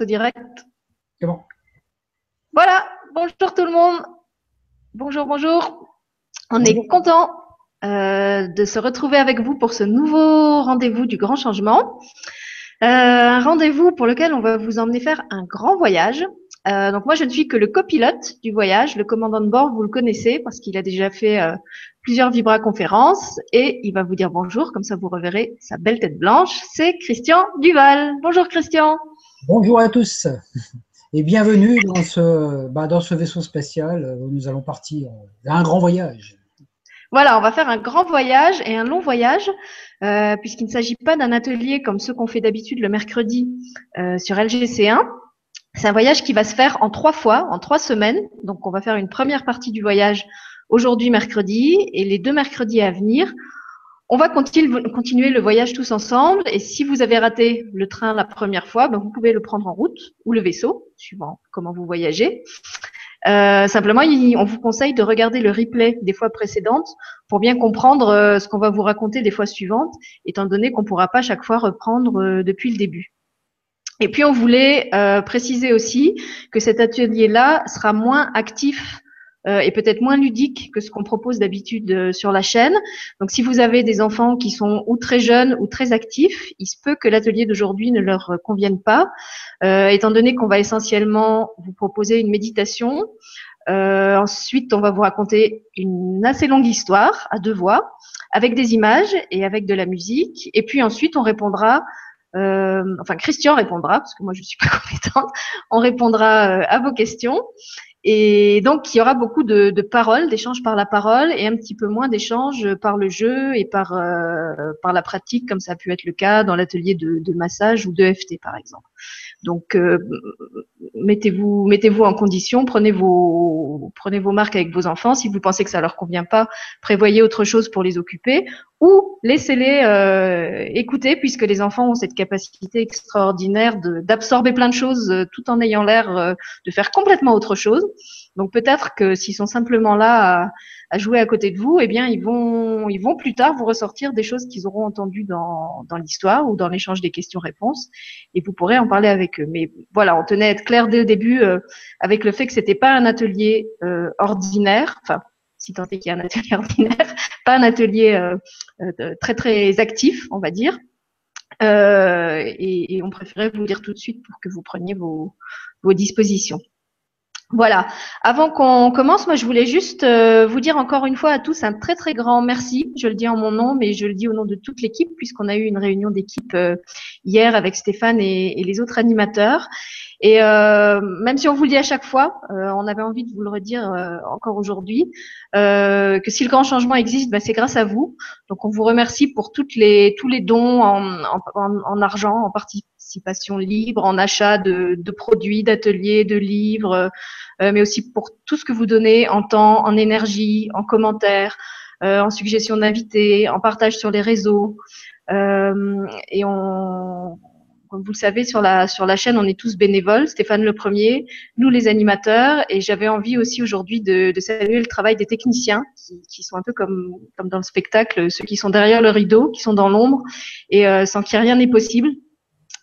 au direct. C'est bon. Voilà, bonjour tout le monde. Bonjour, bonjour. On est content euh, de se retrouver avec vous pour ce nouveau rendez-vous du grand changement. Euh, un rendez-vous pour lequel on va vous emmener faire un grand voyage. Euh, donc moi, je ne suis que le copilote du voyage. Le commandant de bord, vous le connaissez parce qu'il a déjà fait plusieurs Vibra conférences et il va vous dire bonjour. Comme ça, vous reverrez sa belle tête blanche. C'est Christian Duval. Bonjour Christian. Bonjour à tous et bienvenue dans ce, bah, ce vaisseau spatial où nous allons partir un grand voyage. Voilà, on va faire un grand voyage et un long voyage, euh, puisqu'il ne s'agit pas d'un atelier comme ceux qu'on fait d'habitude le mercredi euh, sur LGC1. C'est un voyage qui va se faire en trois fois, en trois semaines. Donc, on va faire une première partie du voyage aujourd'hui mercredi et les deux mercredis à venir, on va continuer le voyage tous ensemble. Et si vous avez raté le train la première fois, ben vous pouvez le prendre en route ou le vaisseau, suivant comment vous voyagez. Euh, simplement, on vous conseille de regarder le replay des fois précédentes pour bien comprendre euh, ce qu'on va vous raconter des fois suivantes, étant donné qu'on ne pourra pas chaque fois reprendre euh, depuis le début. Et puis, on voulait préciser aussi que cet atelier-là sera moins actif euh, et peut-être moins ludique que ce qu'on propose d'habitude euh, sur la chaîne. Donc, si vous avez des enfants qui sont ou très jeunes ou très actifs, il se peut que l'atelier d'aujourd'hui ne leur convienne pas, euh, étant donné qu'on va essentiellement vous proposer une méditation. ensuite, on va vous raconter une assez longue histoire à deux voix, avec des images et avec de la musique. Et puis ensuite, on répondra euh, enfin, Christian répondra, parce que moi je suis pas compétente. On répondra euh, à vos questions. Et donc, il y aura beaucoup de, de paroles, d'échanges par la parole et un petit peu moins d'échanges par le jeu et par, euh, la pratique, comme ça a pu être le cas dans l'atelier de, de, massage ou de FT, par exemple. Donc, euh, mettez-vous mettez-vous en condition, prenez vos, prenez vos marques avec vos enfants. Si vous pensez que ça leur convient pas, prévoyez autre chose pour les occuper ou laissez-les euh, écouter, puisque les enfants ont cette capacité extraordinaire d'absorber plein de choses tout en ayant l'air de faire complètement autre chose. Donc peut-être que s'ils sont simplement là à, jouer à côté de vous, eh bien ils vont, ils vont plus tard vous ressortir des choses qu'ils auront entendues dans, dans l'histoire ou dans l'échange des questions-réponses, et vous pourrez en parler avec eux. Mais voilà, on tenait à être clair dès le début euh, avec le fait que c'était pas un atelier euh, ordinaire, enfin si tant est qu'il y a un atelier ordinaire, pas un atelier euh, très très actif, on va dire. Et, on préférait vous dire tout de suite pour que vous preniez vos dispositions. Voilà. Avant qu'on commence, moi, je voulais juste euh, vous dire encore une fois à tous un très très grand merci. Je le dis en mon nom, mais je le dis au nom de toute l'équipe, puisqu'on a eu une réunion d'équipe euh, hier avec Stéphane et, les autres animateurs. Et euh, même si on vous le dit à chaque fois, on avait envie de vous le redire encore aujourd'hui, que si le grand changement existe, bah, c'est grâce à vous. Donc, on vous remercie pour toutes les tous les dons en, en, en argent, en participation libre, en achat de, produits, d'ateliers, de livres euh, mais aussi pour tout ce que vous donnez en temps, en énergie, en commentaires, euh, en suggestions d'invités, en partage sur les réseaux. Euh, et on, comme vous le savez, sur la, sur la chaîne, on est tous bénévoles. Stéphane le premier, nous les animateurs. Et j'avais envie aussi aujourd'hui de, saluer le travail des techniciens qui, qui, sont un peu comme, comme dans le spectacle, ceux qui sont derrière le rideau, qui sont dans l'ombre et sans qui rien n'est possible.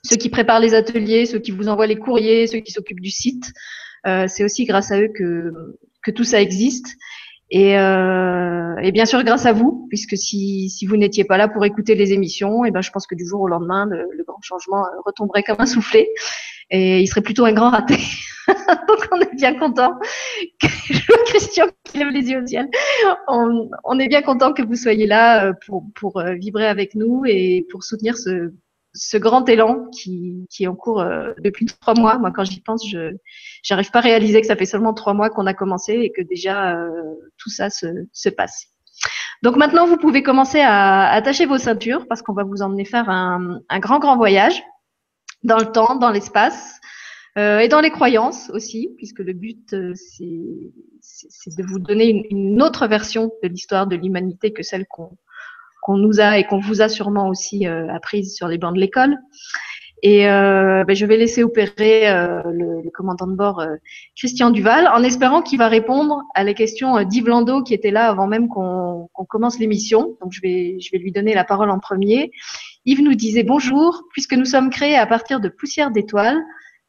Ceux qui préparent les ateliers, ceux qui vous envoient les courriers, ceux qui s'occupent du site. Euh, c'est aussi grâce à eux que, que tout ça existe. Et, euh, et, bien sûr grâce à vous, puisque si, si vous n'étiez pas là pour écouter les émissions, et eh ben je pense que du jour au lendemain, le, le grand changement euh, retomberait comme un soufflet et il serait plutôt un grand raté. Donc on est bien content. Que, je vois Christian qui lève les yeux au ciel. On, on est bien content que vous soyez là euh, pour, pour vibrer avec nous et pour soutenir ce, ce grand élan qui, qui est en cours euh, depuis trois mois. Moi, quand j'y pense, je n'arrive pas à réaliser que ça fait seulement trois mois qu'on a commencé et que déjà euh, tout ça se, se, passe. Donc maintenant, vous pouvez commencer à attacher vos ceintures parce qu'on va vous emmener faire un, un, grand, grand voyage dans le temps, dans l'espace euh, et dans les croyances aussi, puisque le but, euh, c'est de vous donner une, une autre version de l'histoire de l'humanité que celle qu'on qu'on nous a et qu'on vous a sûrement aussi euh, apprise sur les bancs de l'école. Et euh, ben, je vais laisser opérer euh, le, le, commandant de bord euh, Christian Duval, en espérant qu'il va répondre à les questions euh, d'Yves Landau qui était là avant même qu'on commence l'émission. Donc je vais, je vais lui donner la parole en premier. Yves nous disait bonjour, puisque nous sommes créés à partir de poussière d'étoiles,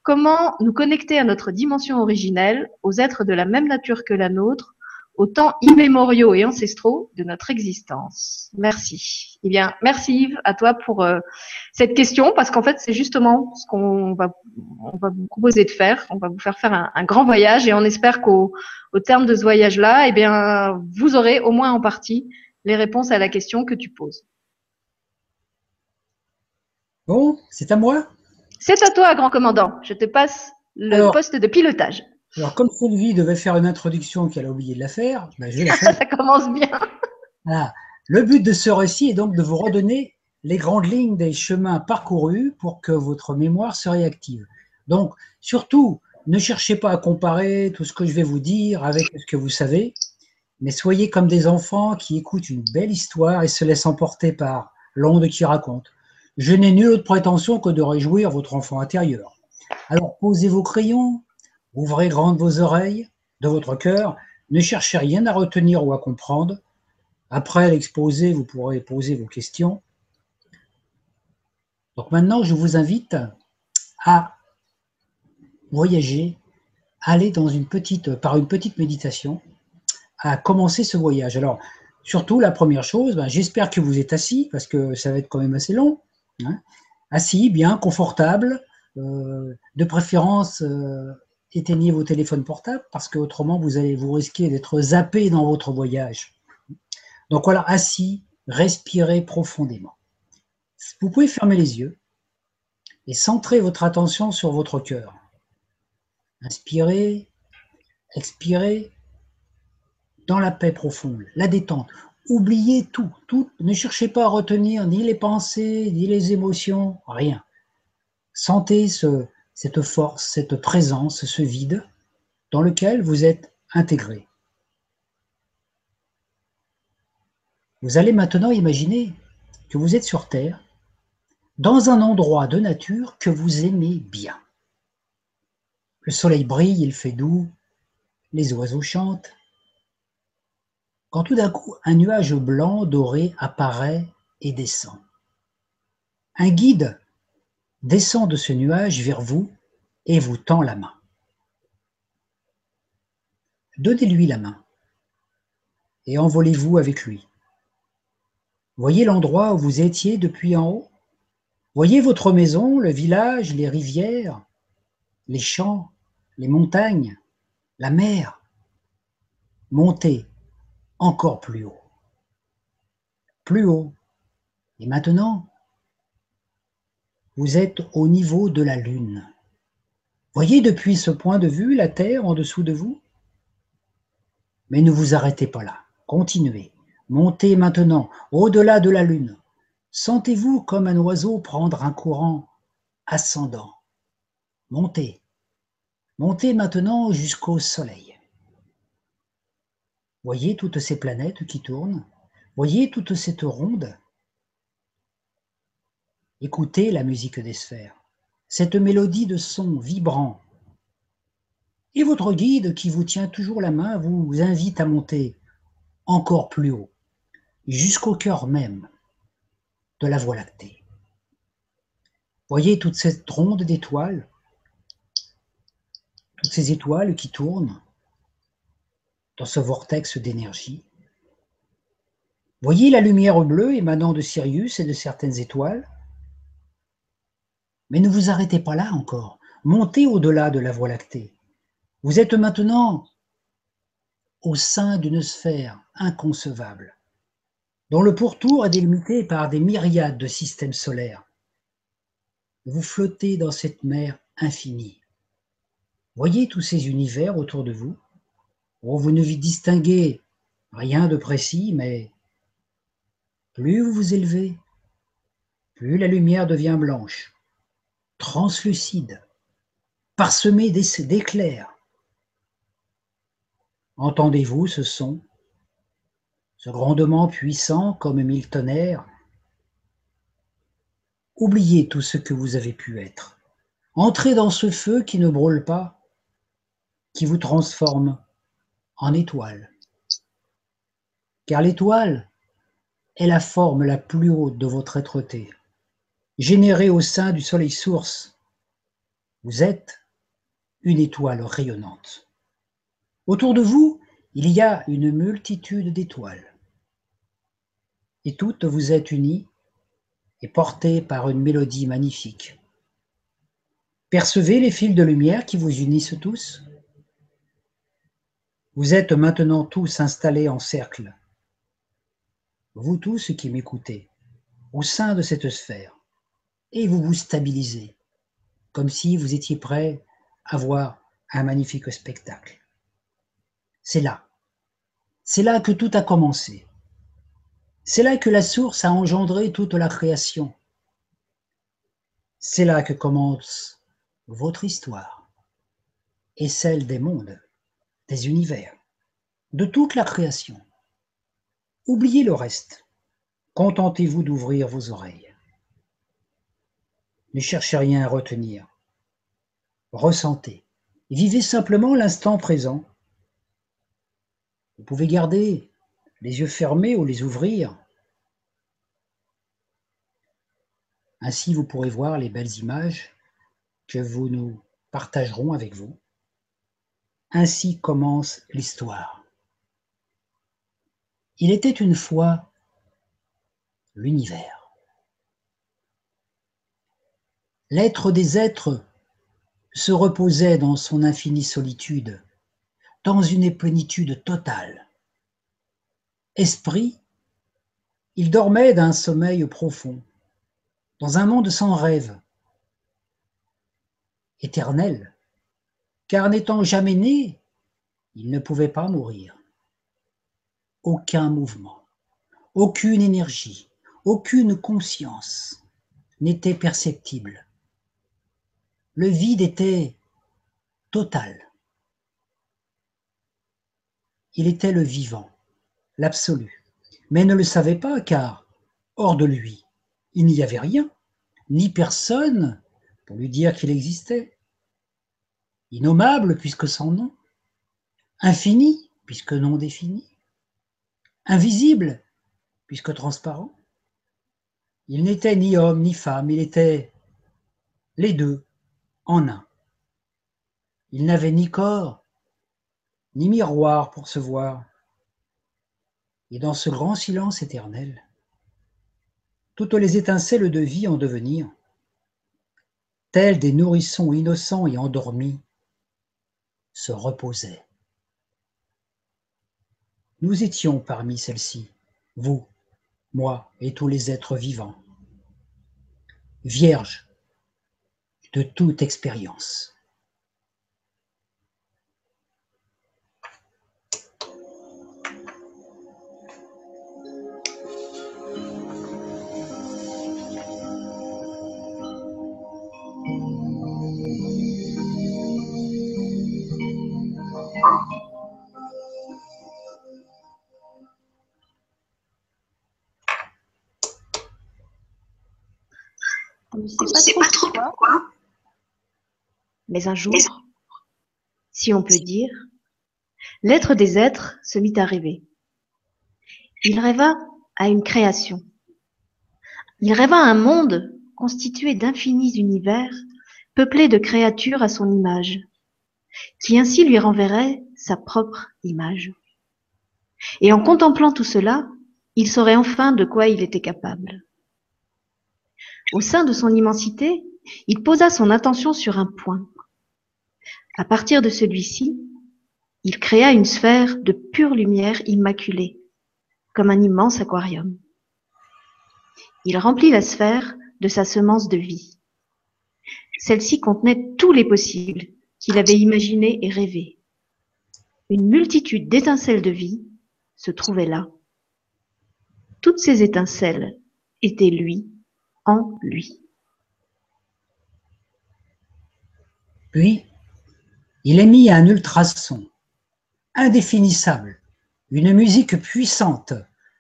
comment nous connecter à notre dimension originelle, aux êtres de la même nature que la nôtre, aux temps immémoriaux et ancestraux de notre existence. Merci. Eh bien, merci Yves à toi pour euh, cette question, parce qu'en fait, c'est justement ce qu'on va, on va vous proposer de faire. On va vous faire faire un, grand voyage et on espère qu'au au terme de ce voyage-là, eh bien, vous aurez au moins en partie les réponses à la question que tu poses. Bon, c'est à moi? C'est à toi, grand commandant. Je te passe le poste de pilotage. Alors, comme Sylvie devait faire une introduction qu'elle a oublié de la faire, ben, je vais la faire. Ça commence bien. Le but de ce récit est donc de vous redonner les grandes lignes des chemins parcourus pour que votre mémoire se réactive. Donc, surtout, ne cherchez pas à comparer tout ce que je vais vous dire avec ce que vous savez, mais soyez comme des enfants qui écoutent une belle histoire et se laissent emporter par l'onde qui raconte. Je n'ai nulle autre prétention que de réjouir votre enfant intérieur. Alors posez vos crayons, Ouvrez grandes vos oreilles de votre cœur. Ne cherchez rien à retenir ou à comprendre. Après l'exposé, vous pourrez poser vos questions. Donc maintenant, je vous invite à voyager, aller dans une petite, par une petite méditation, à commencer ce voyage. Alors, surtout, la première chose, ben, j'espère que vous êtes assis, parce que ça va être quand même assez long. Hein. assis, bien, confortable, euh, de préférence euh, éteignez vos téléphones portables parce que autrement vous allez vous risquer d'être zappé dans votre voyage. Donc voilà, assis, respirez profondément. Vous pouvez fermer les yeux et centrer votre attention sur votre cœur. Inspirez, expirez dans la paix profonde, la détente. Oubliez tout, tout. Ne cherchez pas à retenir ni les pensées, ni les émotions, rien. Sentez ce, cette force, cette présence, ce vide dans lequel vous êtes intégré. Vous allez maintenant imaginer que vous êtes sur Terre, dans un endroit de nature que vous aimez bien. Le soleil brille, il fait doux, les oiseaux chantent. Quand tout d'un coup un nuage blanc doré apparaît et descend. Un guide descend de ce nuage vers vous et vous tend la main. Donnez-lui la main et envolez-vous avec lui. Voyez l'endroit où vous étiez depuis en haut Voyez votre maison, le village, les rivières, les champs, les montagnes, la mer. Montez encore plus haut. Plus haut. Et maintenant, vous êtes au niveau de la Lune. Voyez depuis ce point de vue la Terre en dessous de vous Mais ne vous arrêtez pas là. Continuez. Montez maintenant au-delà de la Lune. Sentez-vous comme un oiseau prendre un courant ascendant. Montez. Montez maintenant jusqu'au Soleil. Voyez toutes ces planètes qui tournent. Voyez toute cette ronde Écoutez la musique des sphères, cette mélodie de son vibrant. Et votre guide qui vous tient toujours la main vous invite à monter encore plus haut, jusqu'au cœur même de la Voie lactée. Voyez toute cette ronde d'étoiles, toutes ces étoiles qui tournent dans ce vortex d'énergie. Voyez la lumière bleue émanant de Sirius et de certaines étoiles. Mais ne vous arrêtez pas là encore. Montez au-delà de la Voie lactée. Vous êtes maintenant au sein d'une sphère inconcevable, dont le pourtour est délimité par des myriades de systèmes solaires. Vous flottez dans cette mer infinie. Voyez tous ces univers autour de vous. Oh, vous ne distinguez rien de précis, mais plus vous vous élevez, plus la lumière devient blanche translucide, parsemé d'éclairs. Entendez-vous ce son, ce grondement puissant comme mille tonnerres? Oubliez tout ce que vous avez pu être. Entrez dans ce feu qui ne brûle pas, qui vous transforme en étoile. Car l'étoile est la forme la plus haute de votre être-té généré au sein du soleil source, Vous êtes une étoile rayonnante. Autour de vous, il y a une multitude d'étoiles. Et toutes vous êtes unies et portées par une mélodie magnifique. Percevez les fils de lumière qui vous unissent tous Vous êtes maintenant tous installés en cercle. Vous tous qui m'écoutez, au sein de cette sphère, et vous vous stabilisez, comme si vous étiez prêt à voir un magnifique spectacle. C'est là. C'est là que tout a commencé. C'est là que la source a engendré toute la création. C'est là que commence votre histoire et celle des mondes, des univers, de toute la création. Oubliez le reste. Contentez-vous d'ouvrir vos oreilles. Ne cherchez rien à retenir. Ressentez. Vivez simplement l'instant présent. Vous pouvez garder les yeux fermés ou les ouvrir. Ainsi, vous pourrez voir les belles images que vous nous partagerons avec vous. Ainsi commence l'histoire. Il était une fois l'univers. L'être des êtres se reposait dans son infinie solitude, dans une plénitude totale. Esprit, il dormait d'un sommeil profond, dans un monde sans rêve, éternel, car n'étant jamais né, il ne pouvait pas mourir. Aucun mouvement, aucune énergie, aucune conscience n'était perceptible. Le vide était total. Il était le vivant, l'absolu, mais ne le savait pas car, hors de lui, il n'y avait rien, ni personne pour lui dire qu'il existait. Innommable puisque sans nom, infini puisque non défini, invisible puisque transparent. Il n'était ni homme ni femme, il était les deux en un. Il n'avait ni corps, ni miroir pour se voir. Et dans ce grand silence éternel, toutes les étincelles de vie en devenir tels des nourrissons innocents et endormis, se reposaient. Nous étions parmi celles-ci, vous, moi et tous les êtres vivants, vierges de toute expérience. On ne sait pas, trop, pourquoi. Mais un jour, si on peut dire, l'être des êtres se mit à rêver. Il rêva à une création. Il rêva à un monde constitué d'infinis univers, peuplés de créatures à son image, qui ainsi lui renverrait sa propre image. Et en contemplant tout cela, il saurait enfin de quoi il était capable. Au sein de son immensité, il posa son attention sur un point. À partir de celui-ci, il créa une sphère de pure lumière immaculée, comme un immense aquarium. Il remplit la sphère de sa semence de vie. Celle-ci contenait tous les possibles qu'il avait imaginés et rêvés. Une multitude d'étincelles de vie se trouvait là. Toutes ces étincelles étaient lui en lui. Puis, il émit un ultrason, indéfinissable, une musique puissante,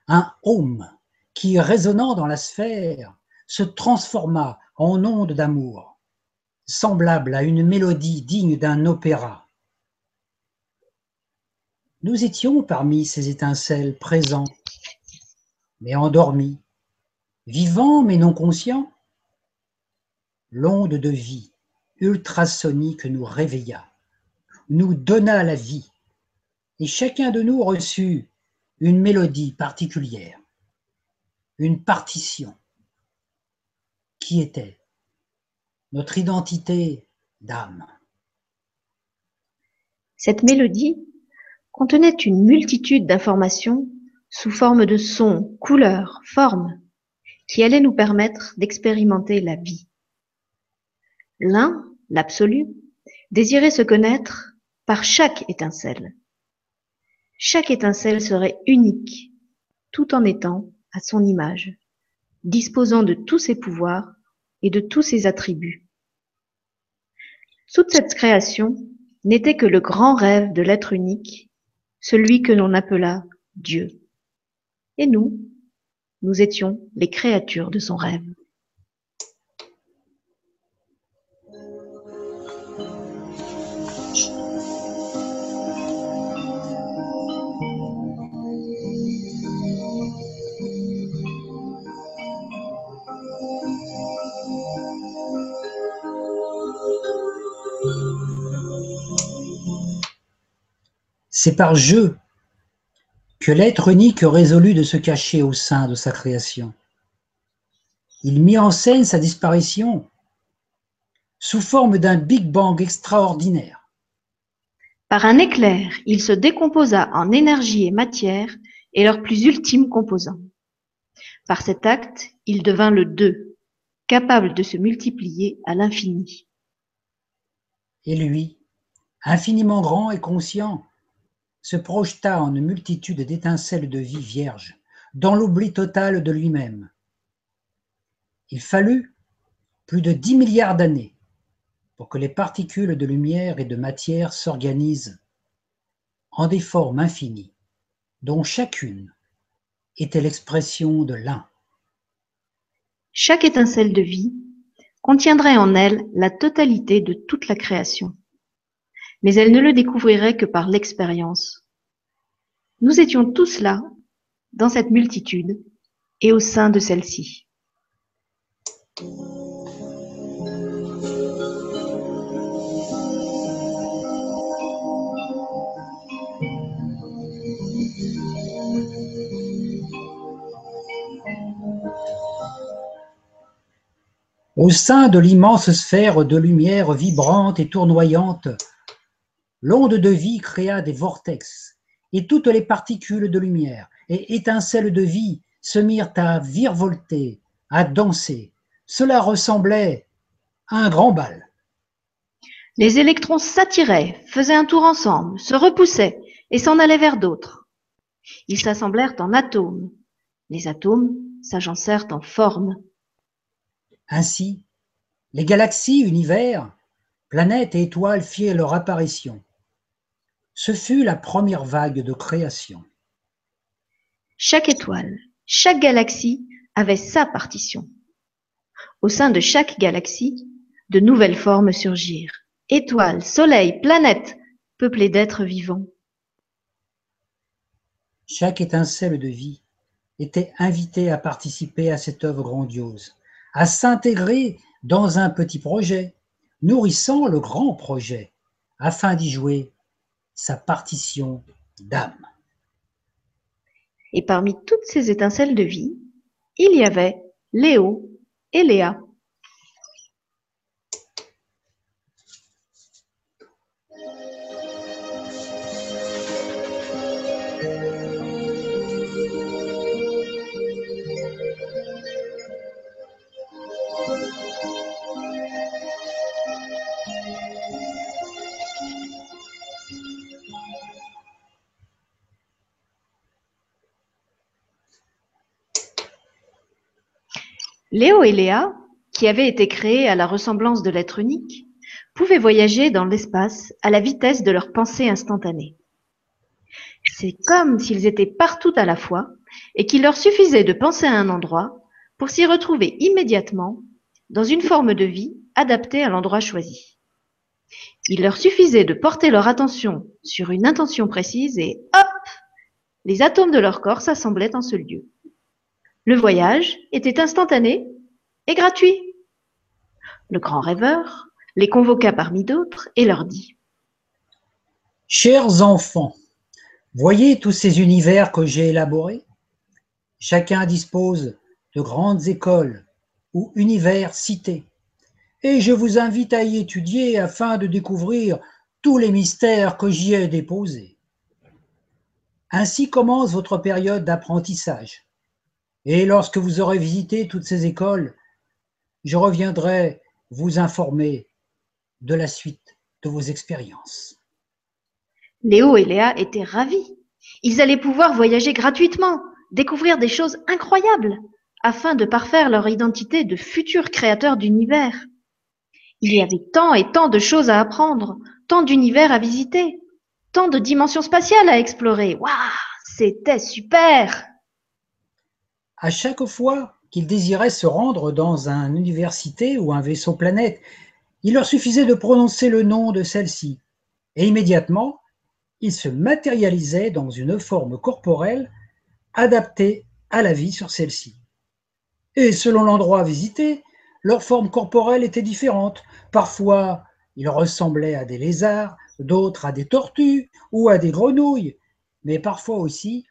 un home qui, résonnant dans la sphère, se transforma en onde d'amour, semblable à une mélodie digne d'un opéra. Nous étions parmi ces étincelles présents, mais endormis, vivant mais non conscient, l'onde de vie, ultrasonique nous réveilla, nous donna la vie, et chacun de nous reçut une mélodie particulière, une partition qui était notre identité d'âme. Cette mélodie contenait une multitude d'informations sous forme de sons, couleurs, formes, qui allaient nous permettre d'expérimenter la vie. L'un, l'absolu, désirait se connaître par chaque étincelle. Chaque étincelle serait unique, tout en étant à son image, disposant de tous ses pouvoirs et de tous ses attributs. Toute cette création n'était que le grand rêve de l'être unique, celui que l'on appela Dieu. Et nous, nous étions les créatures de son rêve. C'est par jeu que l'être unique résolut de se cacher au sein de sa création. Il mit en scène sa disparition sous forme d'un Big Bang extraordinaire. Par un éclair, il se décomposa en énergie et matière et leurs plus ultimes composants. Par cet acte, il devint le deux, capable de se multiplier à l'infini. Et lui, infiniment grand et conscient, se projeta en une multitude d'étincelles de vie vierge, dans l'oubli total de lui-même. Il fallut plus de dix milliards d'années pour que les particules de lumière et de matière s'organisent en des formes infinies, dont chacune était l'expression de l'un. Chaque étincelle de vie contiendrait en elle la totalité de toute la création mais elle ne le découvrirait que par l'expérience. Nous étions tous là, dans cette multitude, et au sein de celle-ci. Au sein de l'immense sphère de lumière vibrante et tournoyante L'onde de vie créa des vortex, et toutes les particules de lumière et étincelles de vie se mirent à virevolter, à danser. Cela ressemblait à un grand bal. Les électrons s'attiraient, faisaient un tour ensemble, se repoussaient et s'en allaient vers d'autres. Ils s'assemblèrent en atomes. Les atomes s'agencèrent en formes. Ainsi, les galaxies, univers, planètes et étoiles firent leur apparition. Ce fut la première vague de création. Chaque étoile, chaque galaxie avait sa partition. Au sein de chaque galaxie, de nouvelles formes surgirent. Étoiles, soleils, planètes, peuplées d'êtres vivants. Chaque étincelle de vie était invitée à participer à cette œuvre grandiose, à s'intégrer dans un petit projet, nourrissant le grand projet, afin d'y jouer sa partition d'âme. Et parmi toutes ces étincelles de vie, il y avait Léo et Léa. Léo et Léa, qui avaient été créés à la ressemblance de l'être unique, pouvaient voyager dans l'espace à la vitesse de leur pensée instantanée. C'est comme s'ils étaient partout à la fois et qu'il leur suffisait de penser à un endroit pour s'y retrouver immédiatement dans une forme de vie adaptée à l'endroit choisi. Il leur suffisait de porter leur attention sur une intention précise et hop, les atomes de leur corps s'assemblaient en ce lieu. Le voyage était instantané et gratuit. Le grand rêveur les convoqua parmi d'autres et leur dit Chers enfants, voyez tous ces univers que j'ai élaborés Chacun dispose de grandes écoles ou universités, et je vous invite à y étudier afin de découvrir tous les mystères que j'y ai déposés. Ainsi commence votre période d'apprentissage. Et lorsque vous aurez visité toutes ces écoles, je reviendrai vous informer de la suite de vos expériences. Léo et Léa étaient ravis. Ils allaient pouvoir voyager gratuitement, découvrir des choses incroyables, afin de parfaire leur identité de futurs créateurs d'univers. Il y avait tant et tant de choses à apprendre, tant d'univers à visiter, tant de dimensions spatiales à explorer. Waouh, c'était super! À chaque fois qu'ils désiraient se rendre dans une université ou un vaisseau planète, il leur suffisait de prononcer le nom de celle-ci, et immédiatement, ils se matérialisaient dans une forme corporelle adaptée à la vie sur celle-ci. Et selon l'endroit visité, leur forme corporelle était différente. Parfois, ils ressemblaient à des lézards, d'autres à des tortues ou à des grenouilles, mais parfois aussi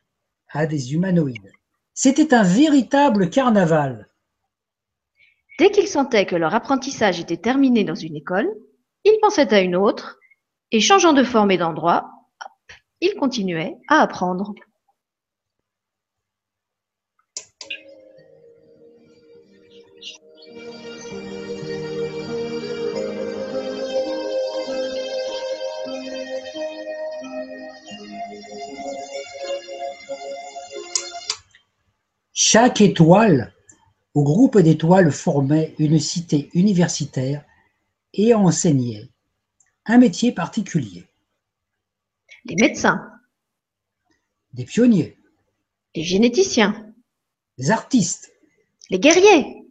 à des humanoïdes. C'était un véritable carnaval. Dès qu'ils sentaient que leur apprentissage était terminé dans une école, ils pensaient à une autre, et changeant de forme et d'endroit, ils continuaient à apprendre. Chaque étoile ou groupe d'étoiles formait une cité universitaire et enseignait un métier particulier. Les médecins, Des pionniers, les généticiens, des artistes, les guerriers,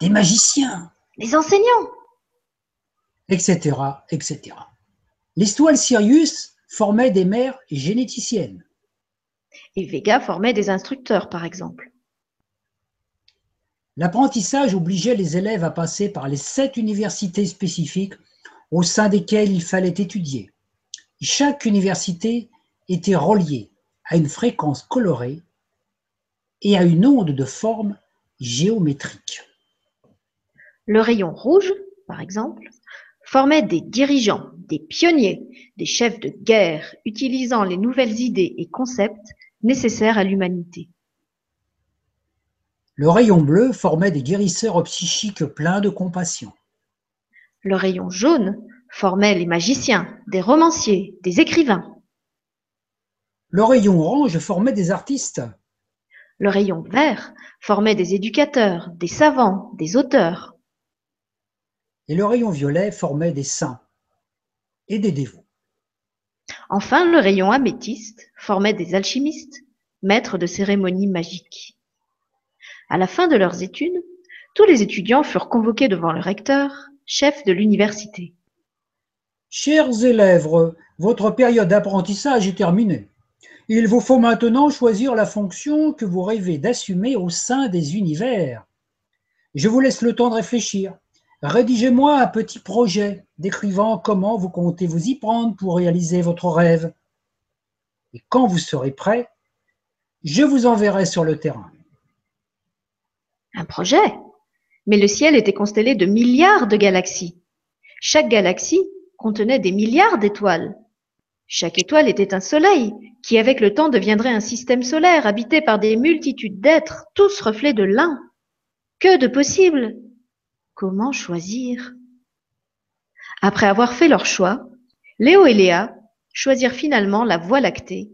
des magiciens, les enseignants. etc., etc. L'étoile Sirius formait des mères généticiennes. Et Vega formait des instructeurs, par exemple. L'apprentissage obligeait les élèves à passer par les sept universités spécifiques au sein desquelles il fallait étudier. Chaque université était reliée à une fréquence colorée et à une onde de forme géométrique. Le rayon rouge, par exemple, formait des dirigeants, des pionniers, des chefs de guerre utilisant les nouvelles idées et concepts nécessaires à l'humanité. Le rayon bleu formait des guérisseurs psychiques pleins de compassion. Le rayon jaune formait les magiciens, des romanciers, des écrivains. Le rayon orange formait des artistes. Le rayon vert formait des éducateurs, des savants, des auteurs. Et le rayon violet formait des saints et des dévots. Enfin, le rayon améthyste formait des alchimistes, maîtres de cérémonies magiques. À la fin de leurs études, tous les étudiants furent convoqués devant le recteur, chef de l'université. Chers élèves, votre période d'apprentissage est terminée. Il vous faut maintenant choisir la fonction que vous rêvez d'assumer au sein des univers. Je vous laisse le temps de réfléchir. Rédigez-moi un petit projet décrivant comment vous comptez vous y prendre pour réaliser votre rêve. Et quand vous serez prêt, je vous enverrai sur le terrain. Un projet Mais le ciel était constellé de milliards de galaxies. Chaque galaxie contenait des milliards d'étoiles. Chaque étoile était un soleil, qui avec le temps deviendrait un système solaire habité par des multitudes d'êtres, tous reflets de l'un. Que de possibles Comment choisir? Après avoir fait leur choix, Léo et Léa choisirent finalement la Voie lactée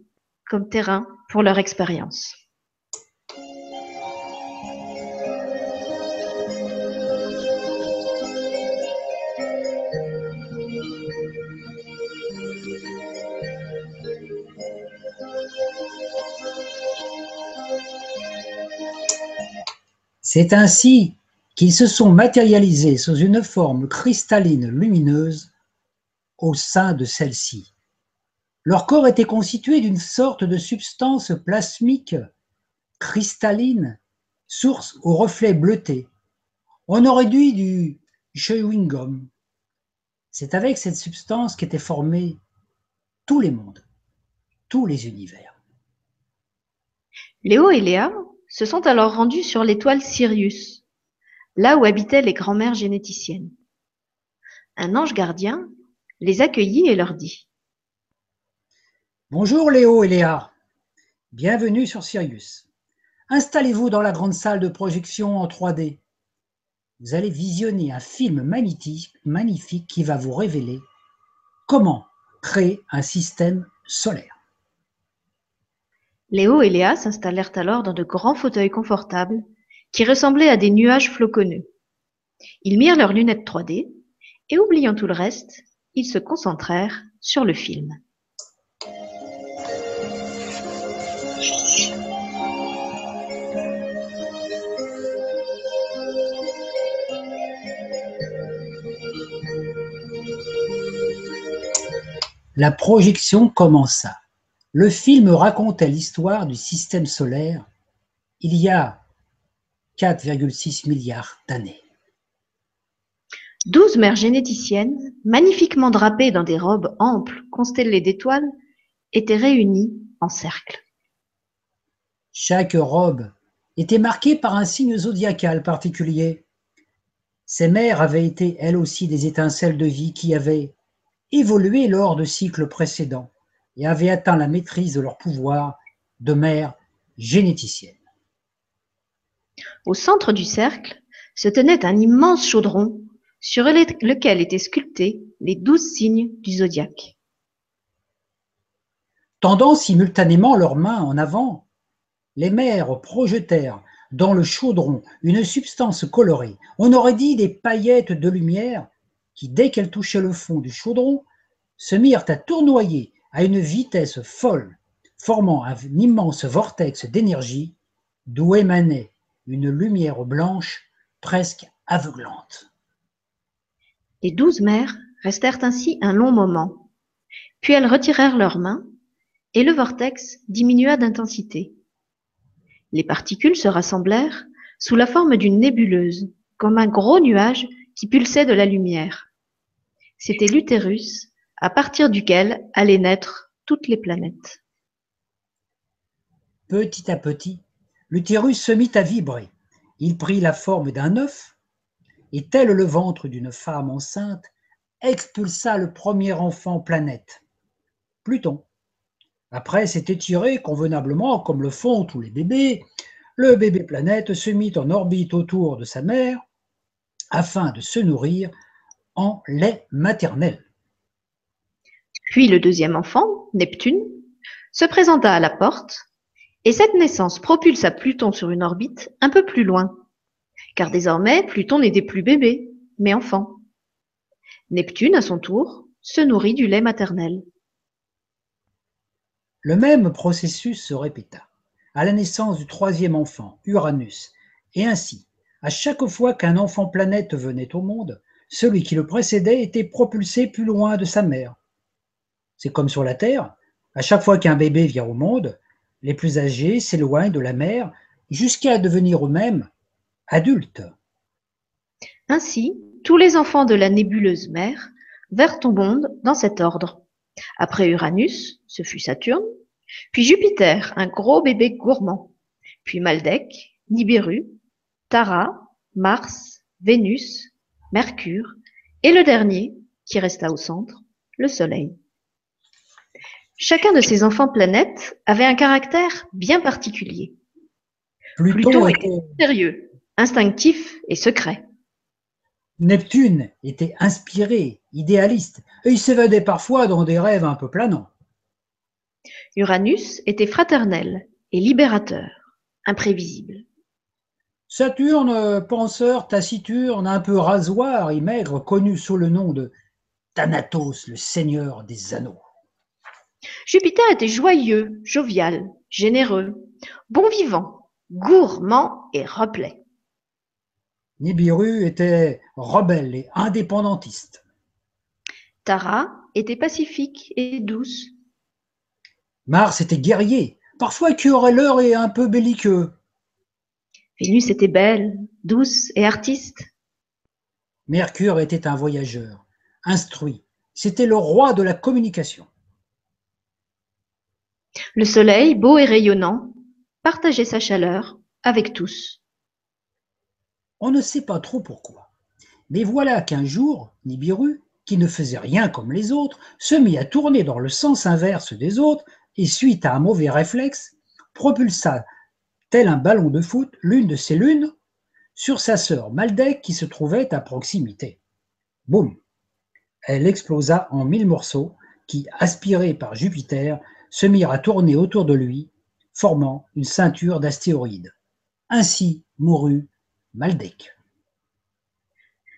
comme terrain pour leur expérience. C'est ainsi qu'ils se sont matérialisés sous une forme cristalline lumineuse au sein de celle-ci. Leur corps était constitué d'une sorte de substance plasmique cristalline, source aux reflets bleutés. On aurait dit du chewing-gum. C'est avec cette substance qu'étaient formés tous les mondes, tous les univers. Léo et Léa se sont alors rendus sur l'étoile Sirius, là où habitaient les grands-mères généticiennes. Un ange gardien les accueillit et leur dit Bonjour Léo et Léa, bienvenue sur Sirius. Installez-vous dans la grande salle de projection en 3D. Vous allez visionner un film magnifique, qui va vous révéler comment créer un système solaire. Léo et Léa s'installèrent alors dans de grands fauteuils confortables qui ressemblaient à des nuages floconneux. Ils mirent leurs lunettes 3D et oubliant tout le reste, ils se concentrèrent sur le film. La projection commença. Le film racontait l'histoire du système solaire il y a 4,6 milliards d'années. Douze mères généticiennes, magnifiquement drapées dans des robes amples constellées d'étoiles, étaient réunies en cercle. Chaque robe était marquée par un signe zodiacal particulier. Ces mères avaient été elles aussi des étincelles de vie qui avaient évolué lors de cycles précédents et avaient atteint la maîtrise de leur pouvoir de mère généticienne. Au centre du cercle se tenait un immense chaudron sur lequel étaient sculptés les douze signes du zodiaque. Tendant simultanément leurs mains en avant, les mères projetèrent dans le chaudron une substance colorée, on aurait dit des paillettes de lumière qui, dès qu'elles touchaient le fond du chaudron, se mirent à tournoyer à une vitesse folle, formant un immense vortex d'énergie d'où émanait une lumière blanche presque aveuglante. Les douze mères restèrent ainsi un long moment, puis elles retirèrent leurs mains, et le vortex diminua d'intensité. Les particules se rassemblèrent sous la forme d'une nébuleuse, comme un gros nuage qui pulsait de la lumière. C'était l'utérus, à partir duquel allaient naître toutes les planètes. Petit à petit, l'utérus se mit à vibrer. Il prit la forme d'un œuf, et tel le ventre d'une femme enceinte, expulsa le premier enfant planète, Pluton. Après s'est étiré convenablement, comme le font tous les bébés, le bébé planète se mit en orbite autour de sa mère afin de se nourrir en lait maternel. Puis le deuxième enfant, Neptune, se présenta à la porte, et cette naissance propulsa Pluton sur une orbite un peu plus loin, car désormais Pluton n'était plus bébé, mais enfant. Neptune, à son tour, se nourrit du lait maternel. Le même processus se répéta à la naissance du troisième enfant, Uranus, et ainsi, à chaque fois qu'un enfant planète venait au monde, celui qui le précédait était propulsé plus loin de sa mère. C'est comme sur la Terre, à chaque fois qu'un bébé vient au monde, les plus âgés s'éloignent de la mère jusqu'à devenir eux-mêmes adultes. Ainsi, tous les enfants de la nébuleuse mère vinrent au monde dans cet ordre. Après Uranus, ce fut Saturne, puis Jupiter, un gros bébé gourmand, puis Maldek, Nibiru, Tara, Mars, Vénus, Mercure, et le dernier, qui resta au centre, le Soleil. Chacun de ces enfants planètes avait un caractère bien particulier. Pluton, était sérieux, instinctif et secret. Neptune était inspiré, idéaliste, et il s'évadait parfois dans des rêves un peu planants. Uranus était fraternel et libérateur, imprévisible. Saturne, penseur, taciturne, un peu rasoir et maigre, connu sous le nom de Thanatos, le seigneur des anneaux. Jupiter était joyeux, jovial, généreux, bon vivant, gourmand et replet. Nibiru était rebelle et indépendantiste. Tara était pacifique et douce. Mars était guerrier, parfois querelleur et un peu belliqueux. Vénus était belle, douce et artiste. Mercure était un voyageur, instruit. C'était le roi de la communication. Le soleil, beau et rayonnant, partageait sa chaleur avec tous. On ne sait pas trop pourquoi. Mais voilà qu'un jour, Nibiru, qui ne faisait rien comme les autres, se mit à tourner dans le sens inverse des autres et, suite à un mauvais réflexe, propulsa, tel un ballon de foot, l'une de ses lunes sur sa sœur Maldek qui se trouvait à proximité. Boum Elle explosa en mille morceaux qui, aspirés par Jupiter, se mirent à tourner autour de lui, formant une ceinture d'astéroïdes. Ainsi mourut Maldek.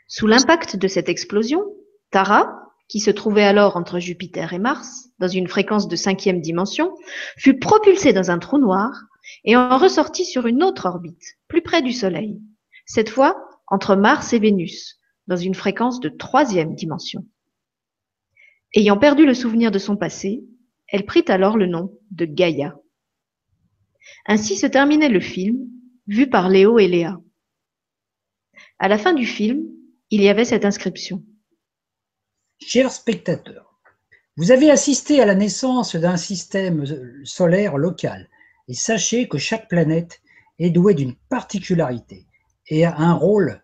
Sous l'impact de cette explosion, Tara, qui se trouvait alors entre Jupiter et Mars, dans une fréquence de cinquième dimension, fut propulsée dans un trou noir et en ressortit sur une autre orbite, plus près du Soleil, cette fois entre Mars et Vénus, dans une fréquence de troisième dimension. Ayant perdu le souvenir de son passé, elle prit alors le nom de Gaïa. Ainsi se terminait le film, vu par Léo et Léa. À la fin du film, il y avait cette inscription. Chers spectateurs, vous avez assisté à la naissance d'un système solaire local et sachez que chaque planète est douée d'une particularité et a un rôle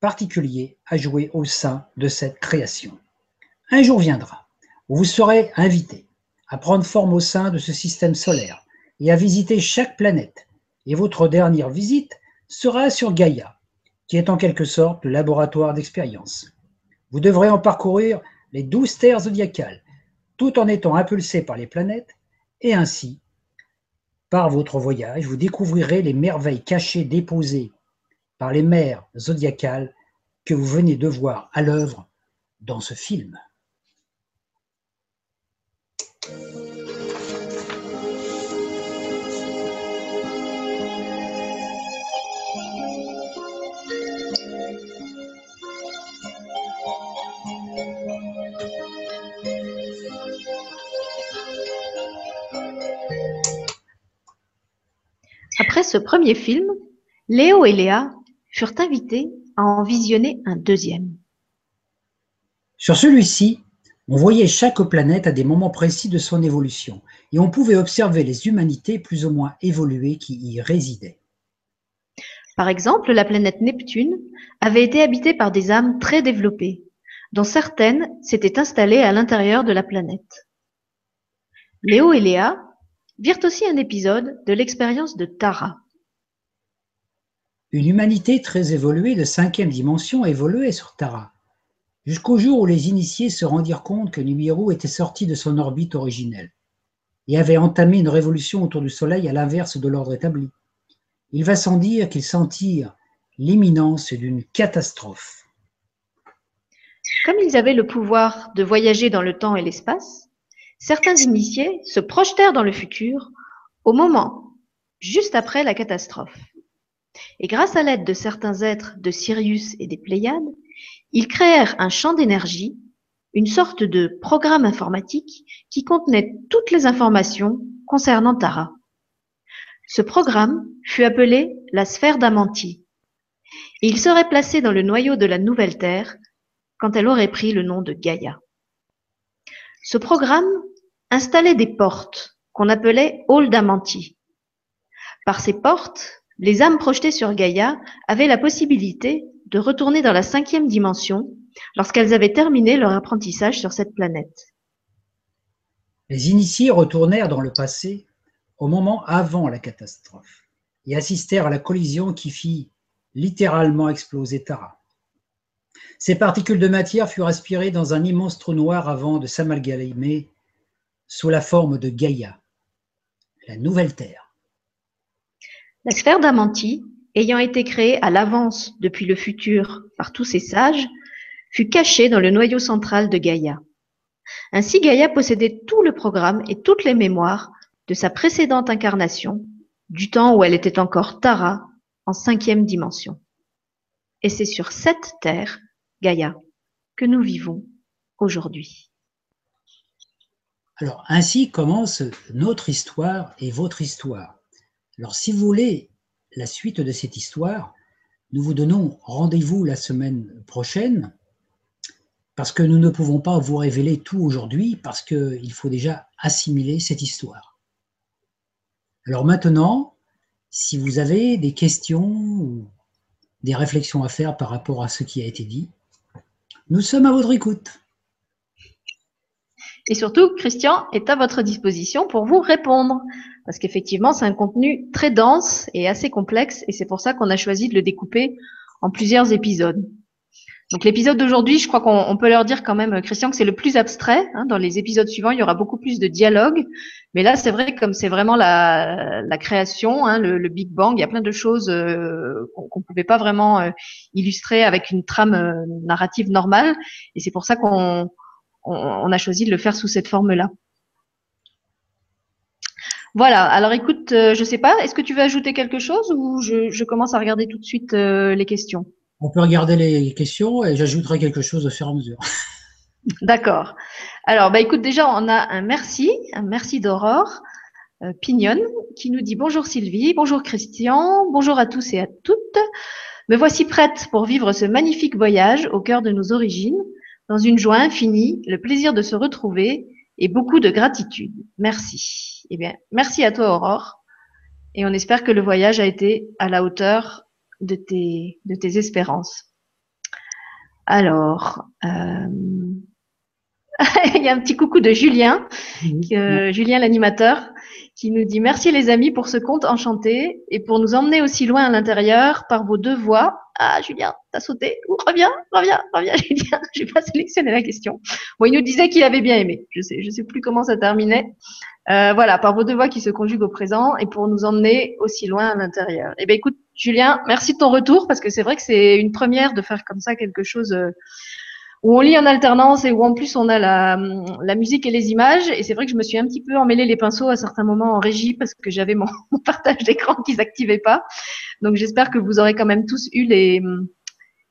particulier à jouer au sein de cette création. Un jour viendra où vous serez invité à prendre forme au sein de ce système solaire et à visiter chaque planète. Et votre dernière visite sera sur Gaïa, qui est en quelque sorte le laboratoire d'expérience. Vous devrez en parcourir les douze terres zodiacales, tout en étant impulsé par les planètes, et ainsi, par votre voyage, vous découvrirez les merveilles cachées déposées par les mers zodiacales que vous venez de voir à l'œuvre dans ce film. Ce premier film, Léo et Léa furent invités à en visionner un deuxième. Sur celui-ci, on voyait chaque planète à des moments précis de son évolution, et on pouvait observer les humanités plus ou moins évoluées qui y résidaient. Par exemple, la planète Neptune avait été habitée par des âmes très développées, dont certaines s'étaient installées à l'intérieur de la planète. Léo et Léa virent aussi un épisode de l'expérience de Tara. Une humanité très évoluée de cinquième dimension évoluait sur Tara, jusqu'au jour où les initiés se rendirent compte que Nibiru était sorti de son orbite originelle et avait entamé une révolution autour du Soleil à l'inverse de l'ordre établi. Il va sans dire qu'ils sentirent l'imminence d'une catastrophe. Comme ils avaient le pouvoir de voyager dans le temps et l'espace, certains initiés se projetèrent dans le futur au moment juste après la catastrophe. Et grâce à l'aide de certains êtres de Sirius et des Pléiades, ils créèrent un champ d'énergie, une sorte de programme informatique qui contenait toutes les informations concernant Tara. Ce programme fut appelé la sphère d'Amanti, et il serait placé dans le noyau de la nouvelle Terre quand elle aurait pris le nom de Gaïa. Ce programme installait des portes qu'on appelait halls d'Amanti. Par ces portes, les âmes projetées sur Gaïa avaient la possibilité de retourner dans la cinquième dimension lorsqu'elles avaient terminé leur apprentissage sur cette planète. Les initiés retournèrent dans le passé au moment avant la catastrophe et assistèrent à la collision qui fit littéralement exploser Tara. Ces particules de matière furent aspirées dans un immense trou noir avant de s'amalgamer sous la forme de Gaïa, la nouvelle Terre. La sphère d'Amanti, ayant été créée à l'avance depuis le futur par tous ces sages, fut cachée dans le noyau central de Gaïa. Ainsi, Gaïa possédait tout le programme et toutes les mémoires de sa précédente incarnation, du temps où elle était encore Tara en cinquième dimension. Et c'est sur cette terre, Gaïa, que nous vivons aujourd'hui. Alors, ainsi commence notre histoire et votre histoire. Alors, si vous voulez la suite de cette histoire, nous vous donnons rendez-vous la semaine prochaine parce que nous ne pouvons pas vous révéler tout aujourd'hui, parce qu'il faut déjà assimiler cette histoire. Alors maintenant, si vous avez des questions ou des réflexions à faire par rapport à ce qui a été dit, nous sommes à votre écoute. Et surtout, Christian est à votre disposition pour vous répondre. Parce qu'effectivement, c'est un contenu très dense et assez complexe, et c'est pour ça qu'on a choisi de le découper en plusieurs épisodes. Donc l'épisode d'aujourd'hui, je crois qu'on peut leur dire quand même, Christian, que c'est le plus abstrait. Hein. Dans les épisodes suivants, il y aura beaucoup plus de dialogue. Mais là, c'est vrai, comme c'est vraiment la, création, hein, le, Big Bang, il y a plein de choses euh, qu'on ne pouvait pas vraiment euh, illustrer avec une trame euh, narrative normale. Et c'est pour ça qu'on on, a choisi de le faire sous cette forme-là. Voilà. Alors écoute, je sais pas, est-ce que tu veux ajouter quelque chose ou je, je commence à regarder tout de suite les questions? On peut regarder les questions et j'ajouterai quelque chose au fur et à mesure. D'accord. Alors, bah, écoute, déjà, on a un merci, un merci d'Aurore euh, Pignonne qui nous dit bonjour Sylvie, bonjour Christian, bonjour à tous et à toutes. Me voici prête pour vivre ce magnifique voyage au cœur de nos origines, dans une joie infinie, le plaisir de se retrouver et beaucoup de gratitude. Merci. Eh bien, merci à toi Aurore. Et on espère que le voyage a été à la hauteur de tes, de tes espérances. Alors, euh, il y a un petit coucou de Julien, Julien l'animateur, qui nous dit merci les amis pour ce conte enchanté et pour nous emmener aussi loin à l'intérieur par vos deux voix. Ah Julien, t'as sauté reviens, reviens, reviens Julien. J'ai pas sélectionné la question. Bon, il nous disait qu'il avait bien aimé. Je sais, je sais plus comment ça terminait. Euh, voilà, par vos deux voix qui se conjuguent au présent et pour nous emmener aussi loin à l'intérieur. Eh bien, écoute, Julien, merci de ton retour parce que c'est vrai que c'est une première de faire comme ça quelque chose euh, où on lit en alternance et où en plus on a la, la musique et les images. Et c'est vrai que je me suis un petit peu emmêlé les pinceaux à certains moments en régie parce que j'avais mon, partage d'écran qui s'activait pas. Donc j'espère que vous aurez quand même tous eu les,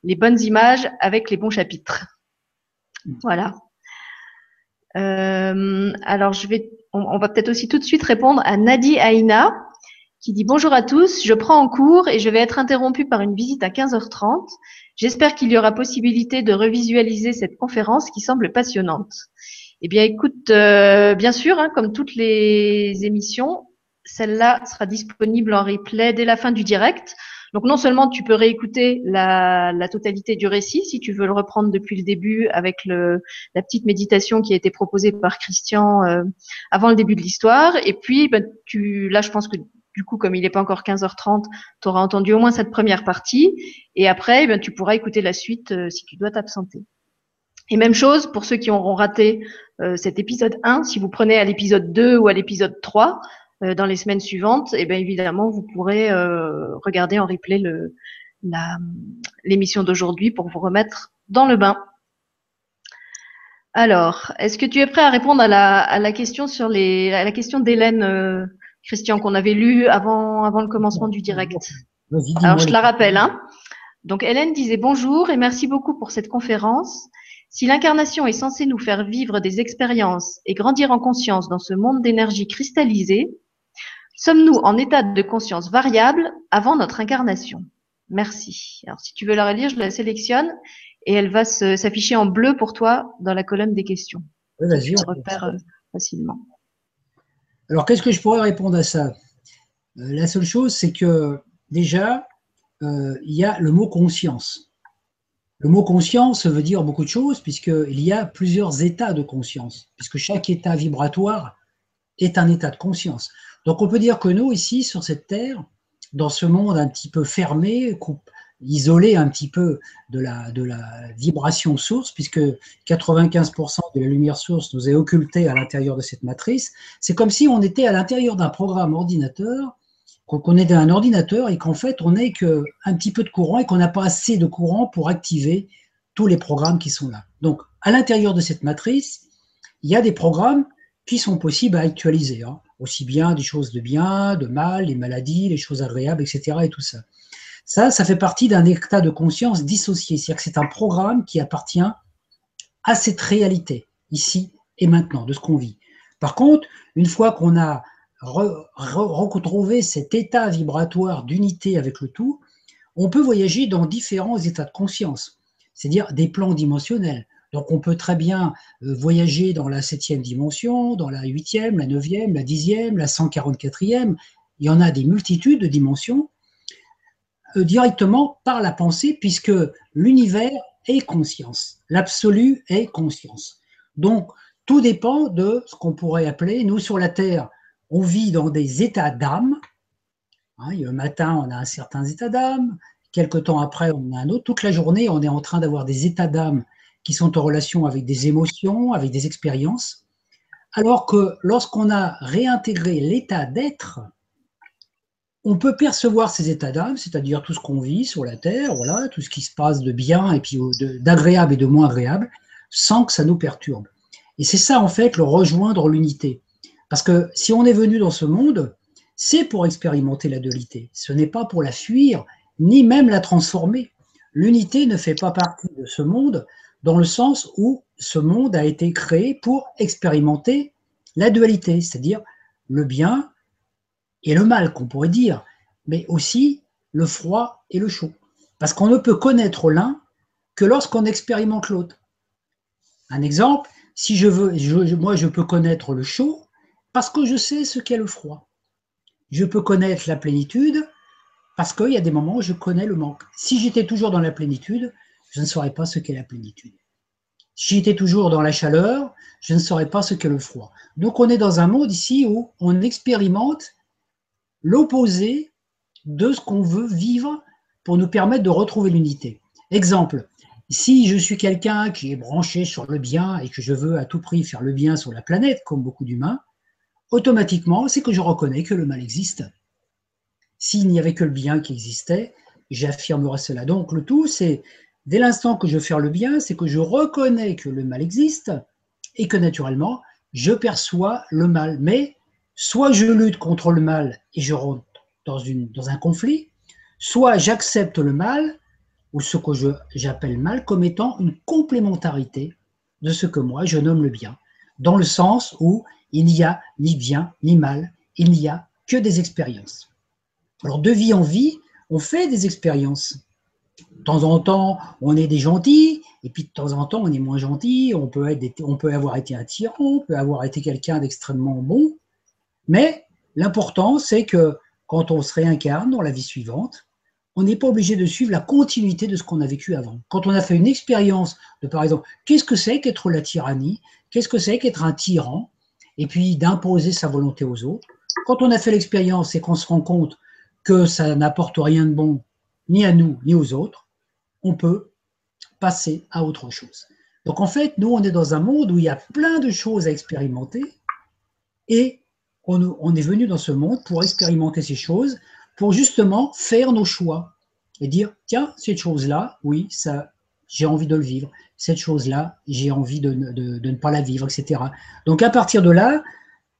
les bonnes images avec les bons chapitres. Voilà. Euh, alors je vais on, va peut-être aussi tout de suite répondre à Nadi Aina qui dit bonjour à tous, je prends en cours et je vais être interrompue par une visite à 15h30. J'espère qu'il y aura possibilité de revisualiser cette conférence qui semble passionnante. Eh bien, écoute, euh, bien sûr, hein, comme toutes les émissions, celle-là sera disponible en replay dès la fin du direct. Donc non seulement tu peux réécouter la, totalité du récit si tu veux le reprendre depuis le début avec le, la petite méditation qui a été proposée par Christian euh, avant le début de l'histoire. Et puis ben, tu, là je pense que du coup comme il n'est pas encore 15h30, tu auras entendu au moins cette première partie. Et après ben, tu pourras écouter la suite euh, si tu dois t'absenter. Et même chose pour ceux qui auront raté euh, cet épisode 1, si vous prenez à l'épisode 2 ou à l'épisode 3, euh, dans les semaines suivantes, eh bien évidemment, vous pourrez regarder en replay l'émission d'aujourd'hui pour vous remettre dans le bain. Alors, est-ce que tu es prêt à répondre à la, question sur à la question d'Hélène, Christian, qu'on avait lu avant, avant le commencement du direct Alors, je te la rappelle. Hein. Donc, Hélène disait bonjour et merci beaucoup pour cette conférence. Si l'incarnation est censée nous faire vivre des expériences et grandir en conscience dans ce monde d'énergie cristallisée, Sommes-nous en état de conscience variable avant notre incarnation? Merci. Alors, si tu veux la relire, je la sélectionne et elle va s'afficher en bleu pour toi dans la colonne des questions. Oui, vas-y. Tu repères euh, facilement. Alors, qu'est-ce que je pourrais répondre à ça? Euh, La seule chose, c'est que déjà, euh, il y a le mot conscience. Le mot conscience veut dire beaucoup de choses puisqu'il y a plusieurs états de conscience, puisque chaque état vibratoire est un état de conscience. Donc on peut dire que nous, ici, sur cette Terre, dans ce monde un petit peu fermé, isolé un petit peu de la, vibration source, puisque 95% de la lumière source nous est occultée à l'intérieur de cette matrice, c'est comme si on était à l'intérieur d'un programme ordinateur, qu'on est un ordinateur et qu'en fait on n'est qu'un petit peu de courant et qu'on n'a pas assez de courant pour activer tous les programmes qui sont là. Donc à l'intérieur de cette matrice, il y a des programmes qui sont possibles à actualiser. Hein aussi bien des choses de bien, de mal, les maladies, les choses agréables, etc. et tout ça. Ça, ça fait partie d'un état de conscience dissocié. C'est-à-dire que c'est un programme qui appartient à cette réalité, ici et maintenant, de ce qu'on vit. Par contre, une fois qu'on a retrouvé cet état vibratoire d'unité avec le tout, on peut voyager dans différents états de conscience, c'est-à-dire des plans dimensionnels, Donc on peut très bien euh, voyager dans la septième dimension, dans la huitième, la neuvième, la dixième, la 144e. Il y en a des multitudes de dimensions directement par la pensée, puisque l'univers est conscience, l'absolu est conscience. Donc tout dépend de ce qu'on pourrait appeler, nous sur la Terre, on vit dans des états d'âme. Hein, le matin, on a un certain état d'âme. Quelques temps après, on a un autre. Toute la journée, on est en train d'avoir des états d'âme qui sont en relation avec des émotions, avec des expériences. Alors que lorsqu'on a réintégré l'état d'être, on peut percevoir ces états d'âme, c'est-à-dire tout ce qu'on vit sur la Terre, voilà, tout ce qui se passe de bien et puis d'agréable et de moins agréable, sans que ça nous perturbe. Et c'est ça, en fait, le rejoindre l'unité. Parce que si on est venu dans ce monde, c'est pour expérimenter la dualité. Ce n'est pas pour la fuir, ni même la transformer. L'unité ne fait pas partie de ce monde dans le sens où ce monde a été créé pour expérimenter la dualité, c'est-à-dire le bien et le mal, qu'on pourrait dire, mais aussi le froid et le chaud. Parce qu'on ne peut connaître l'un que lorsqu'on expérimente l'autre. Un exemple, si je veux, moi je peux connaître le chaud parce que je sais ce qu'est le froid. Je peux connaître la plénitude parce qu'il y a des moments où je connais le manque. Si j'étais toujours dans la plénitude, je ne saurais pas ce qu'est la plénitude. Si j'étais toujours dans la chaleur, je ne saurais pas ce qu'est le froid. Donc on est dans un monde ici où on expérimente l'opposé de ce qu'on veut vivre pour nous permettre de retrouver l'unité. Exemple, si je suis quelqu'un qui est branché sur le bien et que je veux à tout prix faire le bien sur la planète, comme beaucoup d'humains, automatiquement, c'est que je reconnais que le mal existe. S'il n'y avait que le bien qui existait, j'affirmerais cela. Donc le tout, c'est dès l'instant que je fais le bien, c'est que je reconnais que le mal existe et que naturellement, je perçois le mal. Mais soit je lutte contre le mal et je rentre dans, un conflit, soit j'accepte le mal, ou ce que j'appelle mal, comme étant une complémentarité de ce que moi je nomme le bien, dans le sens où il n'y a ni bien ni mal, il n'y a que des expériences. Alors de vie en vie, on fait des expériences. De temps en temps, on est des gentils, et puis de temps en temps, on est moins gentil, on peut, être, on peut avoir été un tyran, on peut avoir été quelqu'un d'extrêmement bon, mais l'important, c'est que quand on se réincarne dans la vie suivante, on n'est pas obligé de suivre la continuité de ce qu'on a vécu avant. Quand on a fait une expérience de, par exemple, qu'est-ce que c'est qu'être la tyrannie, qu'est-ce que c'est qu'être un tyran, et puis d'imposer sa volonté aux autres. Quand on a fait l'expérience et qu'on se rend compte que ça n'apporte rien de bon ni à nous ni aux autres, on peut passer à autre chose. Donc en fait, nous, on est dans un monde où il y a plein de choses à expérimenter et on, est venu dans ce monde pour expérimenter ces choses, pour justement faire nos choix et dire, tiens, cette chose-là, oui, ça, j'ai envie de le vivre cette chose-là, j'ai envie de, ne pas la vivre, etc. Donc à partir de là,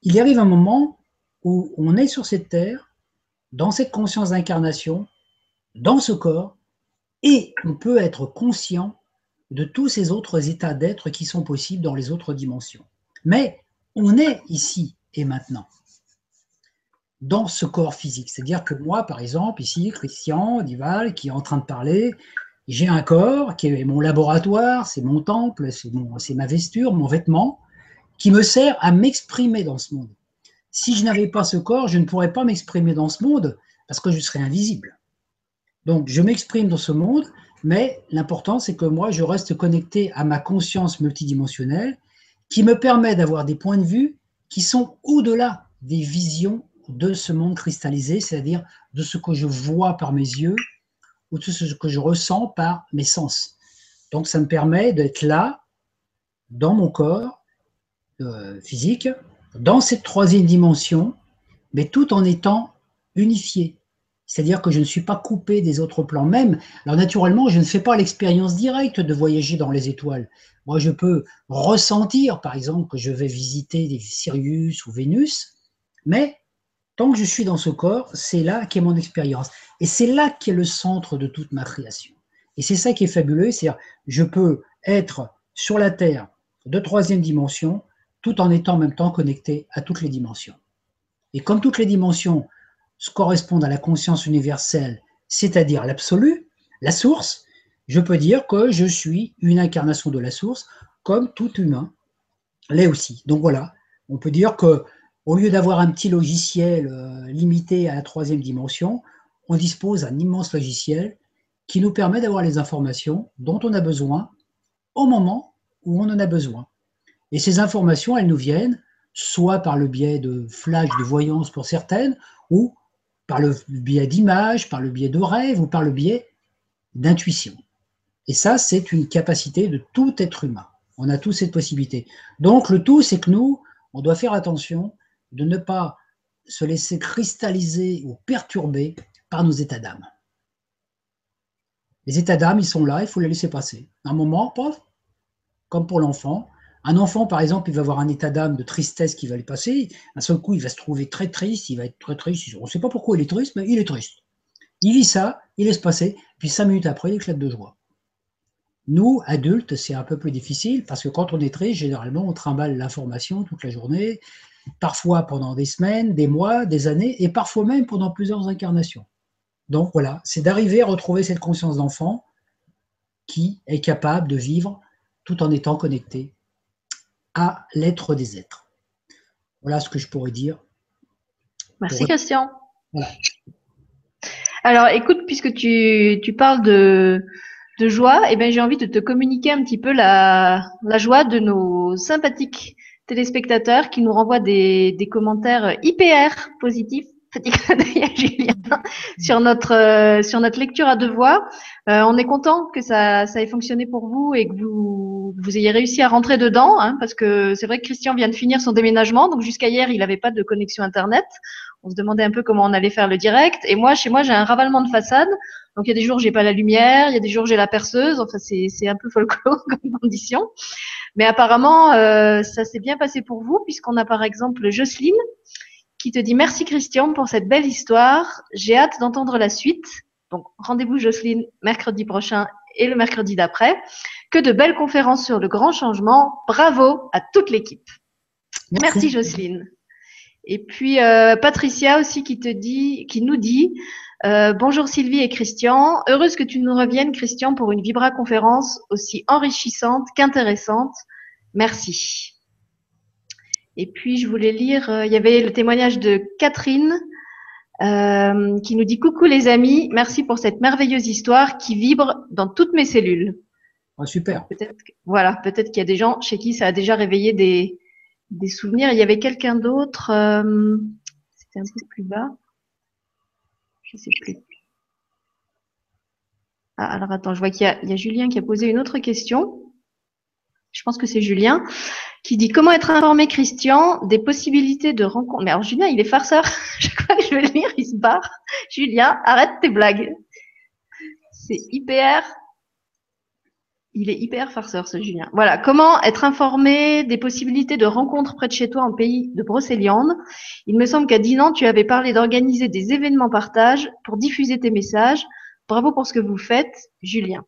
il arrive un moment où on est sur cette terre, dans cette conscience d'incarnation, dans ce corps, et on peut être conscient de tous ces autres états d'être qui sont possibles dans les autres dimensions. Mais on est ici et maintenant, dans ce corps physique. C'est-à-dire que moi, par exemple, ici, Christian Dival, qui est en train de parler, j'ai un corps qui est mon laboratoire, c'est mon temple, c'est ma vesture, mon vêtement, qui me sert à m'exprimer dans ce monde. Si je n'avais pas ce corps, je ne pourrais pas m'exprimer dans ce monde parce que je serais invisible. Donc je m'exprime dans ce monde, mais l'important c'est que moi je reste connecté à ma conscience multidimensionnelle qui me permet d'avoir des points de vue qui sont au-delà des visions de ce monde cristallisé, c'est-à-dire de ce que je vois par mes yeux, ou tout ce que je ressens par mes sens. Donc ça me permet d'être là, dans mon corps euh, physique, dans cette troisième dimension, mais tout en étant unifié. C'est-à-dire que je ne suis pas coupé des autres plans. Même, alors naturellement, je ne fais pas l'expérience directe de voyager dans les étoiles. Moi, je peux ressentir, par exemple, que je vais visiter des Sirius ou Vénus, mais tant que je suis dans ce corps, c'est là qu'est mon expérience. Et c'est là qu'est le centre de toute ma création. Et c'est ça qui est fabuleux, c'est-à-dire je peux être sur la Terre de troisième dimension tout en étant en même temps connecté à toutes les dimensions. Et comme toutes les dimensions correspondent à la conscience universelle, c'est-à-dire l'absolu, la source, je peux dire que je suis une incarnation de la source comme tout humain l'est aussi. Donc voilà, on peut dire que au lieu d'avoir un petit logiciel euh, limité à la troisième dimension, on dispose d'un immense logiciel qui nous permet d'avoir les informations dont on a besoin au moment où on en a besoin. Et ces informations, elles nous viennent soit par le biais de flash, de voyance pour certaines, ou par le biais d'images, par le biais de rêves, ou par le biais d'intuition. Et ça, c'est une capacité de tout être humain. On a tous cette possibilité. Donc, le tout, c'est que nous, on doit faire attention de ne pas se laisser cristalliser ou perturber par nos états d'âme. Les états d'âme, ils sont là, il faut les laisser passer. Un moment, comme pour l'enfant. Un enfant, par exemple, il va avoir un état d'âme de tristesse qui va lui passer. Un seul coup, il va se trouver très triste, il va être très triste. On ne sait pas pourquoi il est triste, mais il est triste. Il vit ça, il laisse passer, puis cinq minutes après, il éclate de joie. Nous, adultes, c'est un peu plus difficile parce que quand on est triste, généralement, on trimballe l'information toute la journée, parfois pendant des semaines, des mois, des années, et parfois même pendant plusieurs incarnations. Donc voilà, c'est d'arriver à retrouver cette conscience d'enfant qui est capable de vivre tout en étant connecté à l'être des êtres. Voilà ce que je pourrais dire. Merci Christian. Alors écoute, puisque tu, parles de, joie, eh ben, j'ai envie de te communiquer un petit peu la, joie de nos sympathiques téléspectateurs qui nous renvoient des, des commentaires hyper positifs Sur notre euh, sur notre lecture à deux voix. Euh, on est content que ça, ça ait fonctionné pour vous et que vous vous ayez réussi à rentrer dedans, hein, parce que c'est vrai que Christian vient de finir son déménagement, donc jusqu'à hier il n'avait pas de connexion internet. On se demandait un peu comment on allait faire le direct. Et moi, chez moi, j'ai un ravalement de façade. Donc il y a des jours j'ai pas la lumière, il y a des jours j'ai la perceuse. Enfin c'est c'est un peu folklore comme condition. Mais apparemment euh, ça s'est bien passé pour vous puisqu'on a par exemple Jocelyne qui te dit merci Christian pour cette belle histoire. J'ai hâte d'entendre la suite. Donc rendez-vous Jocelyne mercredi prochain et le mercredi d'après. Que de belles conférences sur le grand changement. Bravo à toute l'équipe. Merci. Jocelyne. Et puis euh, Patricia aussi qui te dit, qui nous dit euh, bonjour Sylvie et Christian. Heureuse que tu nous reviennes Christian pour une Vibra conférence aussi enrichissante qu'intéressante. Merci. Et puis, je voulais lire, euh, il y avait le témoignage de Catherine euh, qui nous dit Coucou les amis, merci pour cette merveilleuse histoire qui vibre dans toutes mes cellules. Ah, super. Peut-être, voilà, peut-être qu'il y a des gens chez qui ça a déjà réveillé des, des souvenirs. Il y avait quelqu'un d'autre, euh, c'était un peu plus bas. Je sais plus. Ah, alors attends, je vois qu'il y, y a Julien qui a posé une autre question. Je pense que c'est Julien qui dit comment être informé, Christian, des possibilités de rencontre? Mais alors, Julien, il est farceur. Chaque fois que je vais le lire, il se barre. Julien, arrête tes blagues. C'est hyper. Il est hyper farceur, ce Julien. Voilà. Comment être informé des possibilités de rencontres près de chez toi en pays de Brocéliande? Il me semble qu'à Dinan, tu avais parlé d'organiser des événements partage pour diffuser tes messages. Bravo pour ce que vous faites, Julien.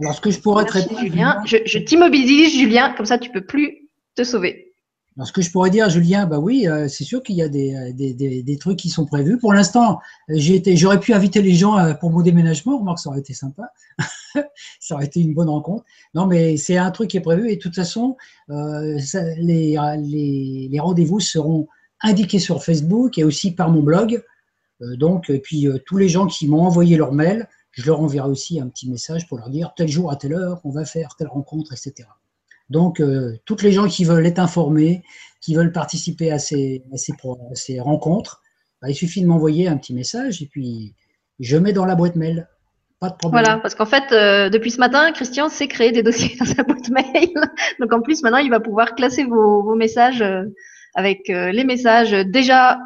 Alors, ce que je pourrais traiter. Julien, je, t'immobilise, Julien, comme ça tu peux plus te sauver. Alors, ce que je pourrais dire, Julien, bah oui, euh, c'est sûr qu'il y a des, des, des, trucs qui sont prévus. Pour l'instant, j'aurais pu inviter les gens euh, pour mon déménagement. Remarque, ça aurait été sympa. ça aurait été une bonne rencontre. Non, mais c'est un truc qui est prévu. Et de toute façon, euh, les, les, les rendez-vous seront indiqués sur Facebook et aussi par mon blog. donc, et puis tous les gens qui m'ont envoyé leur mail, je leur enverrai aussi un petit message pour leur dire tel jour à telle heure, on va faire telle rencontre, etc. Donc, euh, toutes les gens qui veulent être informés, qui veulent participer à ces, rencontres, bah, il suffit de m'envoyer un petit message et puis je mets dans la boîte mail. Pas de problème. Voilà, parce qu'en fait, euh, depuis ce matin, Christian sait créer des dossiers dans sa boîte mail. Donc, en plus, maintenant, il va pouvoir classer vos, vos messages euh, avec les messages déjà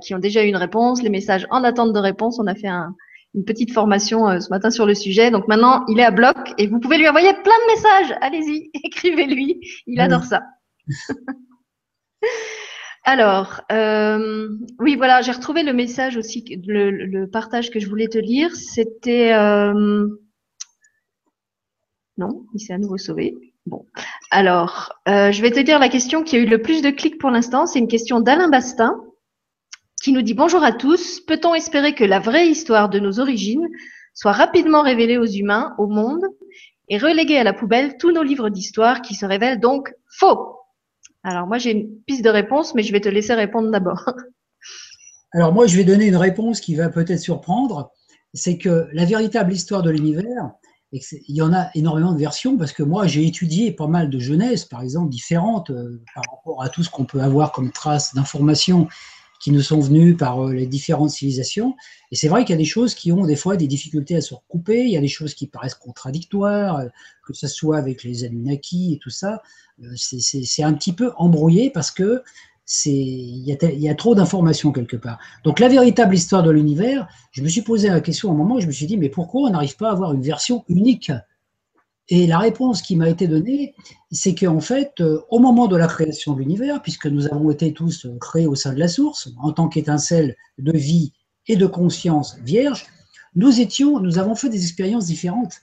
qui ont déjà eu une réponse, les messages en attente de réponse. On a fait un, une petite formation euh, ce matin sur le sujet. Donc maintenant, il est à bloc et vous pouvez lui envoyer plein de messages. Allez-y, écrivez-lui. Il adore ça. Alors, euh, oui, voilà, j'ai retrouvé le message aussi, le, partage que je voulais te lire. C'était... Euh, non, il s'est à nouveau sauvé. Bon, alors, je vais te dire la question qui a eu le plus de clics pour l'instant. C'est une question d'Alain Bastin qui nous dit bonjour à tous. Peut-on espérer que la vraie histoire de nos origines soit rapidement révélée aux humains, au monde et reléguer à la poubelle tous nos livres d'histoire qui se révèlent donc faux? Alors moi j'ai une piste de réponse, mais je vais te laisser répondre d'abord. Alors moi je vais donner une réponse qui va peut-être surprendre, c'est que la véritable histoire de l'univers, il y en a énormément de versions parce que moi j'ai étudié pas mal de jeunesse, par exemple, différentes euh, par rapport à tout ce qu'on peut avoir comme traces d'informations qui nous sont venues par euh, les différentes civilisations. Et c'est vrai qu'il y a des choses qui ont des fois des difficultés à se recouper, il y a des choses qui paraissent contradictoires, euh, que ce soit avec les Anunnaki et tout ça. C'est un petit peu embrouillé parce que il y, a trop d'informations quelque part. Donc la véritable histoire de l'univers, je me suis posé la question à un moment, je me suis dit, mais pourquoi on n'arrive pas à avoir une version unique Et la réponse qui m'a été donnée, c'est qu'en fait, euh, au moment de la création de l'univers, puisque nous avons été tous créés au sein de la source, en tant qu'étincelle de vie et de conscience vierge, nous étions, nous avons fait des expériences différentes.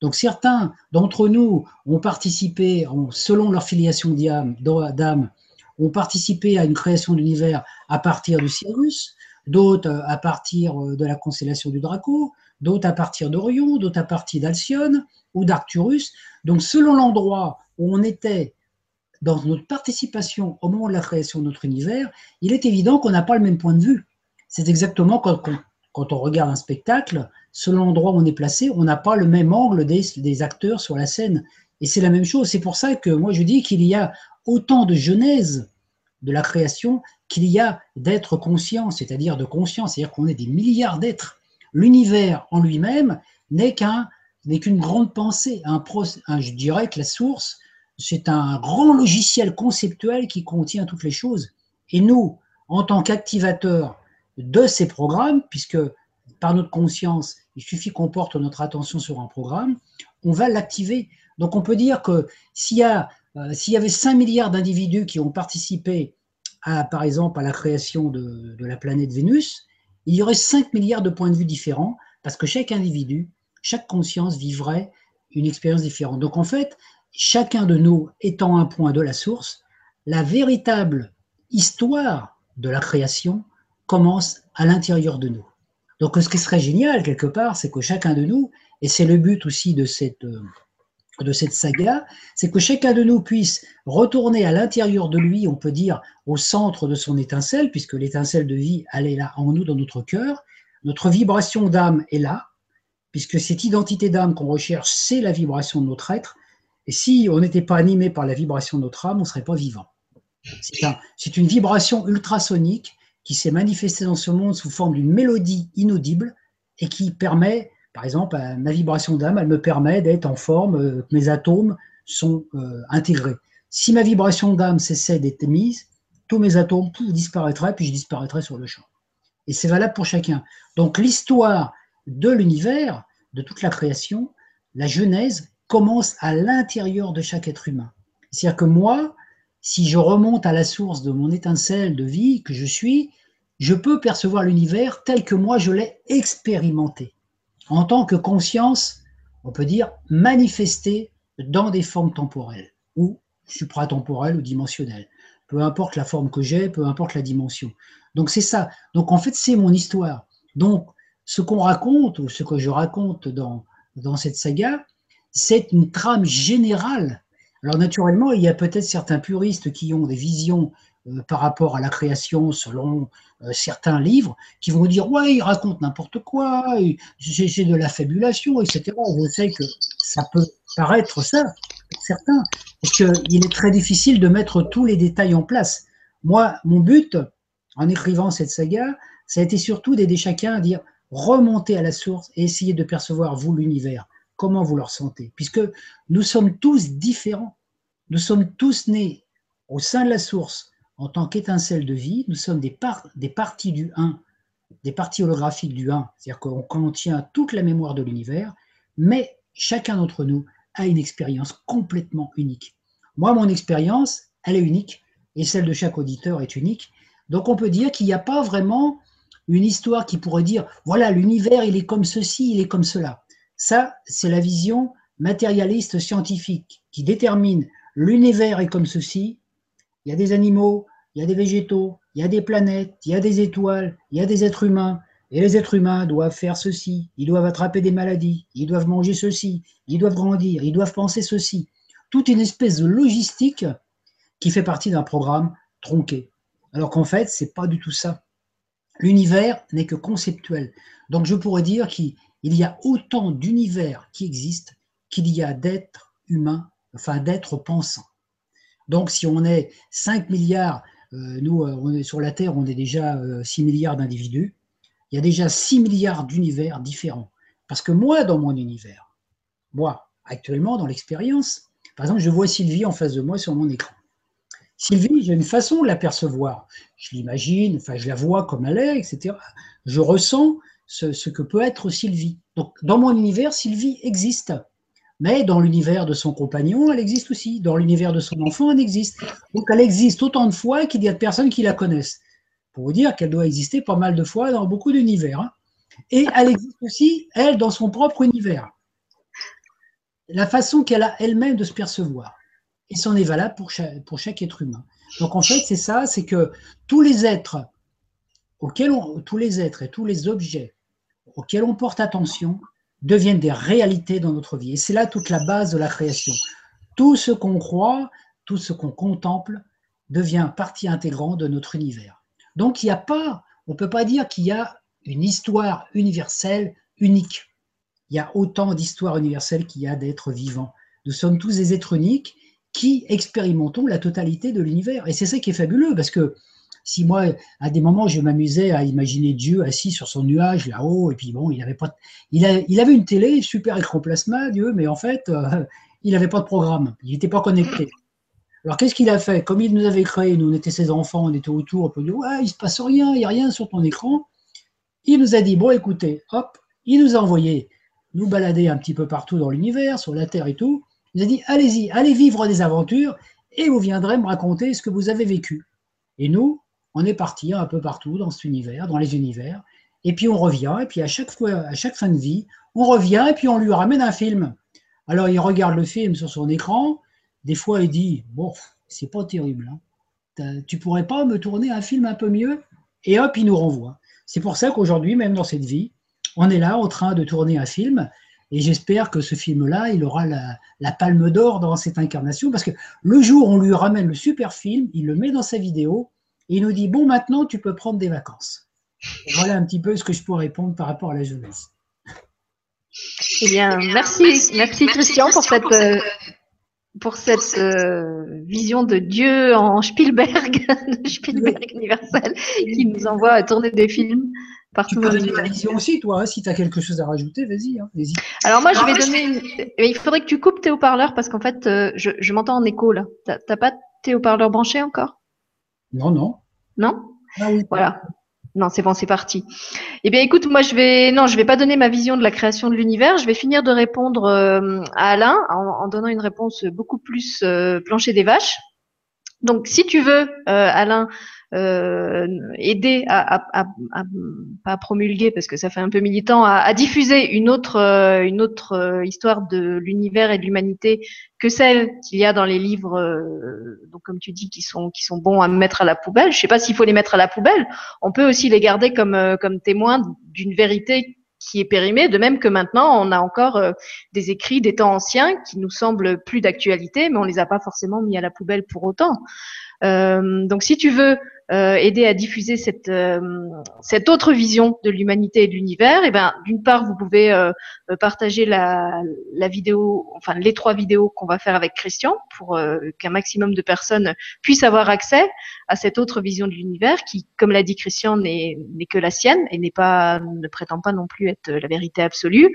Donc certains d'entre nous ont participé, selon leur filiation d'âme, ont participé à une création d'univers à partir du Cyrus, d'autres euh, à partir euh, de la constellation du Draco, d'autres à partir d'Orion, d'autres à partir d'Alcyone ou d'Arcturus. Donc selon l'endroit où on était dans notre participation au moment de la création de notre univers, il est évident qu'on n'a pas le même point de vue. C'est exactement quand, on regarde un spectacle, selon l'endroit où on est placé, on n'a pas le même angle des, des acteurs sur la scène. Et c'est la même chose. C'est pour ça que moi je dis qu'il y a autant de genèse de la création qu'il y a d'être conscient, c'est-à-dire de conscience, c'est-à-dire qu'on est des milliards d'êtres. L'univers en lui-même n'est qu'un n'est qu'une grande pensée. Un, je dirais que la source, c'est un grand logiciel conceptuel qui contient toutes les choses. Et nous, en tant qu'activateurs de ces programmes, puisque par notre conscience, il suffit qu'on porte notre attention sur un programme, on va l'activer. Donc on peut dire que s'il y euh, avait 5 milliards d'individus qui ont participé, à, par exemple, à la création de, la planète Vénus, il y aurait 5 milliards de points de vue différents, parce que chaque individu, chaque conscience vivrait une expérience différente. Donc en fait, chacun de nous étant un point de la source, la véritable histoire de la création commence à l'intérieur de nous. Donc ce qui serait génial quelque part, c'est que chacun de nous, et c'est le but aussi de cette, euh, de cette saga, c'est que chacun de nous puisse retourner à l'intérieur de lui, on peut dire au centre de son étincelle, puisque l'étincelle de vie, elle est là en nous, dans notre cœur. Notre vibration d'âme est là, puisque cette identité d'âme qu'on recherche, c'est la vibration de notre être. Et si on n'était pas animé par la vibration de notre âme, on ne serait pas vivant. C'est une vibration ultrasonique qui s'est manifestée dans ce monde sous forme d'une mélodie inaudible et qui permet par exemple, ma vibration d'âme, elle me permet d'être en forme, euh, mes atomes sont euh, intégrés. Si ma vibration d'âme cessait d'être mise, tous mes atomes disparaîtraient, puis je disparaîtrais sur le champ. Et c'est valable pour chacun. Donc l'histoire de l'univers, de toute la création, la Genèse commence à l'intérieur de chaque être humain. C'est-à-dire que moi, si je remonte à la source de mon étincelle de vie que je suis, je peux percevoir l'univers tel que moi je l'ai expérimenté en tant que conscience, on peut dire, manifestée dans des formes temporelles ou supratemporelles ou dimensionnelles. Peu importe la forme que j'ai, peu importe la dimension. Donc c'est ça. Donc en fait, c'est mon histoire. Donc ce qu'on raconte, ou ce que je raconte dans, dans cette saga, c'est une trame générale. Alors naturellement, il y a peut-être certains puristes qui ont des visions par rapport à la création selon euh, certains livres qui vont dire ouais il raconte n'importe quoi c'est de la fabulation etc je sais que ça peut paraître ça pour certains parce qu'il est très difficile de mettre tous les détails en place. Moi mon but en écrivant cette saga ça a été surtout d'aider chacun à dire remonter à la source et essayer de percevoir vous l'univers. Comment vous le ressentez? Puisque nous sommes tous différents. Nous sommes tous nés au sein de la source en tant qu'étincelle de vie, nous sommes des, parties du 1, des parties holographiques du 1, c'est-à-dire qu'on contient toute la mémoire de l'univers, mais chacun d'entre nous a une expérience complètement unique. Moi, mon expérience, elle est unique, et celle de chaque auditeur est unique. Donc on peut dire qu'il n'y a pas vraiment une histoire qui pourrait dire, voilà, l'univers, il est comme ceci, il est comme cela. Ça, c'est la vision matérialiste scientifique qui détermine l'univers est comme ceci, il y a des animaux, il y a des végétaux, il y a des planètes, il y a des étoiles, il y a des êtres humains, Et les êtres humains doivent faire ceci, ils doivent attraper des maladies, ils doivent manger ceci, ils doivent grandir, ils doivent penser ceci. Toute une espèce de logistique qui fait partie d'un programme tronqué. Alors qu'en fait, c'est pas du tout ça. L'univers n'est que conceptuel. Donc je pourrais dire qu'il y a autant d'univers qui existent qu'il y a d'êtres humains, enfin d'êtres pensants. Donc si on est 5 milliards, euh, nous euh, sur la Terre, on est déjà 6 euh, milliards d'individus, il y a déjà 6 milliards d'univers différents. Parce que moi, dans mon univers, moi, actuellement, dans l'expérience, par exemple, je vois Sylvie en face de moi sur mon écran. Sylvie, j'ai une façon de l'apercevoir. Je l'imagine, enfin, je la vois comme elle est, etc. Je ressens ce, que peut être Sylvie. Donc, dans mon univers, Sylvie existe. Mais dans l'univers de son compagnon, elle existe aussi. Dans l'univers de son enfant, elle existe. Donc, elle existe autant de fois qu'il y a de personnes qui la connaissent. Pour vous dire qu'elle doit exister pas mal de fois dans beaucoup d'univers. Hein. Et elle existe aussi, elle, dans son propre univers. La façon qu'elle a elle-même de se percevoir. Et c'en est valable pour chaque, pour chaque être humain. Donc en fait, c'est ça, c'est que tous les êtres auxquels on, tous les êtres et tous les objets auxquels on porte attention deviennent des réalités dans notre vie. Et c'est là toute la base de la création. Tout ce qu'on croit, tout ce qu'on contemple devient partie intégrante de notre univers. Donc il n'y a pas, on ne peut pas dire qu'il y a une histoire universelle unique. Il y a autant d'histoires universelles qu'il y a d'êtres vivants. Nous sommes tous des êtres uniques qui expérimentons la totalité de l'univers. Et c'est ça qui est fabuleux, parce que si moi, à des moments, je m'amusais à imaginer Dieu assis sur son nuage là-haut, et puis bon, il avait pas, il, il, avait une télé, super écran plasma, Dieu, mais en fait, euh, il n'avait pas de programme, il n'était pas connecté. Alors qu'est-ce qu'il a fait? Comme il nous avait créé, nous on était ses enfants, on était autour, on peut dire ouais, il se passe rien, il n'y a rien sur ton écran. Il nous a dit bon, écoutez, hop, il nous a envoyé nous balader un petit peu partout dans l'univers, sur la Terre et tout. Il nous a dit allez-y, allez vivre des aventures et vous viendrez me raconter ce que vous avez vécu. Et nous, on est parti un peu partout dans cet univers, dans les univers, et puis on revient, et puis à chaque fois, à chaque fin de vie, on revient et puis on lui ramène un film. Alors il regarde le film sur son écran, des fois il dit bon, c'est pas terrible, hein. tu pourrais pas me tourner un film un peu mieux? Et hop, il nous renvoie. C'est pour ça qu'aujourd'hui, même dans cette vie, on est là en train de tourner un film, et j'espère que ce film-là, il aura la, la palme d'or dans cette incarnation, parce que le jour où on lui ramène le super film, il le met dans sa vidéo, il nous dit Bon, maintenant, tu peux prendre des vacances. voilà un petit peu ce que je pourrais répondre par rapport à la jeunesse. Eh bien, merci, merci, Christian, pour cette, euh, pour cette euh, vision de Dieu en Spielberg, Spielberg universel, qui nous envoie à tourner des films partout tu peux ta vision aussi, toi, hein, si tu as quelque chose à rajouter, vas-y. Hein, Alors moi, je vais donner. Il faudrait que tu coupes tes haut-parleurs parce qu'en fait, euh, je, je m'entends en écho là. T'as pas tes haut-parleurs branchés encore? Non, non. Non? Ah oui. Voilà. Non, c'est bon, c'est parti. Eh bien, écoute, moi, je vais, non, je vais pas donner ma vision de la création de l'univers. Je vais finir de répondre euh, à Alain en, donnant une réponse beaucoup plus euh, plancher des vaches. Donc, si tu veux, euh, Alain, aider à, à, à, à, pas promulguer parce que ça fait un peu militant, à, diffuser une autre, euh, une autre euh, histoire de l'univers et de l'humanité que celle qu'il y a dans les livres, euh, donc comme tu dis, qui sont, qui sont bons à mettre à la poubelle. Je sais pas s'il faut les mettre à la poubelle. On peut aussi les garder comme, comme témoins d'une vérité qui est périmée, de même que maintenant on a encore des écrits des temps anciens qui nous semblent plus d'actualité, mais on les a pas forcément mis à la poubelle pour autant. Euh, donc si tu veux euh, aider à diffuser cette, euh, cette autre vision de l'humanité et de l'univers, et eh ben d'une part vous pouvez euh, partager la, la vidéo, enfin les trois vidéos qu'on va faire avec Christian pour qu'un maximum de personnes puissent avoir accès à cette autre vision de l'univers qui, comme l'a dit Christian, n'est que la sienne et n'est pas ne prétend pas non plus être la vérité absolue.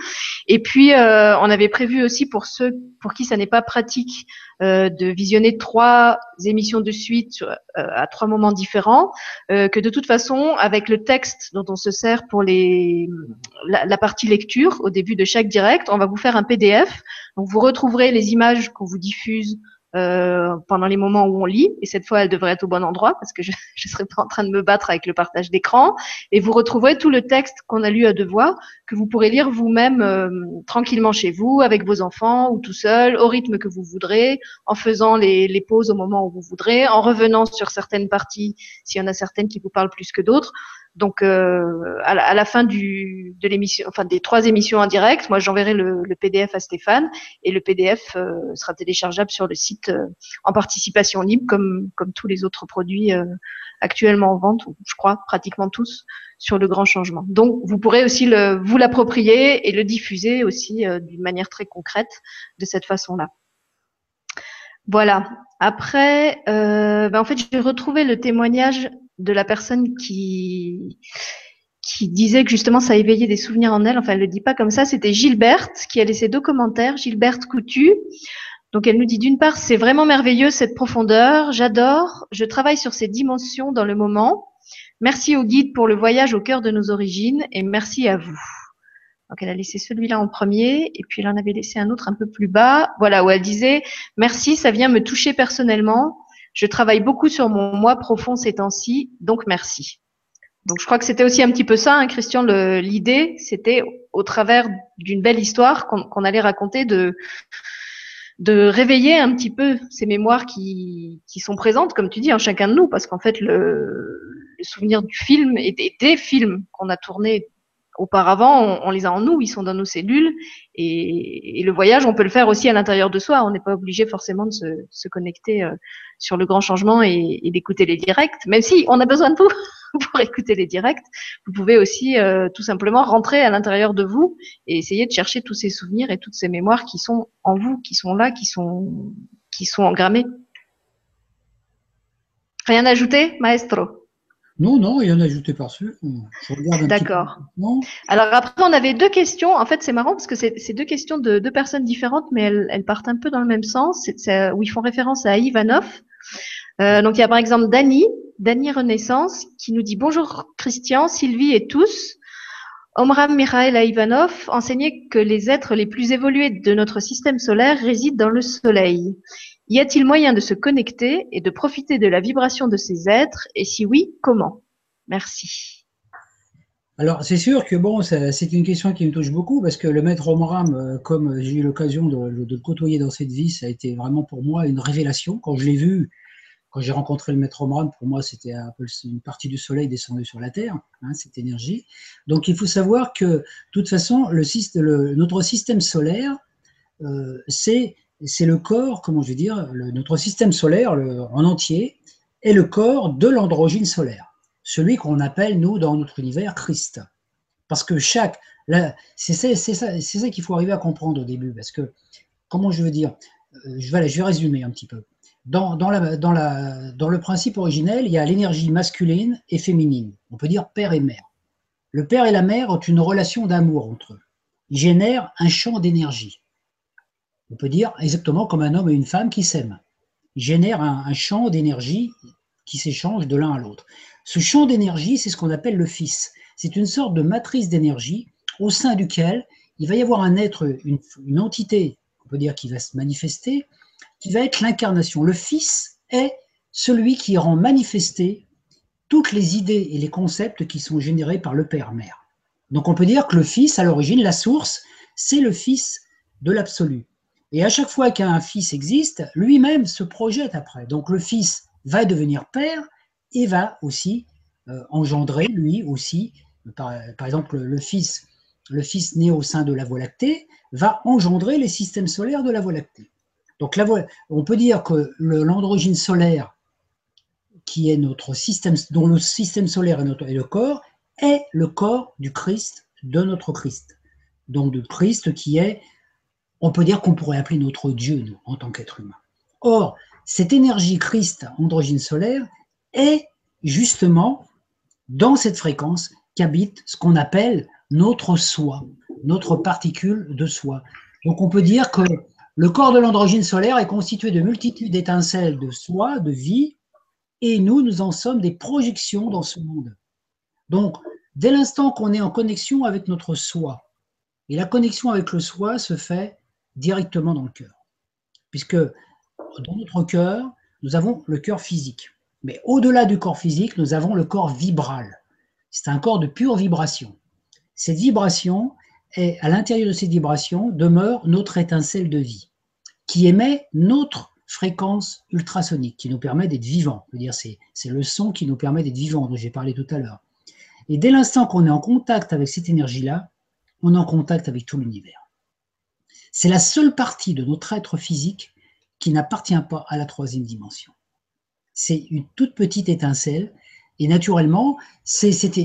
Et puis on avait prévu aussi pour ceux pour qui ça n'est pas pratique de visionner trois émissions de suite à trois moments différents euh, que de toute façon, avec le texte dont on se sert pour la, la, partie lecture au début de chaque direct, on va vous faire un PDF. Donc vous retrouverez les images qu'on vous diffuse euh, pendant les moments où on lit. Et cette fois, elle devrait être au bon endroit parce que je ne serai pas en train de me battre avec le partage d'écran. Et vous retrouverez tout le texte qu'on a lu à deux voix que vous pourrez lire vous-même euh, tranquillement chez vous, avec vos enfants ou tout seul, au rythme que vous voudrez, en faisant les, les pauses au moment où vous voudrez, en revenant sur certaines parties s'il y en a certaines qui vous parlent plus que d'autres. Donc, euh, à, la, fin du, de l'émission, enfin des trois émissions en direct, moi j'enverrai le, le, PDF à Stéphane et le PDF euh, sera téléchargeable sur le site euh, en participation libre, comme comme tous les autres produits actuellement en vente, je crois pratiquement tous sur le grand changement. Donc, vous pourrez aussi le, vous l'approprier et le diffuser aussi d'une manière très concrète de cette façon-là. Voilà. Après, ben en fait, j'ai retrouvé le témoignage de la personne qui qui disait que justement ça éveillait des souvenirs en elle. Enfin, elle le dit pas comme ça. C'était Gilberte qui a laissé deux commentaires. Gilberte Coutu. Donc elle nous dit d'une part, c'est vraiment merveilleux cette profondeur. J'adore. Je travaille sur ces dimensions dans le moment. Merci au guide pour le voyage au cœur de nos origines et merci à vous. Donc elle a laissé celui-là en premier et puis elle en avait laissé un autre un peu plus bas. Voilà où elle disait merci, ça vient me toucher personnellement. Je travaille beaucoup sur mon moi profond ces temps-ci, donc merci. Donc je crois que c'était aussi un petit peu ça, hein, Christian. L'idée, c'était au travers d'une belle histoire qu'on allait raconter de de réveiller un petit peu ces mémoires qui, qui sont présentes, comme tu dis, en chacun de nous, parce qu'en fait, le, le, souvenir du film et des, des films qu'on a tournés auparavant, on, les a en nous, ils sont dans nos cellules. Et, le voyage, on peut le faire aussi à l'intérieur de soi. On n'est pas obligé forcément de se, se connecter euh, sur le grand changement et, d'écouter les directs. Même si on a besoin de vous pour écouter les directs, vous pouvez aussi euh, tout simplement rentrer à l'intérieur de vous et essayer de chercher tous ces souvenirs et toutes ces mémoires qui sont en vous, qui sont là, qui sont qui sont engrammés. Rien à ajouter, maestro? Non, non, il y en a ajouté par-dessus. D'accord. Alors après, on avait deux questions. En fait, c'est marrant parce que c'est deux questions de deux personnes différentes, mais elles, partent un peu dans le même sens, où ils font référence à Ivanov. Euh, donc il y a par exemple Dani, Dani Renaissance, qui nous dit bonjour Christian, Sylvie et tous. Omram Mikhail Ivanov enseignait que les êtres les plus évolués de notre système solaire résident dans le Soleil. Y a-t-il moyen de se connecter et de profiter de la vibration de ces êtres? Et si oui, comment? Merci. Alors, c'est sûr que bon, c'est une question qui me touche beaucoup parce que le maître Omram, euh, comme j'ai eu l'occasion de, le côtoyer dans cette vie, ça a été vraiment pour moi une révélation. Quand je l'ai vu, quand j'ai rencontré le maître Omram, pour moi, c'était un peu une partie du soleil descendue sur la Terre, hein, cette énergie. Donc, il faut savoir que, de toute façon, notre système solaire, euh, c'est c'est le corps, comment je veux dire, notre système solaire en entier est le corps de l'androgyne solaire, celui qu'on appelle, nous, dans notre univers, Christ. Parce que chaque. C'est ça, ça, ça qu'il faut arriver à comprendre au début, parce que, comment je veux dire, euh, je vais, je vais résumer un petit peu. Dans, dans, le principe originel, il y a l'énergie masculine et féminine. On peut dire père et mère. Le père et la mère ont une relation d'amour entre eux. Ils génèrent un champ d'énergie. On peut dire exactement comme un homme et une femme qui s'aiment. Ils génèrent un, champ d'énergie qui s'échange de l'un à l'autre. Ce champ d'énergie, c'est ce qu'on appelle le fils. C'est une sorte de matrice d'énergie au sein duquel il va y avoir un être, une, entité, on peut dire, qui va se manifester, qui va être l'incarnation. Le fils est celui qui rend manifester toutes les idées et les concepts qui sont générés par le père-mère. Donc on peut dire que le fils, à l'origine, la source, c'est le fils de l'absolu. Et à chaque fois qu'un fils existe, lui-même se projette après. Donc le fils va devenir père et va aussi euh, engendrer, lui aussi, par, exemple le fils, le fils né au sein de la Voie lactée, va engendrer les systèmes solaires de la Voie lactée. Donc la on peut dire que l'androgyne solaire, qui est notre système, dont le système solaire est, notre, est le corps, est le corps du Christ, de notre Christ. Donc du Christ qui est on peut dire qu'on pourrait appeler notre Dieu, nous, en tant qu'être humain. Or, cette énergie Christ, androgyne solaire, est justement dans cette fréquence qu'habite ce qu'on appelle notre soi, notre particule de soi. Donc on peut dire que le corps de l'androgyne solaire est constitué de multitudes d'étincelles de soi, de vie, et nous, nous en sommes des projections dans ce monde. Donc, dès l'instant qu'on est en connexion avec notre soi, et la connexion avec le soi se fait directement dans le cœur. Puisque dans notre cœur, nous avons le cœur physique. Mais au-delà du corps physique, nous avons le corps vibral. C'est un corps de pure vibration. Cette vibration, est, à l'intérieur de cette vibration, demeure notre étincelle de vie, qui émet notre fréquence ultrasonique, qui nous permet d'être vivants. c'est le son qui nous permet d'être vivants, dont j'ai parlé tout à l'heure. Et dès l'instant qu'on est en contact avec cette énergie-là, on est en contact avec tout l'univers. C'est la seule partie de notre être physique qui n'appartient pas à la troisième dimension. C'est une toute petite étincelle et naturellement, c'est cette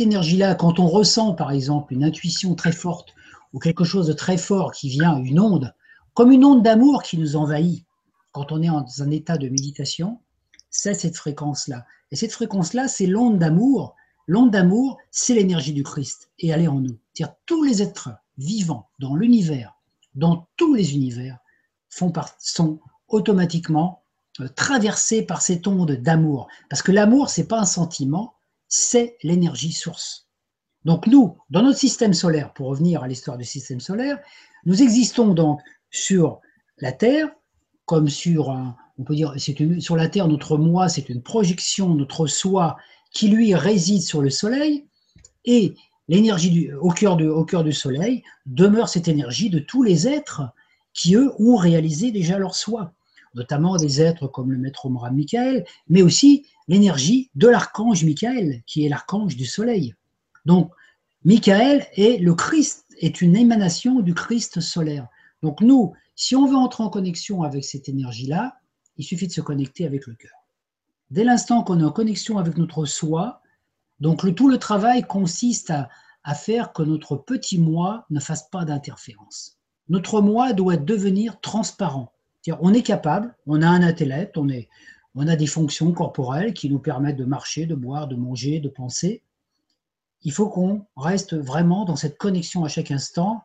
énergie-là, quand on ressent par exemple une intuition très forte ou quelque chose de très fort qui vient, une onde, comme une onde d'amour qui nous envahit quand on est dans un état de méditation, c'est cette fréquence-là. Et cette fréquence-là, c'est l'onde d'amour. L'onde d'amour, c'est l'énergie du Christ et elle est en nous. C'est-à-dire tous les êtres vivants dans l'univers, dans tous les univers, sont automatiquement euh, traversés par cette onde d'amour. Parce que l'amour, c'est pas un sentiment, c'est l'énergie source. Donc nous, dans notre système solaire, pour revenir à l'histoire du système solaire, nous existons donc sur la Terre, comme sur un, on peut dire, c'est sur la Terre, notre moi, c'est une projection, notre soi, qui lui réside sur le Soleil, et l'énergie au cœur, du Soleil demeure cette énergie de tous les êtres qui, eux, ont réalisé déjà leur soi, notamment des êtres comme le maître Omram Michael, mais aussi l'énergie de l'archange Michael, qui est l'archange du Soleil. Donc, Michael est le Christ, est une émanation du Christ solaire. Donc nous, si on veut entrer en connexion avec cette énergie-là, il suffit de se connecter avec le cœur. Dès l'instant qu'on est en connexion avec notre soi, donc le, tout le travail consiste à, faire que notre petit moi ne fasse pas d'interférence. Notre moi doit devenir transparent. On est capable, on a un intellect, on, on a des fonctions corporelles qui nous permettent de marcher, de boire, de manger, de penser. Il faut qu'on reste vraiment dans cette connexion à chaque instant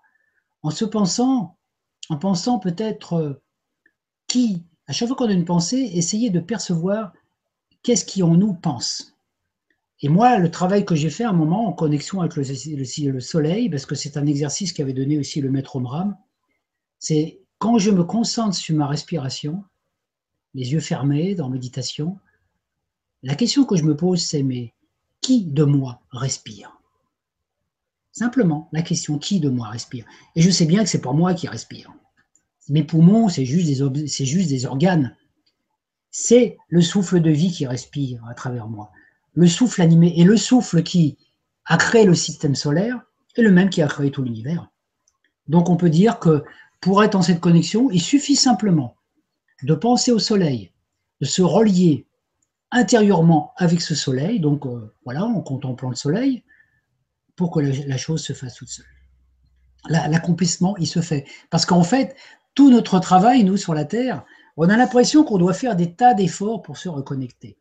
en se pensant, en pensant peut-être euh, qui, à chaque fois qu'on a une pensée, essayer de percevoir qu'est-ce qui en nous pense. Et moi, le travail que j'ai fait à un moment en connexion avec le, le, soleil, parce que c'est un exercice qu'avait donné aussi le maître Omram, c'est quand je me concentre sur ma respiration, les yeux fermés dans méditation, la question que je me pose, c'est mais qui de moi respire? Simplement, la question qui de moi respire? Et je sais bien que c'est pas moi qui respire. Mes poumons, c'est juste, c'est juste des organes. C'est le souffle de vie qui respire à travers moi. Le souffle animé et le souffle qui a créé le système solaire est le même qui a créé tout l'univers. Donc on peut dire que pour être en cette connexion, il suffit simplement de penser au soleil, de se relier intérieurement avec ce soleil, donc euh, voilà, en contemplant le soleil, pour que la, chose se fasse toute seule. L'accomplissement, il se fait. Parce qu'en fait, tout notre travail, nous, sur la Terre, on a l'impression qu'on doit faire des tas d'efforts pour se reconnecter.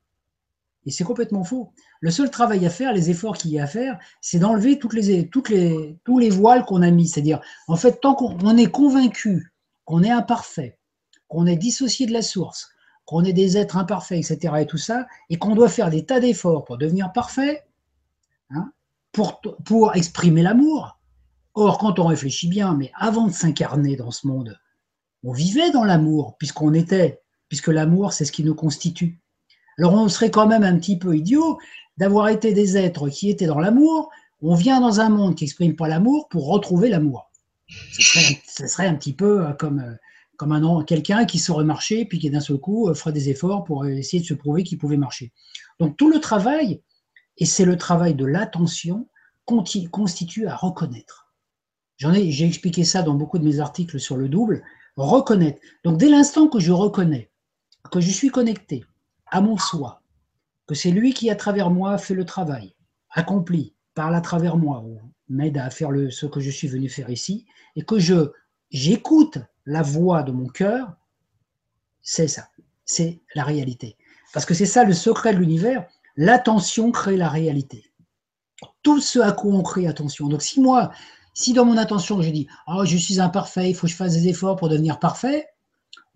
Et c'est complètement faux. Le seul travail à faire, les efforts qu'il y a à faire, c'est d'enlever toutes les, toutes les, tous les voiles qu'on a mis. C'est-à-dire, en fait, tant qu'on est convaincu qu'on est imparfait, qu'on est dissocié de la source, qu'on est des êtres imparfaits, etc., et tout ça, et qu'on doit faire des tas d'efforts pour devenir parfait, hein, pour, pour exprimer l'amour. Or, quand on réfléchit bien, mais avant de s'incarner dans ce monde, on vivait dans l'amour, puisqu'on était, puisque l'amour, c'est ce qui nous constitue. Alors on serait quand même un petit peu idiot d'avoir été des êtres qui étaient dans l'amour, on vient dans un monde qui n'exprime pas l'amour pour retrouver l'amour. Ce serait, un petit peu euh, comme, euh, comme un, quelqu'un qui saurait marcher, puis qui d'un seul coup euh, ferait des efforts pour essayer de se prouver qu'il pouvait marcher. Donc tout le travail, et c'est le travail de l'attention, constitue à reconnaître. J'en ai, j'ai expliqué ça dans beaucoup de mes articles sur le double. Reconnaître. Donc dès l'instant que je reconnais que je suis connecté, à mon soi, que c'est lui qui, à travers moi, fait le travail, accompli, parle à travers moi, ou m'aide à faire le, ce que je suis venu faire ici, et que je j'écoute la voix de mon cœur, c'est ça, c'est la réalité. Parce que c'est ça le secret de l'univers, l'attention crée la réalité. Tout ce à quoi on crée attention. Donc si moi, si dans mon attention je dis oh, je suis imparfait, il faut que je fasse des efforts pour devenir parfait,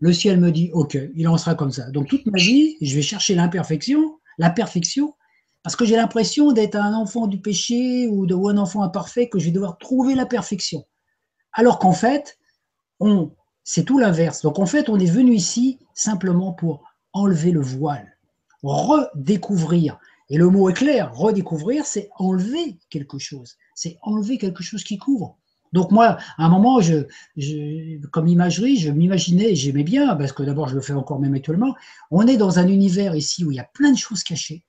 le ciel me dit, OK, il en sera comme ça. Donc toute ma vie, je vais chercher l'imperfection, la perfection, parce que j'ai l'impression d'être un enfant du péché ou, de, un enfant imparfait, que je vais devoir trouver la perfection. Alors qu'en fait, on, c'est tout l'inverse. Donc en fait, on est venu ici simplement pour enlever le voile, redécouvrir. Et le mot est clair, redécouvrir, c'est enlever quelque chose. C'est enlever quelque chose qui couvre. Donc moi, à un moment, comme imagerie, je m'imaginais, j'aimais bien, parce que d'abord je le fais encore même actuellement, on est dans un univers ici où il y a plein de choses cachées.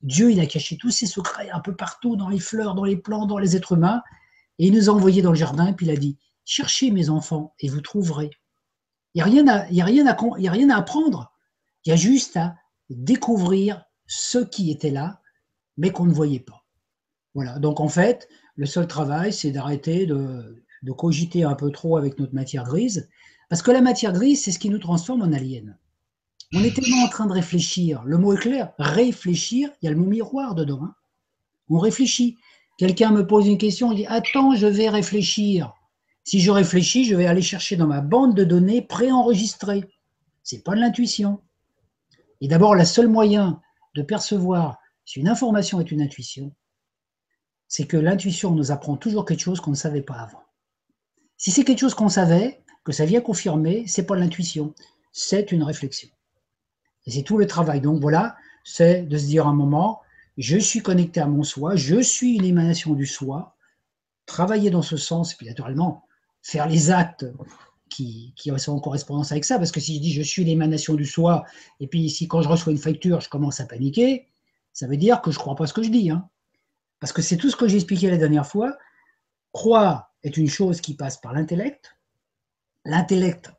Dieu, il a caché tous ses secrets un peu partout, dans les fleurs, dans les plantes, dans les êtres humains. Et il nous a envoyés dans le jardin, puis il a dit, cherchez mes enfants et vous trouverez. Il n'y a, rien à, a, a rien à apprendre. Il y a juste à découvrir ce qui était là, mais qu'on ne voyait pas. Voilà, donc en fait, le seul travail, c'est d'arrêter de, cogiter un peu trop avec notre matière grise, parce que la matière grise, c'est ce qui nous transforme en aliens. On est tellement en train de réfléchir, le mot est clair, réfléchir, il y a le mot miroir dedans. Hein. On réfléchit. Quelqu'un me pose une question, il dit Attends, je vais réfléchir. Si je réfléchis, je vais aller chercher dans ma bande de données préenregistrée. Ce n'est pas de l'intuition. Et d'abord, le seul moyen de percevoir si une information est une intuition, c'est que l'intuition nous apprend toujours quelque chose qu'on ne savait pas avant. Si c'est quelque chose qu'on savait, que ça vient confirmer, c'est pas l'intuition, c'est une réflexion. Et c'est tout le travail. Donc voilà, c'est de se dire un moment, je suis connecté à mon soi, je suis une émanation du soi, travailler dans ce sens, puis naturellement, faire les actes qui, sont en correspondance avec ça, parce que si je dis je suis l'émanation du soi, et puis si quand je reçois une facture, je commence à paniquer, ça veut dire que je ne crois pas ce que je dis. Hein. Parce que c'est tout ce que j'ai expliqué la dernière fois. Croire est une chose qui passe par l'intellect. L'intellect,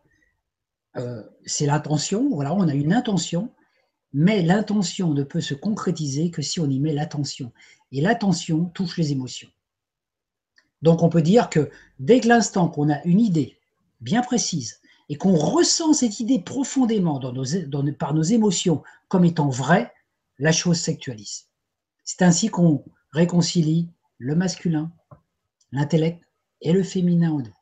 euh, c'est l'intention. Voilà, on a une intention, mais l'intention ne peut se concrétiser que si on y met l'attention. Et l'attention touche les émotions. Donc on peut dire que dès que l'instant qu'on a une idée bien précise et qu'on ressent cette idée profondément par nos émotions comme étant vraie, la chose s'actualise. C'est ainsi qu'on réconcilie le masculin, l'intellect et le féminin en nous.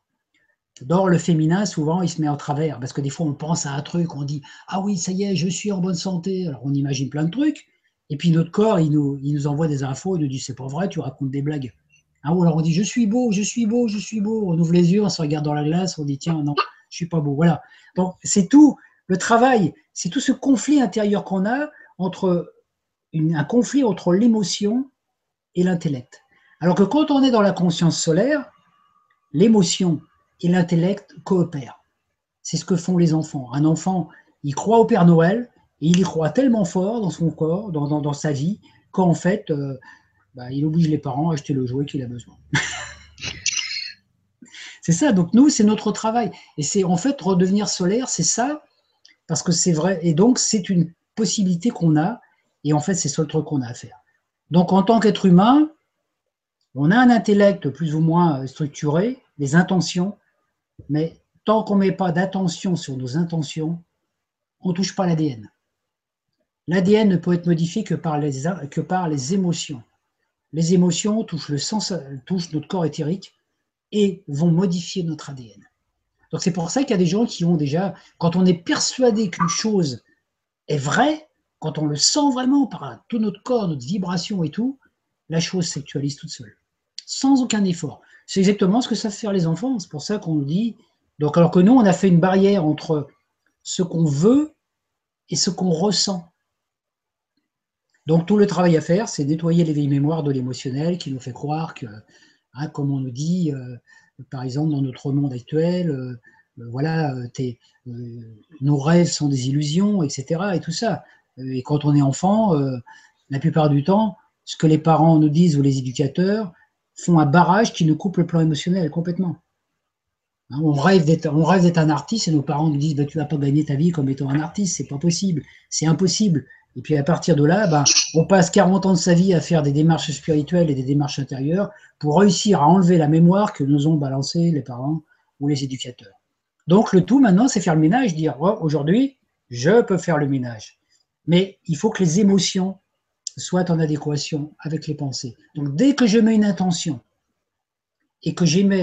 Dans le féminin, souvent, il se met en travers, parce que des fois, on pense à un truc, on dit Ah oui, ça y est, je suis en bonne santé. Alors, on imagine plein de trucs, et puis notre corps, il nous, il nous envoie des infos, il nous dit C'est pas vrai, tu racontes des blagues. Ah, ou alors on dit Je suis beau, je suis beau, je suis beau. On ouvre les yeux, on se regarde dans la glace, on dit Tiens, non, je suis pas beau. Voilà. Donc, c'est tout le travail, c'est tout ce conflit intérieur qu'on a entre un conflit entre l'émotion et l'intellect. Alors que quand on est dans la conscience solaire, l'émotion et l'intellect coopèrent. C'est ce que font les enfants. Un enfant, il croit au Père Noël, et il y croit tellement fort dans son corps, dans, dans, sa vie, qu'en fait, euh, bah, il oblige les parents à acheter le jouet qu'il a besoin. c'est ça, donc nous, c'est notre travail. Et c'est en fait redevenir solaire, c'est ça, parce que c'est vrai. Et donc, c'est une possibilité qu'on a, et en fait, c'est le seul truc qu'on a à faire. Donc, en tant qu'être humain, on a un intellect plus ou moins structuré, des intentions, mais tant qu'on ne met pas d'attention sur nos intentions, on ne touche pas l'ADN. L'ADN ne peut être modifié que par, les, que par les émotions. Les émotions touchent, le sens, touchent notre corps éthérique et vont modifier notre ADN. Donc c'est pour ça qu'il y a des gens qui ont déjà, quand on est persuadé qu'une chose est vraie, quand on le sent vraiment par tout notre corps, notre vibration et tout, la chose s'actualise toute seule, sans aucun effort. C'est exactement ce que savent faire les enfants. C'est pour ça qu'on nous dit. Donc, alors que nous, on a fait une barrière entre ce qu'on veut et ce qu'on ressent. Donc, tout le travail à faire, c'est nettoyer les vieilles mémoires de l'émotionnel qui nous fait croire que, hein, comme on nous dit, euh, par exemple, dans notre monde actuel, euh, euh, voilà, nos rêves sont des illusions, etc. Et tout ça. Et quand on est enfant, euh, la plupart du temps, ce que les parents nous disent ou les éducateurs font un barrage qui nous coupe le plan émotionnel complètement. Hein, on rêve d'être, un artiste et nos parents nous disent bah, tu vas pas gagner ta vie comme étant un artiste, c'est pas possible, c'est impossible. Et puis à partir de là, ben, on passe 40 ans de sa vie à faire des démarches spirituelles et des démarches intérieures pour réussir à enlever la mémoire que nous ont balancé les parents ou les éducateurs. Donc le tout maintenant, c'est faire le ménage, dire oh, aujourd'hui, je peux faire le ménage mais il faut que les émotions soient en adéquation avec les pensées. Donc dès que je mets une intention et que j'aligne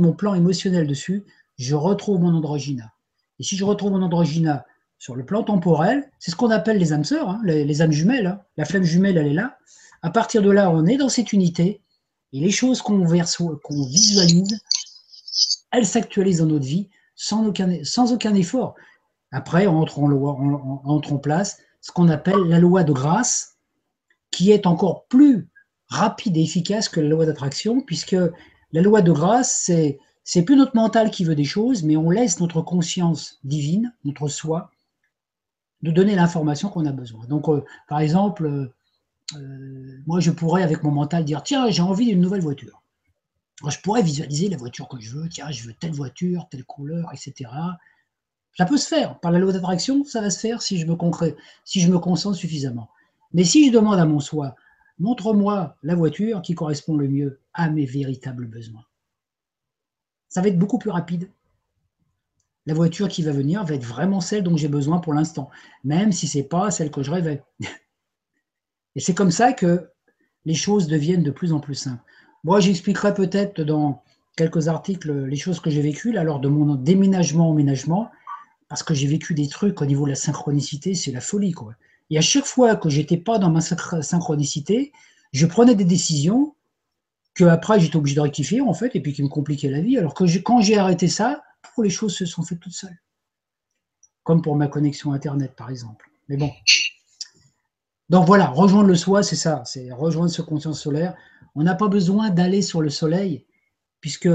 mon plan émotionnel dessus, je retrouve mon androgyna. Et si je retrouve mon androgyna sur le plan temporel, c'est ce qu'on appelle les âmes sœurs, hein, les, âmes jumelles. Hein. La flamme jumelle, elle est là. À partir de là, on est dans cette unité et les choses qu'on qu'on visualise, elles s'actualisent dans notre vie sans aucun effort. Après, loi, entre en place ce qu'on appelle la loi de grâce, qui est encore plus rapide et efficace que la loi d'attraction, puisque la loi de grâce, c'est c'est plus notre mental qui veut des choses, mais on laisse notre conscience divine, notre soi, de donner l'information qu'on a besoin. Donc, euh, par exemple, euh, moi, je pourrais, avec mon mental, dire tiens, j'ai envie d'une nouvelle voiture. je pourrais visualiser la voiture que je veux. Tiens, je veux telle voiture, telle couleur, etc. Ça peut se faire. Par la loi d'attraction, ça va se faire si je me, concentre suffisamment. Mais si je demande à mon soi, montre-moi la voiture qui correspond le mieux à mes véritables besoins, ça va être beaucoup plus rapide. La voiture qui va venir va être vraiment celle dont j'ai besoin pour l'instant, même si ce n'est pas celle que je rêvais. Et c'est comme ça que les choses deviennent de plus en plus simples. Moi, j'expliquerai peut-être dans quelques articles les choses que j'ai vécues là, lors de mon déménagement, emménagement, parce que j'ai vécu des trucs au niveau de la synchronicité, c'est la folie. Quoi. Et à chaque fois que j'étais pas dans ma synchronicité, je prenais des décisions que après j'étais obligé de rectifier en fait, et puis qui me compliquaient la vie. Alors que quand j'ai arrêté ça, les choses se sont faites toutes seules. Comme pour ma connexion Internet, par exemple. Mais bon. Donc voilà, rejoindre le soi, c'est ça, c'est rejoindre ce conscience solaire. On n'a pas besoin d'aller sur le soleil, puisque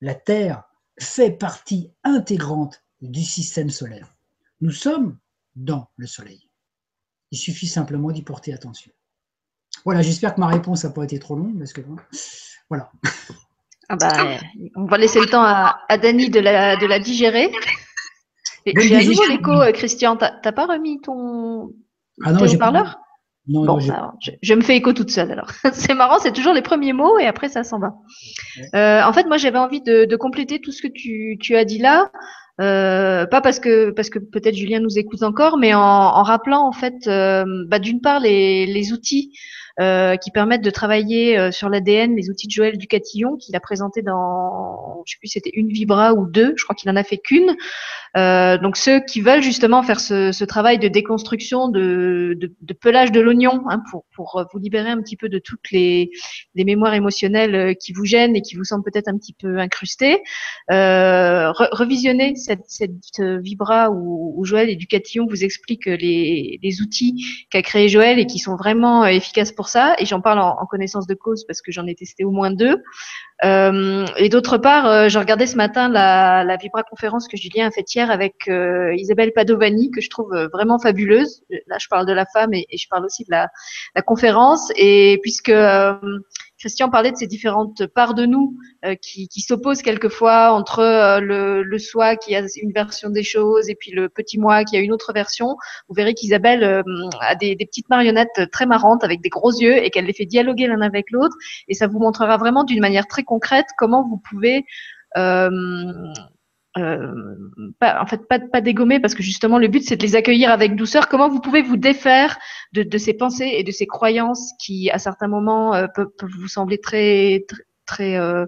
la Terre fait partie intégrante du système solaire. Nous sommes dans le soleil. Il suffit simplement d'y porter attention. Voilà, j'espère que ma réponse n'a pas été trop longue, parce que voilà. Ah bah, on va laisser le temps à, à Dani de la, de la digérer. J'ai à nouveau l'écho, euh, Christian. T'as pas remis ton, ah non, haut-parleur non, bon, non, je, me fais écho toute seule alors. c'est marrant, c'est toujours les premiers mots et après ça s'en va. Euh, en fait, moi j'avais envie de, de, compléter tout ce que tu, tu as dit là. Euh, pas parce que parce que peut-être Julien nous écoute encore, mais en, rappelant en fait, euh, bah, d'une part les, les outils qui permettent de travailler euh, sur l'ADN, les outils de Joël Ducatillon qu'il a présenté dans, je sais plus, c'était une vibra ou deux, je crois qu'il en a fait qu'une. Euh, donc ceux qui veulent justement faire ce, ce travail de déconstruction, de, de, de pelage de l'oignon, hein, pour, pour vous libérer un petit peu de toutes les, les, mémoires émotionnelles qui vous gênent et qui vous semblent peut-être un petit peu incrustées, euh, revisionner cette, cette vibra où, où, Joël Ducatillon vous expliquent les, les outils qu'a créé Joël et qui sont vraiment efficaces pour ça, et j'en parle en, connaissance de cause parce que j'en ai testé au moins deux. Euh, et d'autre part, euh, j'ai regardé ce matin la, la Vibra conférence que Julien a faite hier avec euh, Isabelle Padovani, que je trouve vraiment fabuleuse. Là, je parle de la femme et, je parle aussi de la conférence. Et puisque Christian parlait de ces différentes parts de nous euh, qui, s'opposent quelquefois entre euh, le, soi qui a une version des choses et puis le petit moi qui a une autre version. Vous verrez qu'Isabelle euh, a des, petites marionnettes très marrantes avec des gros yeux et qu'elle les fait dialoguer l'un avec l'autre. Et ça vous montrera vraiment d'une manière très concrète comment vous pouvez euh, pas, en fait, pas, pas dégommer parce que justement le but c'est de les accueillir avec douceur. Comment vous pouvez vous défaire de, de ces pensées et de ces croyances qui, à certains moments, euh, peuvent, vous sembler très, très, très euh,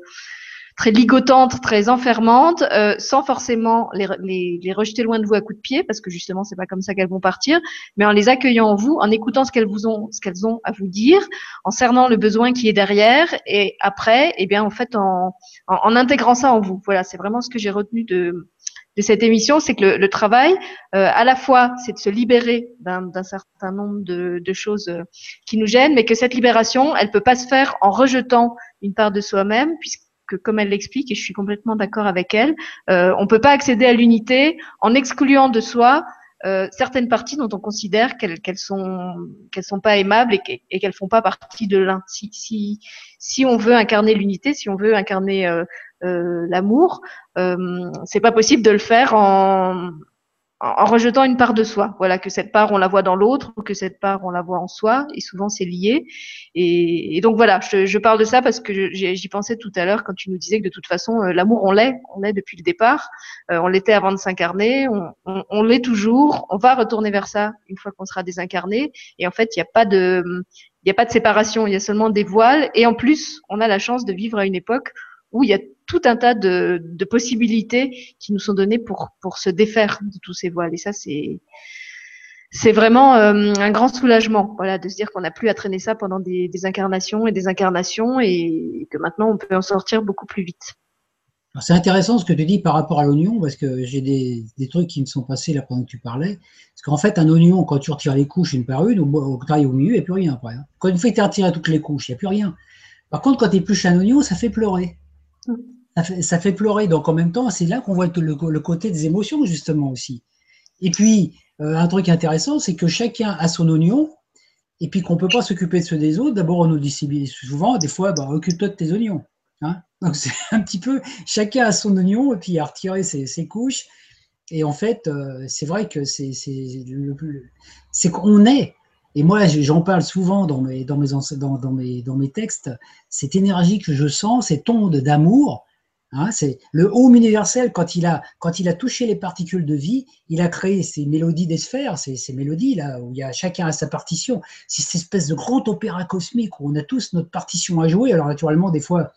très ligotantes, très enfermantes, euh, sans forcément les, les, les, rejeter loin de vous à coups de pied, parce que justement c'est pas comme ça qu'elles vont partir, mais en les accueillant en vous, en écoutant ce qu'elles vous ont, ce qu'elles ont à vous dire, en cernant le besoin qui est derrière, et après, eh bien en fait en, en, en intégrant ça en vous. Voilà, c'est vraiment ce que j'ai retenu de de cette émission, c'est que le, le travail, euh, à la fois, c'est de se libérer d'un certain nombre de, de, choses euh, qui nous gênent, mais que cette libération, elle peut pas se faire en rejetant une part de soi-même, puisque que, comme elle l'explique, et je suis complètement d'accord avec elle, euh, on ne peut pas accéder à l'unité en excluant de soi euh, certaines parties dont on considère qu'elles qu'elles sont qu'elles sont pas aimables et, et qu'elles font pas partie de l'un. Si, si, si on veut incarner l'unité, si on veut incarner euh, euh l'amour, euh, c'est pas possible de le faire en en rejetant une part de soi. Voilà, que cette part, on la voit dans l'autre, que cette part, on la voit en soi, et souvent c'est lié. Et, donc voilà, je, je, parle de ça parce que j'y pensais tout à l'heure quand tu nous disais que de toute façon, euh, l'amour, on l'est, on l'est depuis le départ, euh, on l'était avant de s'incarner, on, on, on l'est toujours, on va retourner vers ça une fois qu'on sera désincarné. Et en fait, il n'y a pas de, il n'y a pas de séparation, il y a seulement des voiles. Et en plus, on a la chance de vivre à une époque où il y a tout un tas de, de, possibilités qui nous sont données pour, pour se défaire de tous ces voiles. Et ça, c'est c'est vraiment euh, un grand soulagement, voilà, de se dire qu'on n'a plus à traîner ça pendant des, des, incarnations et des incarnations, et que maintenant on peut en sortir beaucoup plus vite. C'est intéressant ce que tu dis par rapport à l'oignon, parce que j'ai des, des, trucs qui me sont passés là pendant que tu parlais. Parce qu'en fait, un oignon, quand tu retires les couches une par une, au, au, au milieu, il n'y a plus rien après. Hein. Quand une fois que tu retiré toutes les couches, il n'y a plus rien. Par contre, quand tu épluches un oignon, ça fait pleurer. Mm ça fait, pleurer. Donc en même temps, c'est là qu'on voit le, côté des émotions, justement aussi. Et puis, un truc intéressant, c'est que chacun a son oignon, et puis qu'on ne peut pas s'occuper de ceux des autres. D'abord, on nous dit souvent, des fois, bah, occupe-toi de tes oignons. Hein. Donc c'est un petit peu, chacun a son oignon, et puis à retirer ses, couches. Et en fait, c'est vrai que c'est qu'on est. Et moi, j'en parle souvent dans mes, dans, mes, dans, mes, dans mes textes, cette énergie que je sens, cette onde d'amour, Hein, c'est le home universel, quand il, a, quand il a touché les particules de vie, il a créé ces mélodies des sphères, ces, mélodies là où il y a chacun a sa partition. C'est cette espèce de grand opéra cosmique où on a tous notre partition à jouer. Alors naturellement, des fois,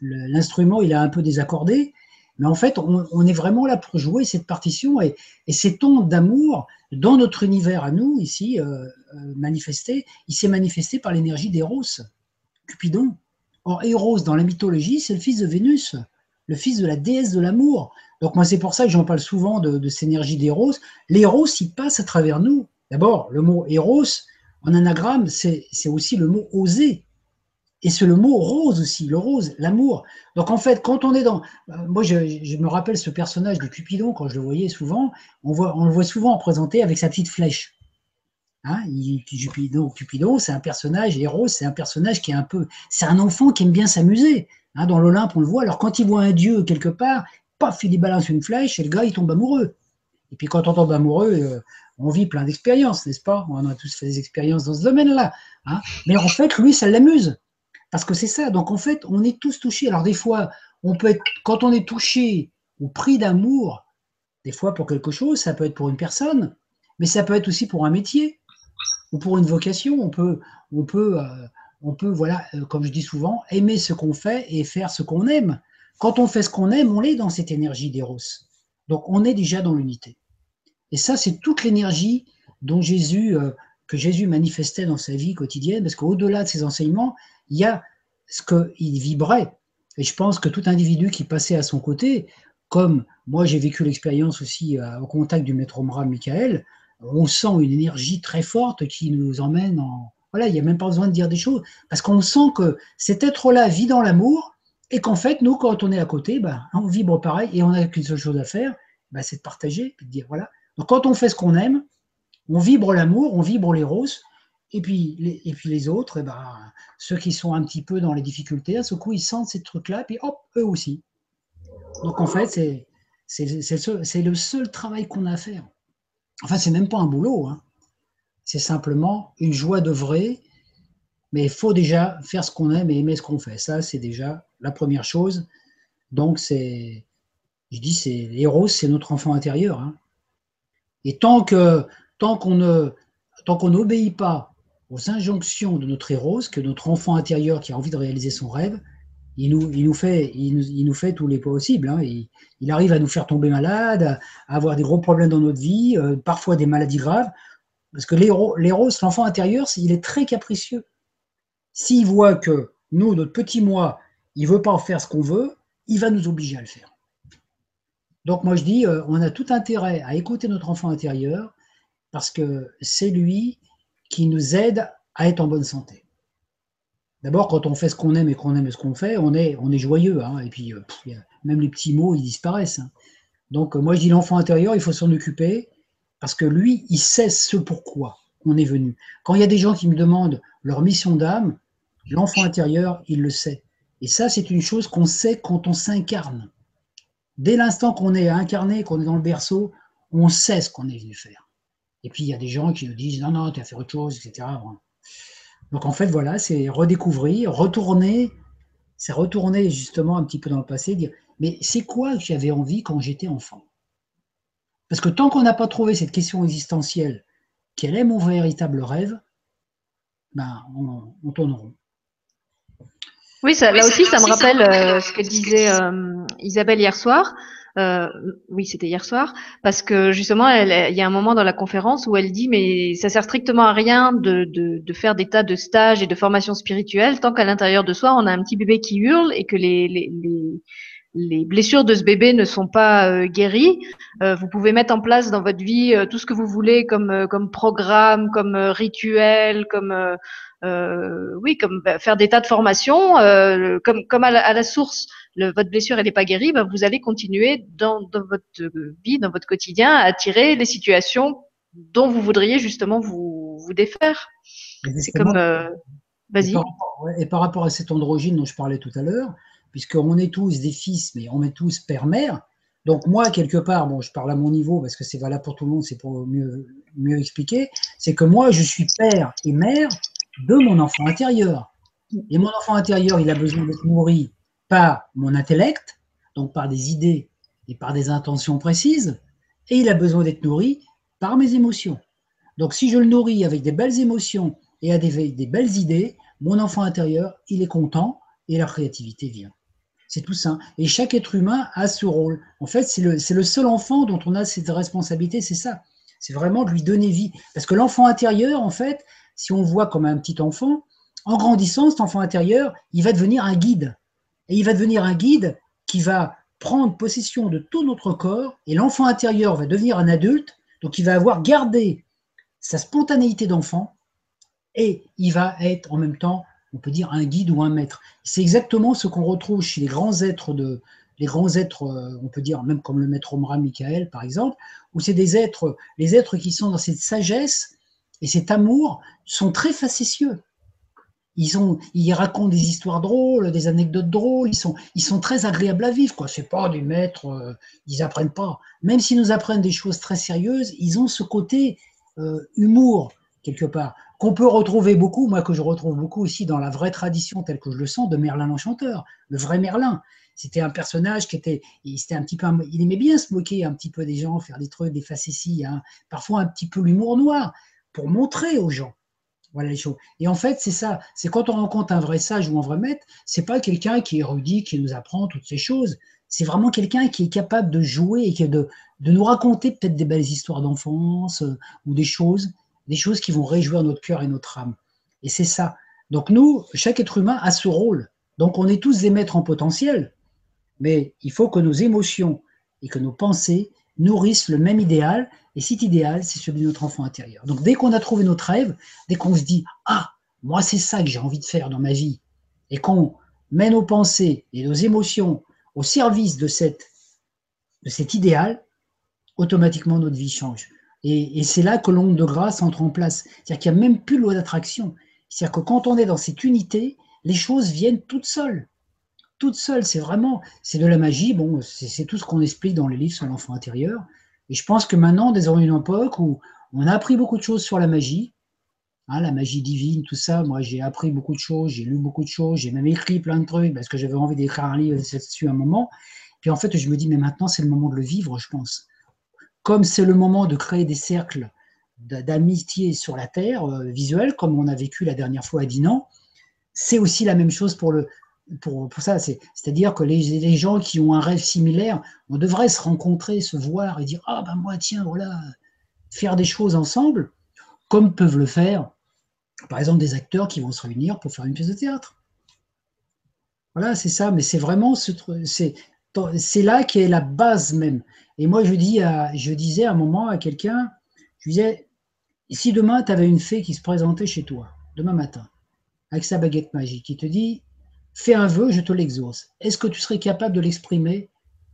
l'instrument il a un peu désaccordé, mais en fait, on, est vraiment là pour jouer cette partition et, et cette onde d'amour dans notre univers à nous ici euh, euh, manifesté, il s'est manifesté par l'énergie d'Eros, Cupidon. Or, Eros dans la mythologie, c'est le fils de Vénus le fils de la déesse de l'amour. Donc moi, c'est pour ça que j'en parle souvent de, cette énergie d'éros. L'éros, il passe à travers nous. D'abord, le mot éros, en anagramme, c'est aussi le mot oser. Et c'est le mot rose aussi, le rose, l'amour. Donc en fait, quand on est dans... Euh, moi, je, me rappelle ce personnage de Cupidon, quand je le voyais souvent, on, voit, on le voit souvent représenté avec sa petite flèche. Hein, Cupidon, Cupidon c'est un personnage, Eros, c'est un personnage qui est un peu... C'est un enfant qui aime bien s'amuser. Hein, dans l'Olympe, on le voit. Alors, quand il voit un dieu quelque part, paf, il y balance une flèche et le gars, il tombe amoureux. Et puis, quand on tombe amoureux, euh, on vit plein d'expériences, n'est-ce pas? On a tous fait des expériences dans ce domaine-là. Hein. Mais en fait, lui, ça l'amuse. Parce que c'est ça. Donc, en fait, on est tous touchés. Alors, des fois, on peut être, quand on est touché ou pris d'amour, des fois pour quelque chose, ça peut être pour une personne, mais ça peut être aussi pour un métier ou pour une vocation. On peut, on peut euh, on peut, voilà, euh, comme je dis souvent, aimer ce qu'on fait et faire ce qu'on aime. Quand on fait ce qu'on aime, on est dans cette énergie d'Eros. Donc on est déjà dans l'unité. Et ça, c'est toute l'énergie dont Jésus, euh, que Jésus manifestait dans sa vie quotidienne, parce qu'au-delà de ses enseignements, il y a ce qu'il vibrait. Et je pense que tout individu qui passait à son côté, comme moi j'ai vécu l'expérience aussi au contact du maître Omra Michael, on sent une énergie très forte qui nous emmène en, voilà, il n'y a même pas besoin de dire des choses, parce qu'on sent que cet être-là vit dans l'amour, et qu'en fait, nous, quand on est à côté, ben, on vibre pareil, et on n'a qu'une seule chose à faire, ben, c'est de partager, et de dire, voilà. Donc quand on fait ce qu'on aime, on vibre l'amour, on vibre les roses, et puis les, et puis les autres, et ben, ceux qui sont un petit peu dans les difficultés, à ce coup, ils sentent ces trucs-là, puis hop, eux aussi. Donc en fait, c'est, le seul travail qu'on a à faire. Enfin, c'est même pas un boulot. Hein c'est simplement une joie de vrai, mais il faut déjà faire ce qu'on aime et aimer ce qu'on fait. Ça, c'est déjà la première chose. Donc, c'est, je dis, c'est l'héros, c'est notre enfant intérieur. Hein. Et tant que tant qu'on ne tant qu'on n'obéit pas aux injonctions de notre héros, que notre enfant intérieur qui a envie de réaliser son rêve, il nous, fait, tous les possibles. Hein. Il, il, arrive à nous faire tomber malade, à avoir des gros problèmes dans notre vie, euh, parfois des maladies graves. Parce que l'héros, l'enfant intérieur, il est très capricieux. S'il voit que nous, notre petit moi, il ne veut pas en faire ce qu'on veut, il va nous obliger à le faire. Donc moi je dis, euh, on a tout intérêt à écouter notre enfant intérieur parce que c'est lui qui nous aide à être en bonne santé. D'abord, quand on fait ce qu'on aime et qu'on aime ce qu'on fait, on est, on est joyeux. Hein. et puis, euh, même les petits mots, ils disparaissent. Hein. Donc, moi, je dis l'enfant intérieur, il faut s'en occuper. Parce que lui, il sait ce pourquoi on est venu. Quand il y a des gens qui me demandent leur mission d'âme, l'enfant intérieur, il le sait. Et ça, c'est une chose qu'on sait quand on s'incarne. Dès l'instant qu'on est incarné, qu'on est dans le berceau, on sait ce qu'on est venu faire. Et puis, il y a des gens qui nous disent non, non, tu as fait autre chose, etc. Donc, en fait, voilà, c'est redécouvrir, retourner, c'est retourner justement un petit peu dans le passé, dire mais c'est quoi que j'avais envie quand j'étais enfant? Parce que tant qu'on n'a pas trouvé cette question existentielle, quel est mon véritable rêve, ben, on, on tourne rond. Oui, ça, là aussi, ça me rappelle euh, ce que disait euh, Isabelle hier soir. Euh, oui, c'était hier soir, parce que justement, il y a un moment dans la conférence où elle dit, mais ça sert strictement à rien de, de, de faire des tas de stages et de formations spirituelles tant qu'à l'intérieur de soi, on a un petit bébé qui hurle et que les, les, les les blessures de ce bébé ne sont pas euh, guéries. Euh, vous pouvez mettre en place dans votre vie euh, tout ce que vous voulez comme comme programme, comme rituel, comme oui, comme bah, faire des tas de formations. comme comme à la, source, le, votre blessure elle n'est pas guérie, bah, vous allez continuer dans, dans votre vie, dans votre quotidien, à attirer les situations dont vous voudriez justement vous, vous défaire. C'est comme. Euh, vas-y. Et, par rapport à cette androgyne dont je parlais tout à l'heure, puisqu'on est tous des fils, mais on est tous père-mère. Donc moi, quelque part, bon, je parle à mon niveau parce que c'est valable pour tout le monde, c'est pour mieux, mieux expliquer, c'est que moi, je suis père et mère de mon enfant intérieur. Et mon enfant intérieur, il a besoin d'être nourri par mon intellect, donc par des idées et par des intentions précises, et il a besoin d'être nourri par mes émotions. Donc si je le nourris avec des belles émotions et avec des, belles idées, mon enfant intérieur, il est content et la créativité vient. C'est tout ça. Et chaque être humain a ce rôle. En fait, c'est le, le, seul enfant dont on a cette responsabilité, c'est ça. C'est vraiment de lui donner vie. Parce que l'enfant intérieur, en fait, si on voit comme un petit enfant, en grandissant, cet enfant intérieur, il va devenir un guide. Et il va devenir un guide qui va prendre possession de tout notre corps, et l'enfant intérieur va devenir un adulte, donc il va avoir gardé sa spontanéité d'enfant, et il va être en même temps, on peut dire, un guide ou un maître. C'est exactement ce qu'on retrouve chez les grands êtres de, les grands êtres, euh, on peut dire même comme le maître Omra Michael par exemple, où c'est des êtres, les êtres qui sont dans cette sagesse et cet amour sont très facétieux. Ils, ont, ils racontent des histoires drôles, des anecdotes drôles, ils sont, très agréables à vivre. Ce n'est pas des maîtres, euh, ils apprennent pas. Même s'ils nous apprennent des choses très sérieuses, ils ont ce côté euh, humour, quelque part, qu'on peut retrouver beaucoup, moi que je retrouve beaucoup aussi dans la vraie tradition telle que je le sens de Merlin l'Enchanteur, le vrai Merlin. C'était un personnage qui était, il, un petit peu, il aimait bien se moquer un petit peu des gens, faire des trucs, des facéties, hein, parfois un petit peu l'humour noir, pour montrer aux gens. Voilà les choses. Et en fait, c'est ça. C'est quand on rencontre un vrai sage ou un vrai maître, c'est pas quelqu'un qui est érudit, qui nous apprend toutes ces choses. C'est vraiment quelqu'un qui est capable de jouer et qui de, de nous raconter peut-être des belles histoires d'enfance euh, ou des choses, des choses qui vont réjouir notre cœur et notre âme. Et c'est ça. Donc nous, chaque être humain a ce rôle. Donc on est tous des maîtres en potentiel, mais il faut que nos émotions et que nos pensées nourrissent le même idéal et cet idéal, c'est celui de notre enfant intérieur. Donc dès qu'on a trouvé notre rêve, dès qu'on se dit Ah, moi c'est ça que j'ai envie de faire dans ma vie, et qu'on met nos pensées et nos émotions au service de, cette, de cet idéal, automatiquement notre vie change. Et, c'est là que l'onde de grâce entre en place. C'est-à-dire qu'il n'y a même plus de loi d'attraction. C'est-à-dire que quand on est dans cette unité, les choses viennent toutes seules. Toutes seules, c'est vraiment, c'est de la magie. Bon, c'est tout ce qu'on explique dans les livres sur l'enfant intérieur. Et je pense que maintenant, désormais une époque où on a appris beaucoup de choses sur la magie, hein, la magie divine, tout ça. Moi, j'ai appris beaucoup de choses, j'ai lu beaucoup de choses, j'ai même écrit plein de trucs parce que j'avais envie d'écrire un livre là-dessus à un moment. Puis en fait, je me dis, mais maintenant, c'est le moment de le vivre, je pense. Comme c'est le moment de créer des cercles d'amitié sur la Terre, euh, visuelle, comme on a vécu la dernière fois à Dinan, c'est aussi la même chose pour le, pour, ça. C'est-à-dire que les, gens qui ont un rêve similaire, on devrait se rencontrer, se voir et dire Ah ben moi, tiens, voilà, faire des choses ensemble, comme peuvent le faire, par exemple, des acteurs qui vont se réunir pour faire une pièce de théâtre. Voilà, c'est ça, mais c'est vraiment ce c'est là qui est la base même. Et moi, je, dis je disais à un moment à quelqu'un, je disais, si demain, tu avais une fée qui se présentait chez toi, demain matin, avec sa baguette magique, qui te dit, fais un vœu, je te l'exauce. Est-ce que tu serais capable de l'exprimer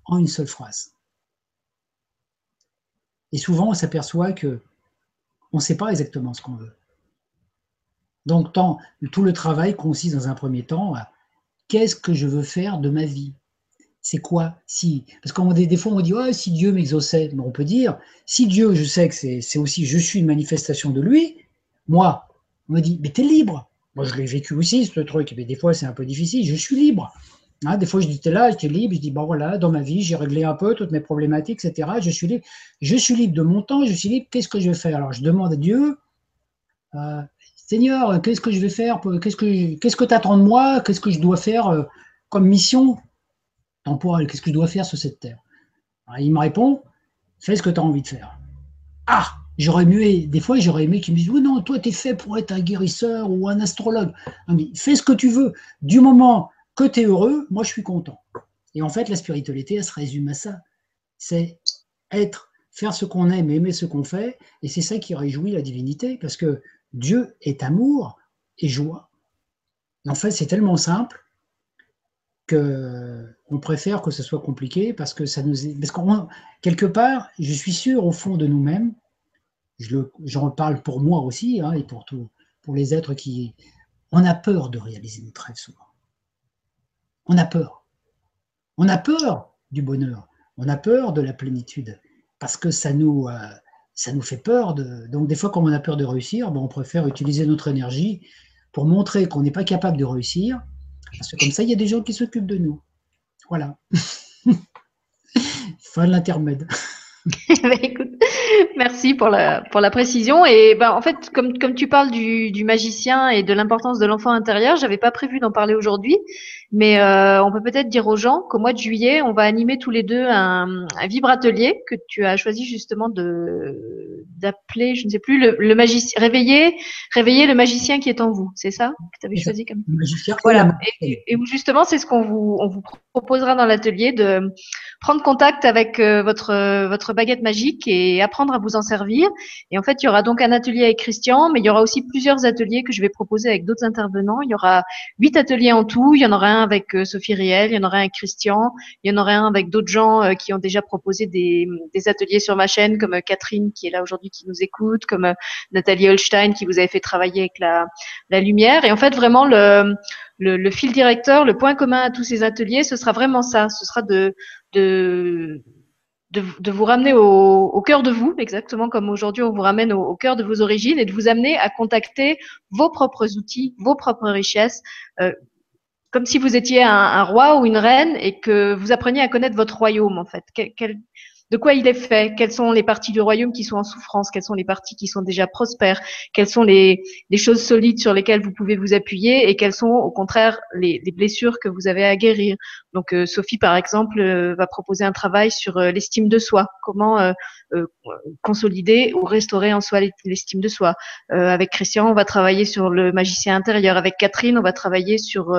en une seule phrase? Et souvent, on s'aperçoit que on ne sait pas exactement ce qu'on veut. Donc, tout le travail consiste dans un premier temps à qu'est-ce que je veux faire de ma vie? C'est quoi? Si Parce que des, des fois, on dit oh, si Dieu m'exauçait. Mais on peut dire si Dieu, je sais que c'est aussi je suis une manifestation de lui, moi, on me dit mais tu es libre. Moi, je l'ai vécu aussi, ce truc. Mais des fois, c'est un peu difficile. Je suis libre. Hein, des fois, je dis, là, j'étais libre. Je dis, bon, voilà, dans ma vie, j'ai réglé un peu toutes mes problématiques, etc. Je suis libre. Je suis libre de mon temps. Je suis libre. Qu'est-ce que je vais faire? Alors, je demande à Dieu, euh, Seigneur, qu'est-ce que je vais faire Qu'est-ce que qu'est-ce tu attends de moi? Qu'est-ce que je dois faire euh, comme mission temporelle? Qu'est-ce que je dois faire sur cette terre? Il me répond, fais ce que tu as envie de faire. Ah J'aurais mieux, des fois, j'aurais aimé qu'ils me disent Oui, non, toi, tu es fait pour être un guérisseur ou un astrologue. fais ce que tu veux. Du moment que tu es heureux, moi, je suis content. Et en fait, la spiritualité, elle se résume à ça. C'est être, faire ce qu'on aime, aimer ce qu'on fait. Et c'est ça qui réjouit la divinité, parce que Dieu est amour et joie. en fait, c'est tellement simple qu'on préfère que ce soit compliqué parce que ça nous parce qu'on quelque part, je suis sûr au fond de nous-mêmes j'en parle pour moi aussi hein, et pour, pour les êtres qui. On a peur de réaliser nos rêves souvent. On a peur. On a peur du bonheur. On a peur de la plénitude parce que ça nous, euh, ça nous fait peur. Donc, des fois, quand on a peur de réussir, ben, on préfère utiliser notre énergie pour montrer qu'on n'est pas capable de réussir. Parce que comme ça, il y a des gens qui s'occupent de nous. Voilà. fin de l'intermède. Bah, merci pour la, pour la précision. Et ben, en fait, comme, comme tu parles du, du magicien et de l'importance de l'enfant intérieur, j'avais pas prévu d'en parler aujourd'hui, mais euh, on peut peut-être dire aux gens qu'au mois de juillet, on va animer tous les deux un, un vibratelier que tu as choisi justement de d'appeler, je ne sais plus, le, le magicien, réveiller, réveiller le magicien qui est en vous. C'est ça que tu avais choisi comme. Magicien. Voilà. Et, et justement, c'est ce qu'on vous, on vous proposera dans l'atelier de prendre contact avec euh, votre, votre baguette magique et apprendre à vous en servir. Et en fait, il y aura donc un atelier avec Christian, mais il y aura aussi plusieurs ateliers que je vais proposer avec d'autres intervenants. Il y aura huit ateliers en tout. Il y en aura un avec euh, Sophie Riel, il y en aura un avec Christian, il y en aura un avec d'autres gens euh, qui ont déjà proposé des, ateliers sur ma chaîne, comme Catherine qui est là aujourd'hui qui nous écoute, comme Nathalie Holstein qui vous avait fait travailler avec la, lumière. Et en fait, vraiment, le, fil directeur, le point commun à tous ces ateliers, ce sera vraiment ça. Ce sera de, vous ramener au, cœur de vous, exactement comme aujourd'hui on vous ramène au, cœur de vos origines, et de vous amener à contacter vos propres outils, vos propres richesses, euh, comme si vous étiez un, roi ou une reine et que vous appreniez à connaître votre royaume en fait. De quoi il est fait, quelles sont les parties du royaume qui sont en souffrance, quelles sont les parties qui sont déjà prospères, quelles sont les, choses solides sur lesquelles vous pouvez vous appuyer? Et quelles sont au contraire les, les blessures que vous avez à guérir? Donc euh, Sophie, par exemple, euh, va proposer un travail sur euh, l'estime de soi, comment euh, euh, consolider ou restaurer en soi l'estime de soi? avec Christian, on va travailler sur le magicien intérieur. Avec Catherine, on va travailler sur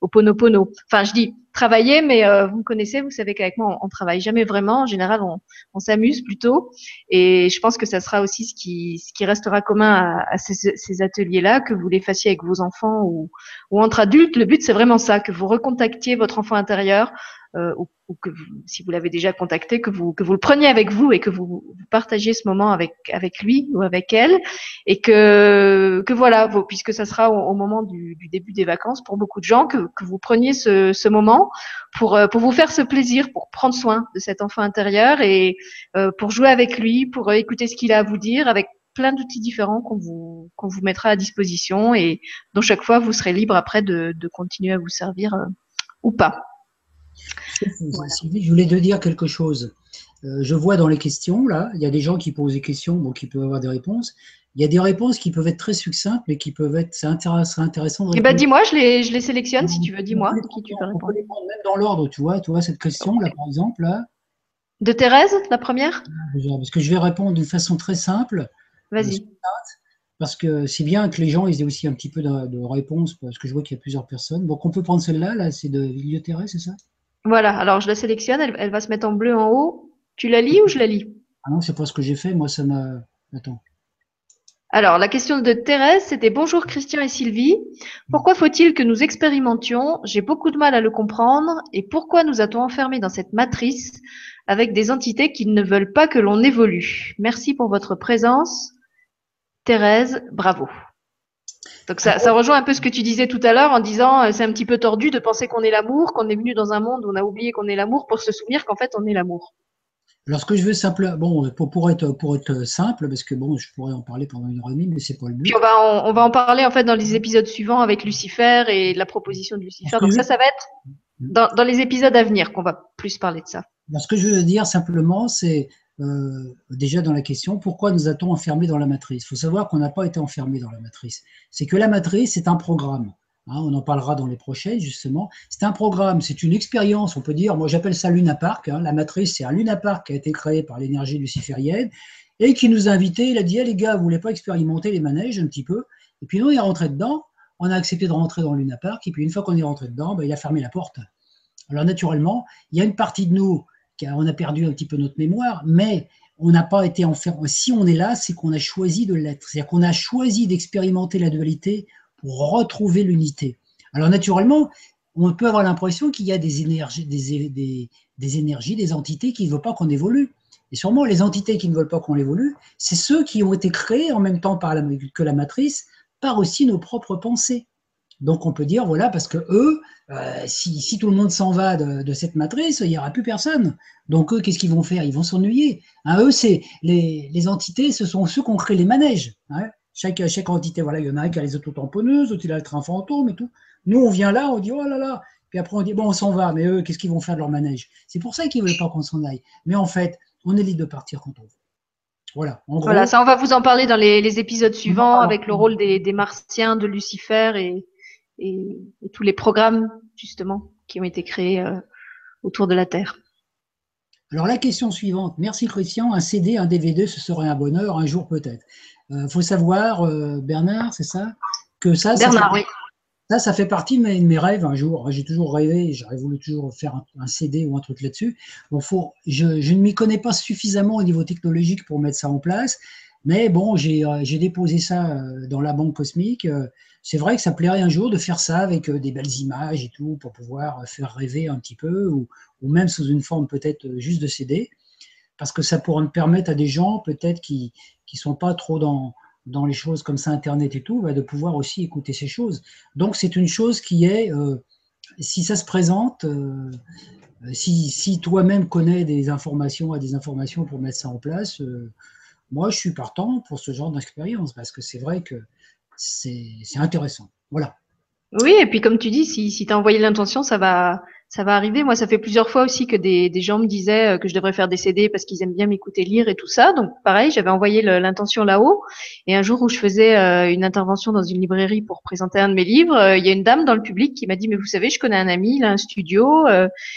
Oponopono. Enfin, je dis travailler, mais euh, vous me connaissez, vous savez qu'avec moi, on, travaille jamais vraiment. En général, on, on s'amuse plutôt. Et je pense que ça sera aussi ce qui, ce qui restera commun à, à ces, ces ateliers-là, que vous les fassiez avec vos enfants ou, ou entre adultes. Le but, c'est vraiment ça, que vous recontactiez votre enfant intérieur, ou, ou, que vous, si vous l'avez déjà contacté, que vous, que vous le preniez avec vous et que vous, vous partagiez ce moment avec, avec lui ou avec elle. Et que, que voilà, vous, puisque ça sera au, au moment du, du, début des vacances pour beaucoup de gens, que, que vous preniez ce, ce moment pour, euh, pour vous faire ce plaisir, pour prendre soin de cet enfant intérieur et euh, pour jouer avec lui, pour écouter ce qu'il a à vous dire avec plein d'outils différents qu'on vous, qu'on vous mettra à disposition et dont chaque fois vous serez libre après de, de continuer à vous servir euh, ou pas. Voilà. Je voulais te dire quelque chose. Euh, je vois dans les questions, là, il y a des gens qui posent des questions, bon, qui peuvent avoir des réponses. Il y a des réponses qui peuvent être très succinctes, mais qui peuvent être, c'est intéressant, intéressant de Eh ben, dis-moi, je les, je les sélectionne si tu veux, dis-moi qui tu peux répondre. On peut les prendre même dans l'ordre, tu vois, tu vois, cette question, là, par exemple, là. De Thérèse, la première? Parce que je vais répondre d'une façon très simple. Vas-y. Parce que c'est bien que les gens ils aient aussi un petit peu de, de réponse, parce que je vois qu'il y a plusieurs personnes. Donc on peut prendre celle-là, là, c'est de Villieu Thérèse, c'est ça? Voilà, alors je la sélectionne, elle, elle, va se mettre en bleu en haut. Tu la lis ou je la lis? Ah non, c'est pas ce que j'ai fait, moi ça m'a. Attends. Alors, la question de Thérèse, c'était Bonjour Christian et Sylvie. Pourquoi faut-il que nous expérimentions? J'ai beaucoup de mal à le comprendre. Et pourquoi nous a-t-on enfermés dans cette matrice avec des entités qui ne veulent pas que l'on évolue? Merci pour votre présence. Thérèse, bravo. Donc ça, ça, rejoint un peu ce que tu disais tout à l'heure en disant euh, c'est un petit peu tordu de penser qu'on est l'amour, qu'on est venu dans un monde où on a oublié qu'on est l'amour pour se souvenir qu'en fait on est l'amour. Alors ce que je veux simplement, bon, pour, pour, être pour être simple, parce que bon, je pourrais en parler pendant une heure et demie, mais c'est pas le but. Puis on va en, on va en parler en fait dans les épisodes suivants avec Lucifer et la proposition de Lucifer. Donc ça, ça va être dans, dans les épisodes à venir qu'on va plus parler de ça. Alors, ce que je veux dire simplement, c'est euh, déjà dans la question, pourquoi nous a-t-on enfermés dans la matrice? Il faut savoir qu'on n'a pas été enfermés dans la matrice. C'est que la matrice, c'est un programme. Hein, on en parlera dans les prochaines, justement. C'est un programme, c'est une expérience, on peut dire, moi j'appelle ça Luna Park. Hein. La matrice, c'est un Luna Park qui a été créé par l'énergie luciférienne et qui nous a invités. Il a dit, hey, les gars, vous voulez pas expérimenter les manèges un petit peu? Et puis nous, il est rentré dedans. On a accepté de rentrer dans Luna Park. Et puis une fois qu'on est rentré dedans, ben, il a fermé la porte. Alors naturellement, il y a une partie de nous on a perdu un petit peu notre mémoire, mais on n'a pas été enfermé. Si on est là, c'est qu'on a choisi de l'être. C'est-à-dire qu'on a choisi d'expérimenter la dualité pour retrouver l'unité. Alors naturellement, on peut avoir l'impression qu'il y a des énergies, des, énergies, des entités qui ne veulent pas qu'on évolue. Et sûrement, les entités qui ne veulent pas qu'on évolue, c'est ceux qui ont été créés en même temps que la matrice, par aussi nos propres pensées. Donc on peut dire, voilà, parce que eux, euh, si, tout le monde s'en va de, cette matrice, il n'y aura plus personne. Donc eux, qu'est-ce qu'ils vont faire? Ils vont s'ennuyer. Hein, eux, c'est les, entités, ce sont ceux qui ont créé les manèges. Hein. Chaque, chaque entité, voilà, il y en a un qui a les autotamponneuses, l'autre il a le train fantôme et tout. Nous, on vient là, on dit, oh là là, puis après on dit, bon, on s'en va, mais eux, qu'est-ce qu'ils vont faire de leur manège? C'est pour ça qu'ils ne veulent pas qu'on s'en aille. Mais en fait, on est libre de partir quand on veut. Voilà, voilà, ça on va vous en parler dans les, épisodes suivants avec le rôle des, martiens, de Lucifer et, et, tous les programmes justement qui ont été créés euh, autour de la Terre. Alors la question suivante, merci Christian, un CD, un DVD, ce serait un bonheur, un jour peut-être. Il euh, faut savoir, euh, Bernard, c'est ça? Que ça, Bernard, oui. Ça, ça fait partie de mes, rêves un jour. J'ai toujours rêvé, j'aurais voulu toujours faire un, CD ou un truc là-dessus. Bon, faut, je, ne m'y connais pas suffisamment au niveau technologique pour mettre ça en place. Mais bon, j'ai euh, déposé ça euh, dans la banque cosmique. Euh, c'est vrai que ça plairait un jour de faire ça avec des belles images et tout pour pouvoir faire rêver un petit peu ou, même sous une forme peut-être juste de CD. Parce que ça pourrait me permettre à des gens peut-être qui ne sont pas trop dans, dans les choses comme ça, Internet et tout, bah, de pouvoir aussi écouter ces choses. Donc c'est une chose qui est, si ça se présente, si, si toi-même connais des informations, à des informations pour mettre ça en place, moi je suis partant pour ce genre d'expérience parce que c'est vrai que c'est intéressant. Voilà. Oui, et puis comme tu dis, si, tu as envoyé l'intention, ça va, ça va arriver. Moi, ça fait plusieurs fois aussi que des, des gens me disaient euh, que je devrais faire des CD parce qu'ils aiment bien m'écouter lire et tout ça. Donc, pareil, j'avais envoyé l'intention là-haut. Et un jour où je faisais euh, une intervention dans une librairie pour présenter un de mes livres, euh, il y a une dame dans le public qui m'a dit, mais vous savez, je connais un ami, il a un studio.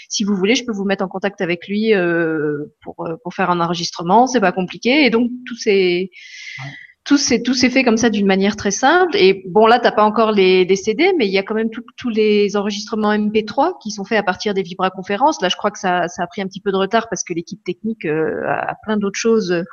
si vous voulez, je peux vous mettre en contact avec lui pour, pour faire un enregistrement. C'est pas compliqué. Et donc, tous ces tout s'est tout s'est fait comme ça d'une manière très simple. Et bon, là, t'as pas encore les, les, CD, mais il y a quand même tous les enregistrements MP3 qui sont faits à partir des vibraconférences. Là, je crois que ça, ça a pris un petit peu de retard parce que l'équipe technique euh, a plein d'autres choses euh,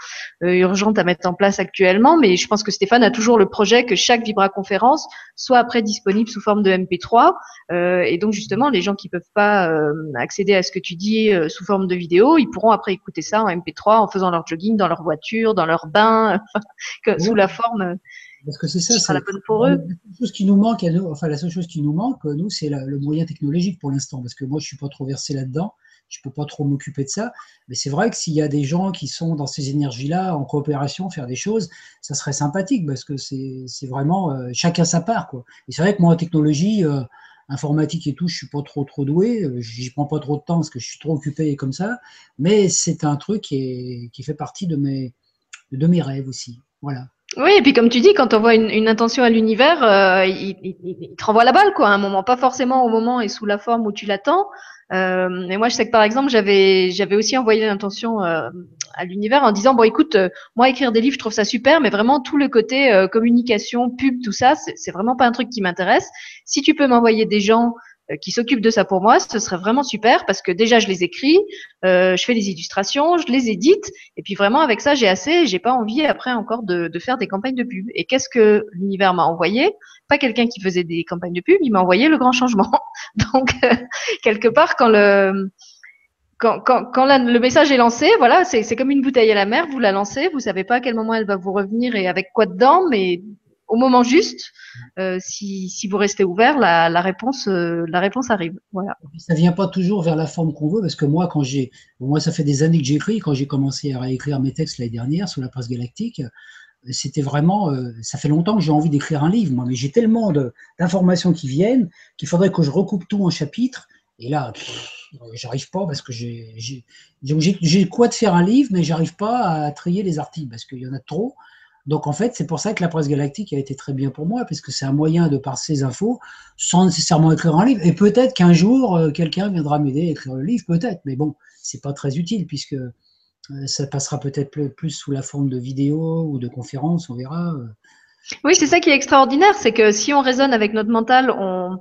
urgentes à mettre en place actuellement. Mais je pense que Stéphane a toujours le projet que chaque vibraconférence soit après disponible sous forme de MP3. Euh, et donc, justement, les gens qui peuvent pas accéder à ce que tu dis sous forme de vidéo, ils pourront après écouter ça en MP3 en faisant leur jogging dans leur voiture, dans leur bain. la forme parce que c'est ça, c'est la bonne pour eux. La chose qui nous manque, enfin la seule chose qui nous manque, nous, c'est le moyen technologique pour l'instant, parce que moi, je suis pas trop versé là-dedans, je peux pas trop m'occuper de ça. Mais c'est vrai que s'il y a des gens qui sont dans ces énergies-là, en coopération, faire des choses, ça serait sympathique, parce que c'est vraiment euh, chacun sa part, quoi. Et c'est vrai que moi, en technologie, euh, informatique et tout, je suis pas trop trop doué, euh, j'y prends pas trop de temps parce que je suis trop occupé comme ça. Mais c'est un truc qui, qui fait partie de mes de mes rêves aussi. Voilà. Oui, et puis comme tu dis, quand on voit une, intention à l'univers, euh, il, il, te renvoie la balle, quoi, à un moment. Pas forcément au moment et sous la forme où tu l'attends. Euh, moi, je sais que par exemple, j'avais j'avais aussi envoyé l'intention euh, à l'univers en disant bon, écoute, euh, moi écrire des livres, je trouve ça super, mais vraiment tout le côté euh, communication, pub, tout ça, c'est vraiment pas un truc qui m'intéresse. Si tu peux m'envoyer des gens qui s'occupe de ça pour moi, ce serait vraiment super parce que déjà je les écris, euh, je fais les illustrations, je les édite et puis vraiment avec ça j'ai assez, j'ai pas envie après encore de, de, faire des campagnes de pub. Et qu'est-ce que l'univers m'a envoyé? Pas quelqu'un qui faisait des campagnes de pub, il m'a envoyé le grand changement. Donc euh, quelque part quand le quand, quand, quand le message est lancé, voilà, c'est comme une bouteille à la mer, vous la lancez, vous savez pas à quel moment elle va vous revenir et avec quoi dedans, mais au moment juste, euh, si, vous restez ouvert, la, réponse, euh, la réponse arrive. Ça vient pas toujours vers la forme qu'on veut, parce que moi, quand j'ai, moi, ça fait des années que j'écris. Quand j'ai commencé à réécrire mes textes l'année dernière sous la presse galactique, c'était vraiment, euh, ça fait longtemps que j'ai envie d'écrire un livre, mais j'ai tellement d'informations qui viennent qu'il faudrait que je recoupe tout en chapitres. Et là, j'arrive pas parce que j'ai quoi de faire un livre, mais j'arrive pas à trier les articles parce qu'il y en a trop. Donc en fait, c'est pour ça que la presse galactique a été très bien pour moi, parce que c'est un moyen de passer ces infos sans nécessairement écrire un livre. Et peut-être qu'un jour, euh, quelqu'un viendra m'aider à écrire le livre, peut-être. Mais bon, c'est pas très utile, puisque euh, ça passera peut-être plus sous la forme de vidéo ou de conférences, on verra. Oui, c'est ça qui est extraordinaire, c'est que si on raisonne avec notre mental, on,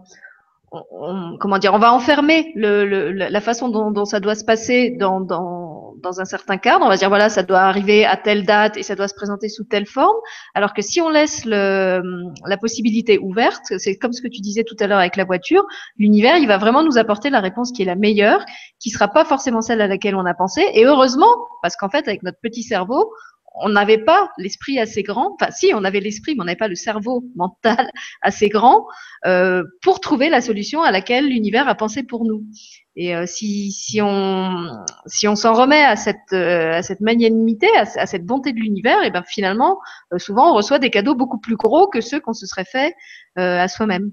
comment dire, on va enfermer le, la façon dont, ça doit se passer dans, dans, dans, un certain cadre. On va dire voilà, ça doit arriver à telle date et ça doit se présenter sous telle forme. Alors que si on laisse le, la possibilité ouverte, c'est comme ce que tu disais tout à l'heure avec la voiture, l'univers il va vraiment nous apporter la réponse qui est la meilleure, qui sera pas forcément celle à laquelle on a pensé. Et heureusement, parce qu'en fait avec notre petit cerveau, on n'avait pas l'esprit assez grand, enfin si, on avait l'esprit, mais on n'avait pas le cerveau mental assez grand euh, pour trouver la solution à laquelle l'univers a pensé pour nous. Et euh, si, on s'en remet à cette euh, magnanimité, à, cette bonté de l'univers, et ben finalement, souvent on reçoit des cadeaux beaucoup plus gros que ceux qu'on se serait fait à soi-même.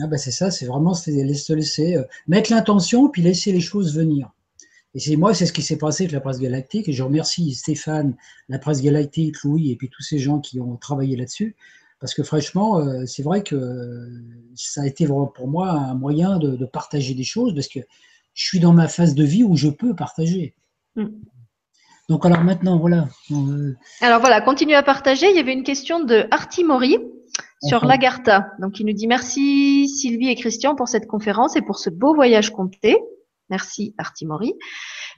Ah ben c'est ça, c'est vraiment se laisser mettre l'intention puis laisser les choses venir. Et c'est moi, c'est ce qui s'est passé avec la presse galactique. Et je remercie Stéphane, la presse galactique, Louis, et puis tous ces gens qui ont travaillé là-dessus. Parce que franchement, euh, c'est vrai que ça a été pour moi un moyen de, partager des choses, parce que je suis dans ma phase de vie où je peux partager. Mm. Donc alors maintenant, voilà. Euh, alors voilà, continue à partager. Il y avait une question de Artimori sur l'Agartha. Donc il nous dit merci Sylvie et Christian pour cette conférence et pour ce beau voyage compté. Merci Artimori.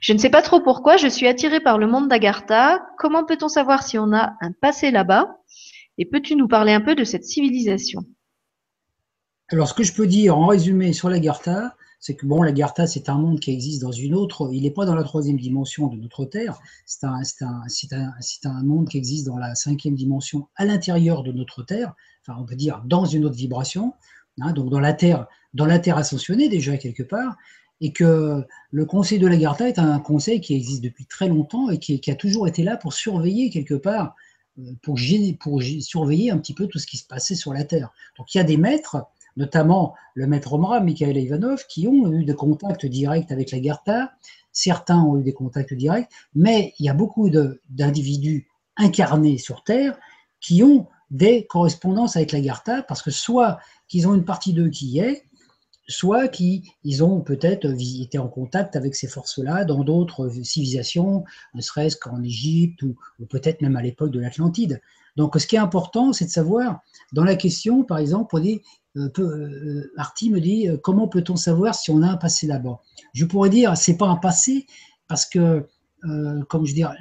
Je ne sais pas trop pourquoi, je suis attirée par le monde d'Agartha. Comment peut-on savoir si on a un passé là-bas? Et peux-tu nous parler un peu de cette civilisation? Alors, ce que je peux dire en résumé sur l'Agartha, c'est que bon, l'Agartha, c'est un monde qui existe dans une autre, il n'est pas dans la troisième dimension de notre Terre, c'est un, monde qui existe dans la cinquième dimension à l'intérieur de notre Terre, enfin on peut dire dans une autre vibration, hein, donc dans la Terre, dans la Terre ascensionnée déjà quelque part, et que le Conseil de l'Agartha est un conseil qui existe depuis très longtemps et qui, a toujours été là pour surveiller quelque part, euh, pour, pour surveiller un petit peu tout ce qui se passait sur la Terre. Donc il y a des maîtres, notamment le maître Omra, Mikhail Ivanov, qui ont eu des contacts directs avec l'Agartha. Certains ont eu des contacts directs, mais il y a beaucoup d'individus incarnés sur Terre qui ont des correspondances avec l'Agartha parce que soit qu'ils ont une partie d'eux qui y est, soit qu'ils ont peut-être été en contact avec ces forces-là dans d'autres civilisations, ne serait-ce qu'en Égypte ou, peut-être même à l'époque de l'Atlantide. Donc ce qui est important, c'est de savoir, dans la question, par exemple, on euh, euh, me dit, euh, comment peut-on savoir si on a un passé là-bas? Je pourrais dire, c'est pas un passé, parce que, comme je dire,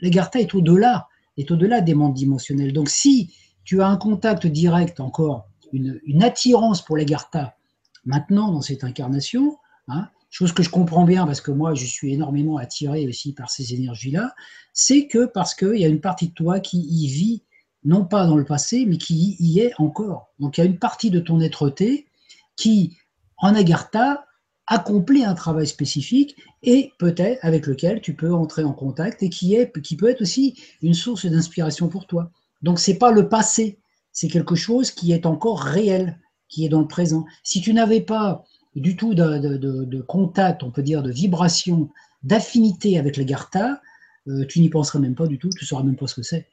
l'Agartha est au-delà, est au-delà des mondes dimensionnels. Donc si tu as un contact direct encore, une, une attirance pour l'Agartha, maintenant dans cette incarnation, hein, chose que je comprends bien parce que moi je suis énormément attiré aussi par ces énergies-là, c'est que parce qu'il y a une partie de toi qui y vit, non pas dans le passé, mais qui y est encore. Donc il y a une partie de ton être-té qui, en Agartha, accomplit un travail spécifique et peut-être avec lequel tu peux entrer en contact et qui, peut être aussi une source d'inspiration pour toi. Donc c'est pas le passé, c'est quelque chose qui est encore réel qui est dans le présent. Si tu n'avais pas du tout de, contact, on peut dire, de vibration, d'affinité avec les Gartha, euh, tu n'y penserais même pas du tout, tu ne sauras même pas ce que c'est.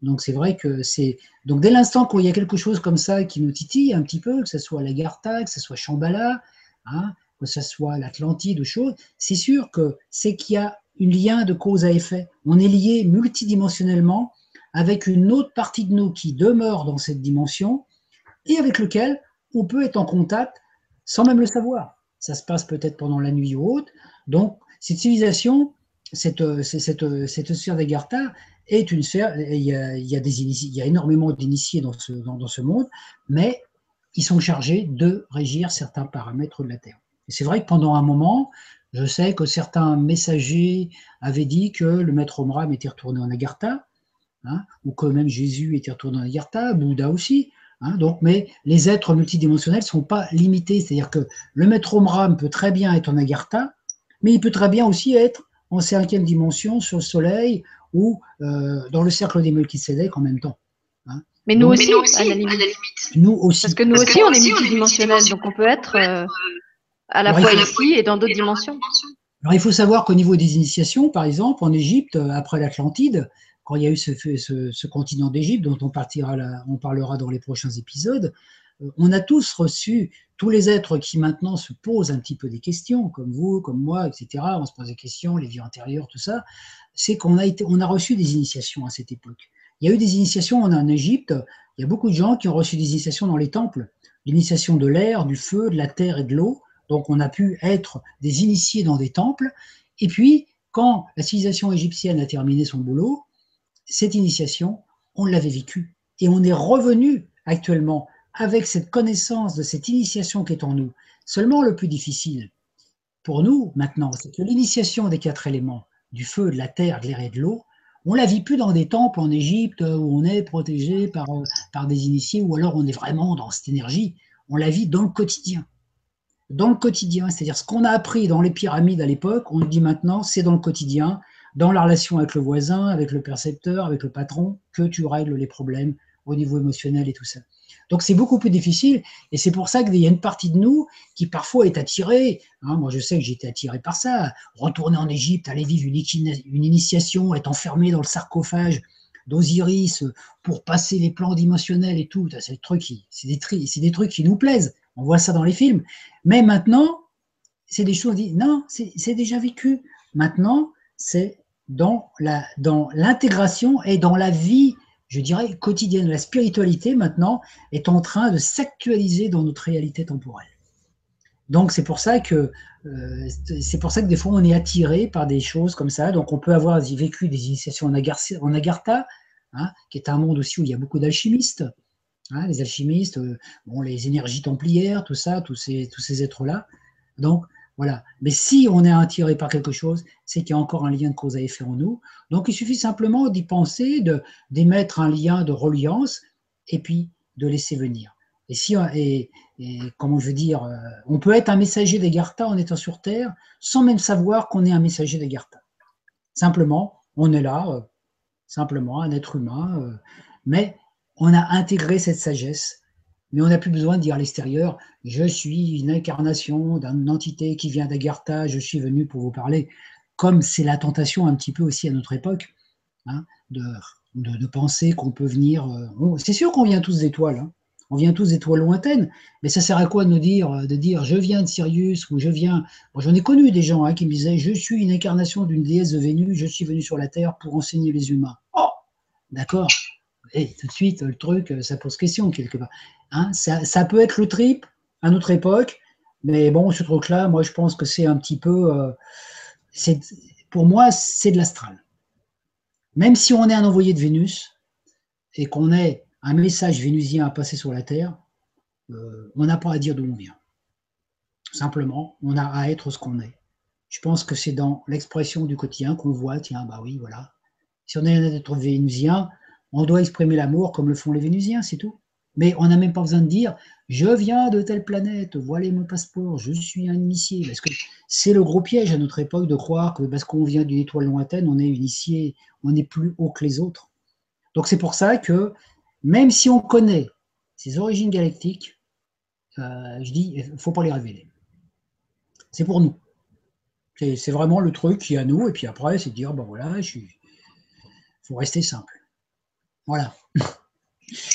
Donc c'est vrai que c'est. Donc dès l'instant qu'il y a quelque chose comme ça qui nous titille un petit peu, que ce soit la Gartha, que ce soit Shambhala, hein, que ce soit l'Atlantide ou chose, c'est sûr que c'est qu'il y a un lien de cause à effet. On est lié multidimensionnellement avec une autre partie de nous qui demeure dans cette dimension et avec lequel on peut être en contact sans même le savoir. Ça se passe peut-être pendant la nuit ou autre. Donc, cette civilisation, cette, cette, cette sphère d'Agartha est une sphère, il y a, il y a, des énormément d'initiés dans ce, dans ce monde, mais ils sont chargés de régir certains paramètres de la Terre. Et c'est vrai que pendant un moment, je sais que certains messagers avaient dit que le maître Omram était retourné en Agartha, hein, ou que même Jésus était retourné en Agartha, Bouddha aussi. Hein, donc, mais les êtres multidimensionnels ne sont pas limités. C'est-à-dire que le maître Omram peut très bien être en Agartha, mais il peut très bien aussi être en cinquième dimension sur le Soleil ou euh, dans le cercle des Melchisedec en même temps. Hein. Mais, nous aussi, à, la limite. Nous aussi. Parce que nous aussi, on est multidimensionnels, donc on peut être euh, à la fois ici et dans d'autres dimensions. Alors, il faut savoir qu'au niveau des initiations, par exemple, en Égypte, après l'Atlantide, quand il y a eu ce, continent d'Égypte, dont on, partira on parlera dans les prochains épisodes, euh, on a tous reçu, tous les êtres qui maintenant se posent un petit peu des questions, comme vous, comme moi, etc., on se pose des questions, les vies antérieures, tout ça, c'est qu'on a, été, on a reçu des initiations à cette époque. Il y a eu des initiations en, Égypte, il y a beaucoup de gens qui ont reçu des initiations dans les temples. l'initiation de l'air, du feu, de la terre et de l'eau. Donc on a pu être des initiés dans des temples. Et puis, quand la civilisation égyptienne a terminé son boulot, cette initiation, on l'avait vécue. Et on est revenu actuellement avec cette connaissance de cette initiation qui est en nous. Seulement le plus difficile pour nous maintenant, c'est que l'initiation des quatre éléments, du feu, de la terre, de l'air et de l'eau, on la vit plus dans des temples en Égypte où on est protégé par, par des initiés ou alors on est vraiment dans cette énergie. On la vit dans le quotidien. Dans le quotidien, c'est-à-dire ce qu'on a appris dans les pyramides à l'époque, on le dit maintenant, c'est dans le quotidien, dans la relation avec le voisin, avec le percepteur, avec le patron, que tu règles les problèmes au niveau émotionnel et tout ça. Donc c'est beaucoup plus difficile et c'est pour ça qu'il y a une partie de nous qui parfois est attirée. Hein, moi je sais que j'étais attiré par ça. Retourner en Égypte, aller vivre une, initiation, être enfermé dans le sarcophage d'Osiris pour passer les plans dimensionnels et tout. C'est des, trucs qui, des, des trucs qui nous plaisent. On voit ça dans les films. Mais maintenant, c'est des choses, non, c'est déjà vécu. Maintenant, c'est dans l'intégration dans et dans la vie je dirais, quotidienne. La spiritualité, maintenant, est en train de s'actualiser dans notre réalité temporelle. Donc, c'est pour ça que euh, pour ça que des fois, on est attiré par des choses comme ça. Donc, on peut avoir vécu des initiations en, Agartha, hein, qui est un monde aussi où il y a beaucoup d'alchimistes. Hein, les alchimistes, euh, bon, les énergies templières, tout ça, tous ces, tous ces êtres-là. Donc, voilà. Mais si on est attiré par quelque chose, c'est qu'il y a encore un lien de cause à effet en nous. Donc il suffit simplement d'y penser, d'émettre un lien de reliance et puis de laisser venir. Et si et, comment je veux dire, euh, on peut être un messager d'Agartha en étant sur Terre sans même savoir qu'on est un messager d'Agartha. Simplement, on est là, euh, simplement un être humain, euh, mais on a intégré cette sagesse mais on n'a plus besoin de dire à l'extérieur je suis une incarnation d'une entité qui vient d'Agartha, je suis venu pour vous parler, comme c'est la tentation un petit peu aussi à notre époque, hein, de, de, penser qu'on peut venir. Euh, c'est sûr qu'on vient tous d'étoiles, hein, on vient tous d'étoiles lointaines, mais ça sert à quoi de nous dire, de dire je viens de Sirius ou je viens. J'en ai connu des gens hein, qui me disaient je suis une incarnation d'une déesse de Vénus, je suis venu sur la Terre pour enseigner les humains. Oh, d'accord? Et tout de suite, le truc, ça pose question quelque part. Hein, ça, peut être le trip à notre époque, mais bon, ce truc-là, moi, je pense que c'est un petit peu. Euh, pour moi, c'est de l'astral. Même si on est un envoyé de Vénus et qu'on ait un message vénusien à passer sur la Terre, euh, on n'a pas à dire d'où on vient. Simplement, on a à être ce qu'on est. Je pense que c'est dans l'expression du quotidien qu'on voit, tiens, bah oui, voilà. Si on est un être vénusien, on doit exprimer l'amour comme le font les Vénusiens, c'est tout. Mais on n'a même pas besoin de dire je viens de telle planète, voilà mon passeport, je suis un initié. Parce que c'est le gros piège à notre époque de croire que parce qu'on vient d'une étoile lointaine, on est initié, on est plus haut que les autres. Donc c'est pour ça que même si on connaît ses origines galactiques, euh, je dis, il ne faut pas les révéler. C'est pour nous. C'est vraiment le truc qui est à nous, et puis après, c'est dire, ben voilà, il faut rester simple. Voilà.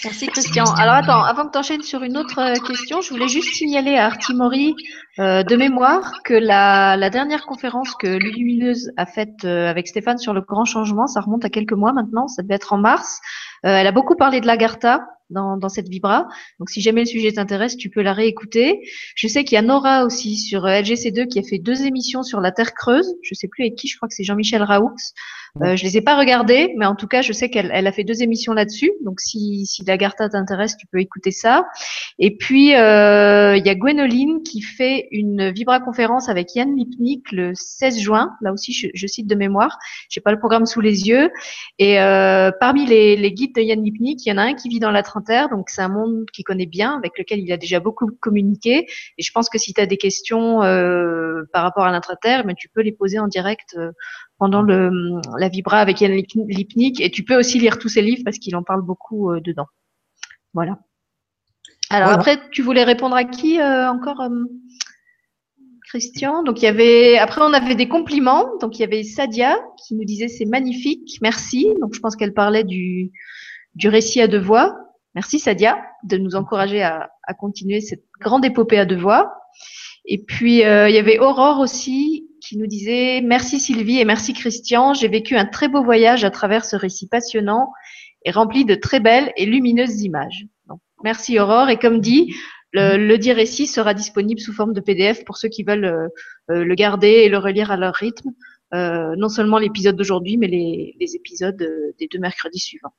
Merci Christian. Alors attends, avant que tu enchaînes sur une autre euh, question, je voulais juste signaler à Artimori euh, de mémoire que la, dernière conférence que Lumineuse a faite euh, avec Stéphane sur le grand changement, ça remonte à quelques mois maintenant, ça devait être en mars. elle a beaucoup parlé de l'Agartha dans, dans cette vibra. Donc si jamais le sujet t'intéresse, tu peux la réécouter. Je sais qu'il y a Nora aussi sur LGC2 qui a fait deux émissions sur la Terre creuse. Je sais plus avec qui, je crois que c'est Jean-Michel Raoux. Euh, je les ai pas regardées, mais en tout cas, je sais qu'elle elle a fait deux émissions là-dessus. Donc, si, si Lagarta t'intéresse, tu peux écouter ça. Et puis, euh, il y a Gwenoline qui fait une vibra-conférence avec Yann Lipnik le 16 juin. Là aussi, je, je cite de mémoire. J'ai pas le programme sous les yeux. Et euh, parmi les, les, guides de Yann Lipnik, il y en a un qui vit dans la trentaine. Donc, c'est un monde qu'il connaît bien, avec lequel il a déjà beaucoup communiqué. Et je pense que si tu as des questions euh, par rapport à l'intraterre, mais tu peux les poser en direct euh, pendant le, la Vibra avec Yann Lipnik. Et tu peux aussi lire tous ses livres parce qu'il en parle beaucoup euh, dedans. Voilà. Alors après, tu voulais répondre à qui encore, Christian? Donc il y avait. Après, on avait des compliments. Donc il y avait Sadia qui nous disait c'est magnifique, merci. Donc je pense qu'elle parlait du du récit à deux voix. Merci Sadia de nous encourager à, continuer cette grande épopée à deux voix. Et puis il y avait Aurore aussi qui nous disait Merci Sylvie et merci Christian. J'ai vécu un très beau voyage à travers ce récit passionnant et rempli de très belles et lumineuses images. merci Aurore. Et comme dit, Le, dit récit sera disponible sous forme de PDF pour ceux qui veulent le garder et le relire à leur rythme. non seulement l'épisode d'aujourd'hui, mais les épisodes des deux mercredis suivants.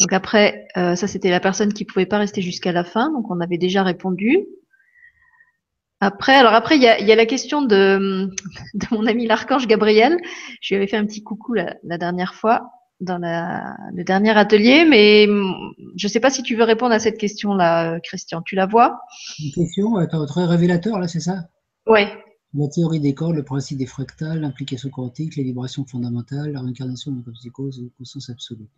Donc après, euh, ça c'était la personne qui pouvait pas rester jusqu'à la fin, donc on avait déjà répondu. Après, alors après, il y a, y a, la question de, de mon ami l'archange Gabriel. Je lui avais fait un petit coucou la, la dernière fois dans la, le dernier atelier, mais je ne sais pas si tu veux répondre à cette question-là, Christian. Tu la vois? Une question très révélateur, là, c'est ça? Oui. La théorie des cordes, le principe des fractales, l'implication quantique, les vibrations fondamentales, la réincarnation de la psychose, la conscience absolue.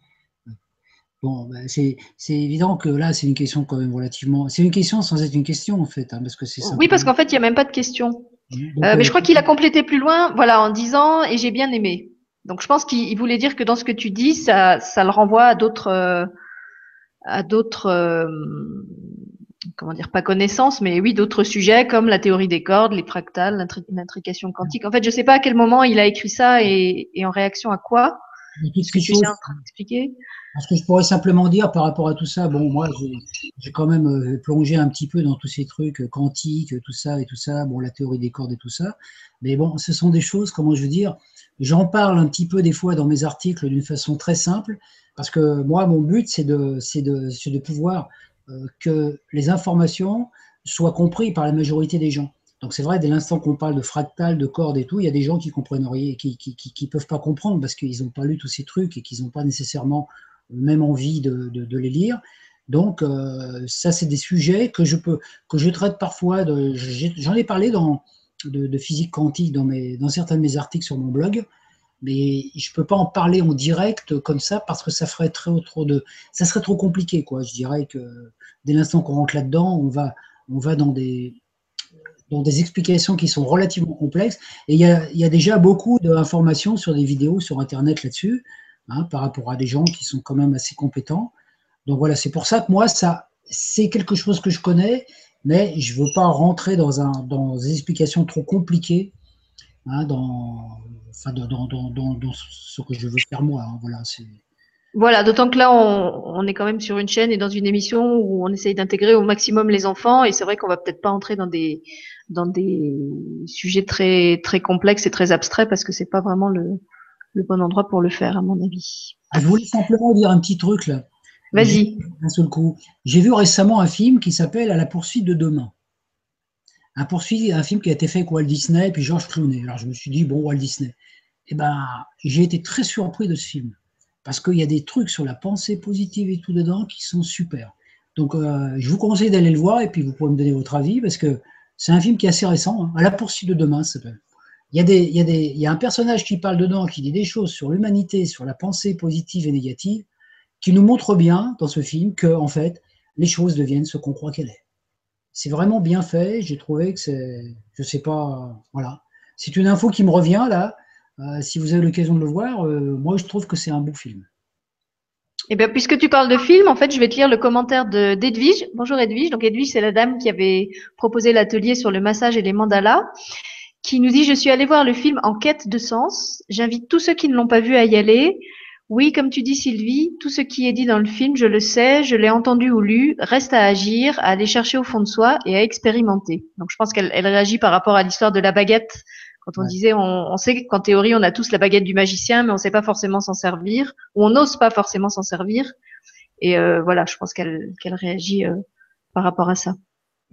Bon, ben, c'est évident que là, c'est une question quand même relativement. C'est une question sans être une question en fait, hein, parce que c'est. Oui, parce qu'en fait, il n'y a même pas de question. Euh, mais je crois qu'il a complété plus loin, voilà, en disant et j'ai bien aimé. Donc je pense qu'il voulait dire que dans ce que tu dis, ça, ça le renvoie à d'autres, euh, à d'autres, euh, comment dire, pas connaissances, mais oui, d'autres sujets comme la théorie des cordes, les fractales, l'intrication quantique. En fait, je sais pas à quel moment il a écrit ça et, et en réaction à quoi. Que tu es en train d'expliquer? Ce que je pourrais simplement dire par rapport à tout ça, bon, moi, j'ai quand même euh, plongé un petit peu dans tous ces trucs quantiques, tout ça et tout ça, bon, la théorie des cordes et tout ça. Mais bon, ce sont des choses, comment je veux dire, j'en parle un petit peu des fois dans mes articles d'une façon très simple, parce que moi, mon but, c'est de, de, de pouvoir euh, que les informations soient comprises par la majorité des gens. Donc c'est vrai, dès l'instant qu'on parle de fractal, de cordes et tout, il y a des gens qui comprennent rien, qui, qui peuvent pas comprendre parce qu'ils n'ont pas lu tous ces trucs et qu'ils n'ont pas nécessairement même envie de, les lire. Donc euh, ça, c'est des sujets que je peux, que je traite parfois. J'en ai parlé dans de, physique quantique dans dans certains de mes articles sur mon blog, mais je peux pas en parler en direct comme ça parce que ça ferait trop, trop de, ça serait trop compliqué, quoi. Je dirais que dès l'instant qu'on rentre là-dedans, on va, on va dans des, dans des explications qui sont relativement complexes. Et il y a, déjà beaucoup d'informations sur des vidéos sur Internet là-dessus. Hein, par rapport à des gens qui sont quand même assez compétents. Donc voilà, c'est pour ça que moi, ça, c'est quelque chose que je connais, mais je ne veux pas rentrer dans, un, dans des explications trop compliquées hein, dans, enfin, dans, dans, dans, ce que je veux faire moi. Hein, voilà, c'est. Voilà, d'autant que là, on, on, est quand même sur une chaîne et dans une émission où on essaye d'intégrer au maximum les enfants. Et c'est vrai qu'on va peut-être pas entrer dans des dans des sujets très très complexes et très abstraits parce que c'est pas vraiment le, le bon endroit pour le faire, à mon avis. Ah, je voulais simplement dire un petit truc là. Vas-y. Un seul coup. J'ai vu récemment un film qui s'appelle À la poursuite de demain. Un, poursuite, un film qui a été fait avec Walt Disney et puis George Clooney. Alors je me suis dit, bon, Walt Disney. Eh ben, j'ai été très surpris de ce film. Parce qu'il y a des trucs sur la pensée positive et tout dedans qui sont super. Donc, euh, je vous conseille d'aller le voir et puis vous pouvez me donner votre avis parce que c'est un film qui est assez récent. Hein. À la poursuite de demain, ça s'appelle il y, a un personnage qui parle dedans, qui dit des choses sur l'humanité, sur la pensée positive et négative, qui nous montre bien dans ce film que, en fait, les choses deviennent ce qu'on croit qu'elles est. C'est vraiment bien fait. J'ai trouvé que c'est, je sais pas, voilà. C'est une info qui me revient là. Euh, si vous avez l'occasion de le voir, euh, moi je trouve que c'est un beau film. Eh bien, puisque tu parles de film, en fait, je vais te lire le commentaire de d'Edwige. Bonjour Edwige. Donc Edwige, c'est la dame qui avait proposé l'atelier sur le massage et les mandalas qui nous dit Je suis allé voir le film en quête de sens. J'invite tous ceux qui ne l'ont pas vu à y aller. Oui, comme tu dis, Sylvie, tout ce qui est dit dans le film, je le sais, je l'ai entendu ou lu, reste à agir, à aller chercher au fond de soi et à expérimenter. Donc, je pense qu'elle elle réagit par rapport à l'histoire de la baguette. Quand on disait, on, on sait qu'en théorie, on a tous la baguette du magicien, mais on ne sait pas forcément s'en servir, ou on n'ose pas forcément s'en servir. Et euh, voilà, je pense qu'elle réagit euh, par rapport à ça.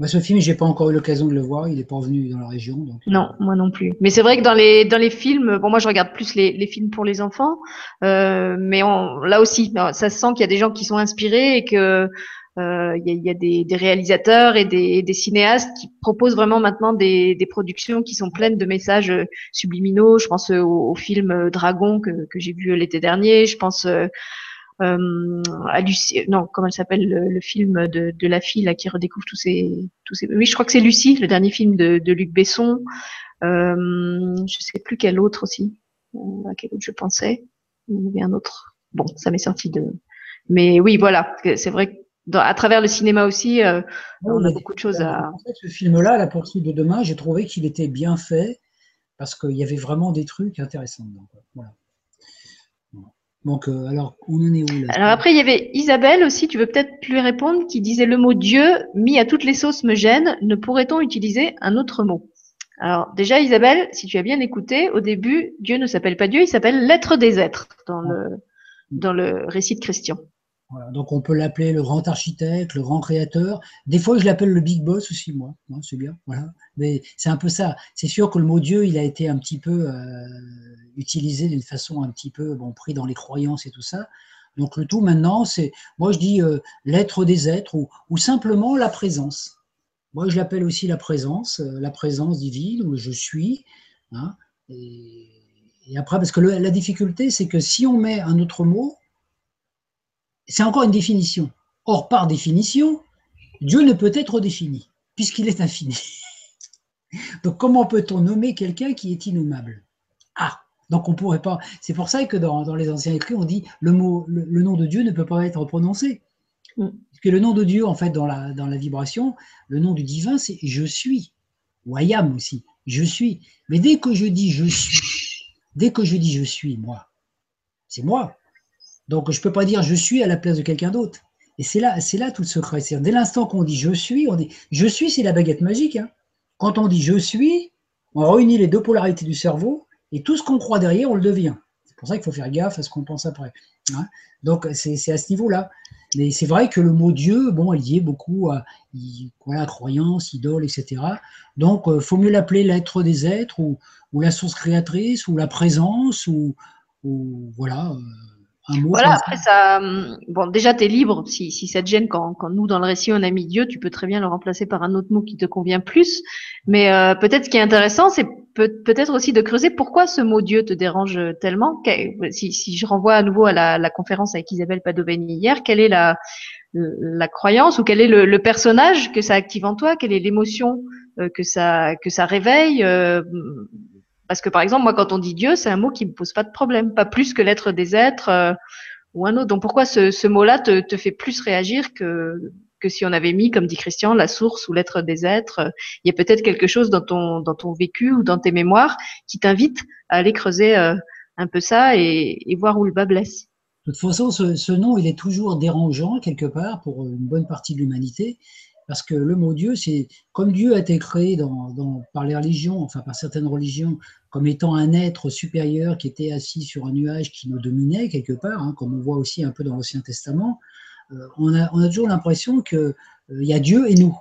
Ce film, j'ai pas encore eu l'occasion de le voir. Il est pas venu dans la région. Donc... Euh. Non, moi non plus. Mais c'est vrai que dans les dans les films, bon, moi je regarde plus les, les films pour les enfants, euh, mais on, là aussi, ça se sent qu'il y a des gens qui sont inspirés et que euh, il y, a, y a des, des, réalisateurs et des, des, cinéastes qui proposent vraiment maintenant des, des, productions qui sont pleines de messages subliminaux. Je pense au, au film Dragon que, que j'ai vu l'été dernier. Je pense euh, à Lucie, non, comment elle s'appelle le, film de, de, la fille là qui redécouvre tous ces, tous ces. Oui, je crois que c'est Lucie, le dernier film de, de Luc Besson. Euh, je sais plus quel autre aussi, à quel autre je pensais. Il y avait un autre. Bon, ça m'est sorti de. Mais oui, voilà, c'est vrai que à travers le cinéma aussi, euh, on a beaucoup de choses à. En fait, ce film-là, La poursuite de demain, j'ai trouvé qu'il était bien fait parce qu'il y avait vraiment des trucs intéressants dedans. Voilà. Donc, euh, alors, on en est où là Alors après, il y avait Isabelle aussi, tu veux peut-être lui répondre, qui disait le mot Dieu mis à toutes les sauces me gêne. Ne pourrait-on utiliser un autre mot? Alors déjà, Isabelle, si tu as bien écouté, au début, Dieu ne s'appelle pas Dieu, il s'appelle l'être des êtres dans le, dans le récit de Christian. Voilà, donc on peut l'appeler le grand architecte, le grand créateur. Des fois, je l'appelle le big boss aussi, moi. Non, c'est bien. Voilà. Mais c'est un peu ça. C'est sûr que le mot Dieu, il a été un petit peu euh, utilisé d'une façon un petit peu bon, pris dans les croyances et tout ça. Donc le tout maintenant, c'est, moi je dis euh, l'être des êtres ou, ou, simplement la présence. Moi je l'appelle aussi la présence, euh, la présence divine ou je suis. Hein, et, après, parce que la difficulté, c'est que si on met un autre mot, c'est encore une définition. Or, par définition, Dieu ne peut être défini, puisqu'il est infini. Donc, comment peut-on nommer quelqu'un qui est innommable? Ah Donc, on pourrait pas. C'est pour ça que dans, dans, les anciens écrits, on dit le, mot, le, le, nom de Dieu ne peut pas être prononcé. Mm. Parce que le nom de Dieu, en fait, dans la, dans la vibration, le nom du divin, c'est je suis. Ou I am aussi. Je suis. Mais dès que je dis je suis, dès que je dis je suis, moi, c'est moi. Donc, je ne peux pas dire je suis à la place de quelqu'un d'autre. Et c'est là, c'est là tout le secret. Dès l'instant qu'on dit je suis, on dit je suis, c'est la baguette magique. Hein. Quand on dit je suis, on réunit les deux polarités du cerveau et tout ce qu'on croit derrière, on le devient. C'est pour ça qu'il faut faire gaffe à ce qu'on pense après. Hein. Donc, c'est à ce niveau-là. Mais c'est vrai que le mot Dieu, bon, est beaucoup à croyance, idole, etc. Donc, il euh, faut mieux l'appeler l'être des êtres ou, ou, la source créatrice ou la présence ou, ou voilà. Euh, voilà, après ça, hum, bon, déjà tu es libre, si, si ça te gêne quand, quand nous dans le récit on a mis Dieu, tu peux très bien le remplacer par un autre mot qui te convient plus. Mais euh, peut-être ce qui est intéressant, c'est peut, peut-être aussi de creuser pourquoi ce mot Dieu te dérange tellement. Si, si je renvoie à nouveau à la, la conférence avec Isabelle Padovani hier, quelle est la, la croyance ou quel est le, le personnage que ça active en toi, quelle est l'émotion euh, que ça que ça réveille euh, parce que par exemple, moi, quand on dit Dieu, c'est un mot qui me pose pas de problème, pas plus que l'être des êtres euh, ou un autre. Donc pourquoi ce, mot-là te, fait plus réagir que que si on avait mis, comme dit Christian, la source ou l'être des êtres? Il y a peut-être quelque chose dans ton dans ton vécu ou dans tes mémoires qui t'invite à aller creuser euh, un peu ça et, et, voir où le bas blesse. De toute façon, ce, ce nom, il est toujours dérangeant quelque part pour une bonne partie de l'humanité parce que le mot Dieu, c'est comme Dieu a été créé dans, par les religions, enfin par certaines religions, comme étant un être supérieur qui était assis sur un nuage qui nous dominait quelque part, hein, comme on voit aussi un peu dans l'Ancien Testament, euh, on, a, on, a, toujours l'impression qu'il euh, y a Dieu et nous.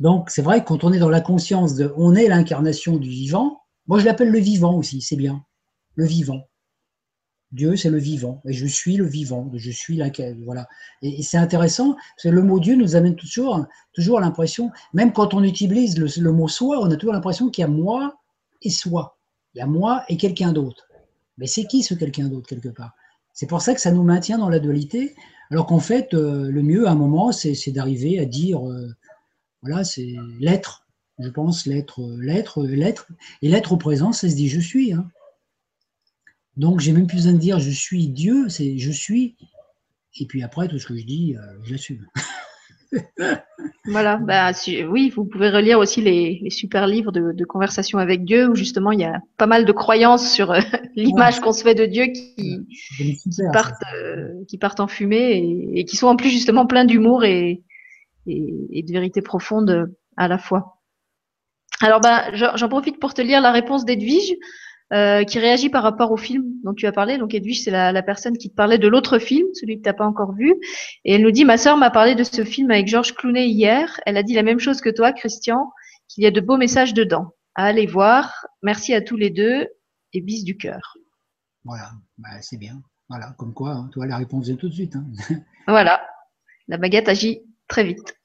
Donc c'est vrai que quand on est dans la conscience de on est l'incarnation du vivant, moi je l'appelle le vivant aussi, c'est bien, le vivant. Dieu, c'est le vivant. Et je suis le vivant. Je suis la voilà. Et, c'est intéressant, parce que le mot Dieu nous amène toujours, toujours l'impression, même quand on utilise le, mot soi, on a toujours l'impression qu'il y a moi et soi. Il y a moi et quelqu'un d'autre. Mais c'est qui ce quelqu'un d'autre, quelque part? C'est pour ça que ça nous maintient dans la dualité, alors qu'en fait, euh, le mieux, à un moment, c'est d'arriver à dire, euh, voilà, c'est l'être. Je pense l'être, l'être, l'être. Et l'être au présent, ça se dit je suis. Hein. Donc, j'ai même plus besoin de dire je suis Dieu, c'est je suis. Et puis après, tout ce que je dis, euh, je l'assume. voilà, bah, oui, vous pouvez relire aussi les, les super livres de, de, conversation avec Dieu, où justement il y a pas mal de croyances sur euh, l'image ouais. qu'on se fait de Dieu qui, super, qui, partent, euh, qui partent en fumée et, et, qui sont en plus justement pleins d'humour et, et, de vérité profonde à la fois. Alors, bah, j'en profite pour te lire la réponse d'Edwige. Euh, qui réagit par rapport au film dont tu as parlé. Donc Edwige, c'est la, la, personne qui te parlait de l'autre film, celui que tu n'as pas encore vu. Et elle nous dit, ma sœur m'a parlé de ce film avec Georges Clooney hier. Elle a dit la même chose que toi, Christian, qu'il y a de beaux messages dedans. À aller voir. Merci à tous les deux et bis du cœur. Voilà, bah, c'est bien. Voilà, comme quoi, hein, toi, la réponse vient tout de suite. Hein. voilà, la baguette agit très vite.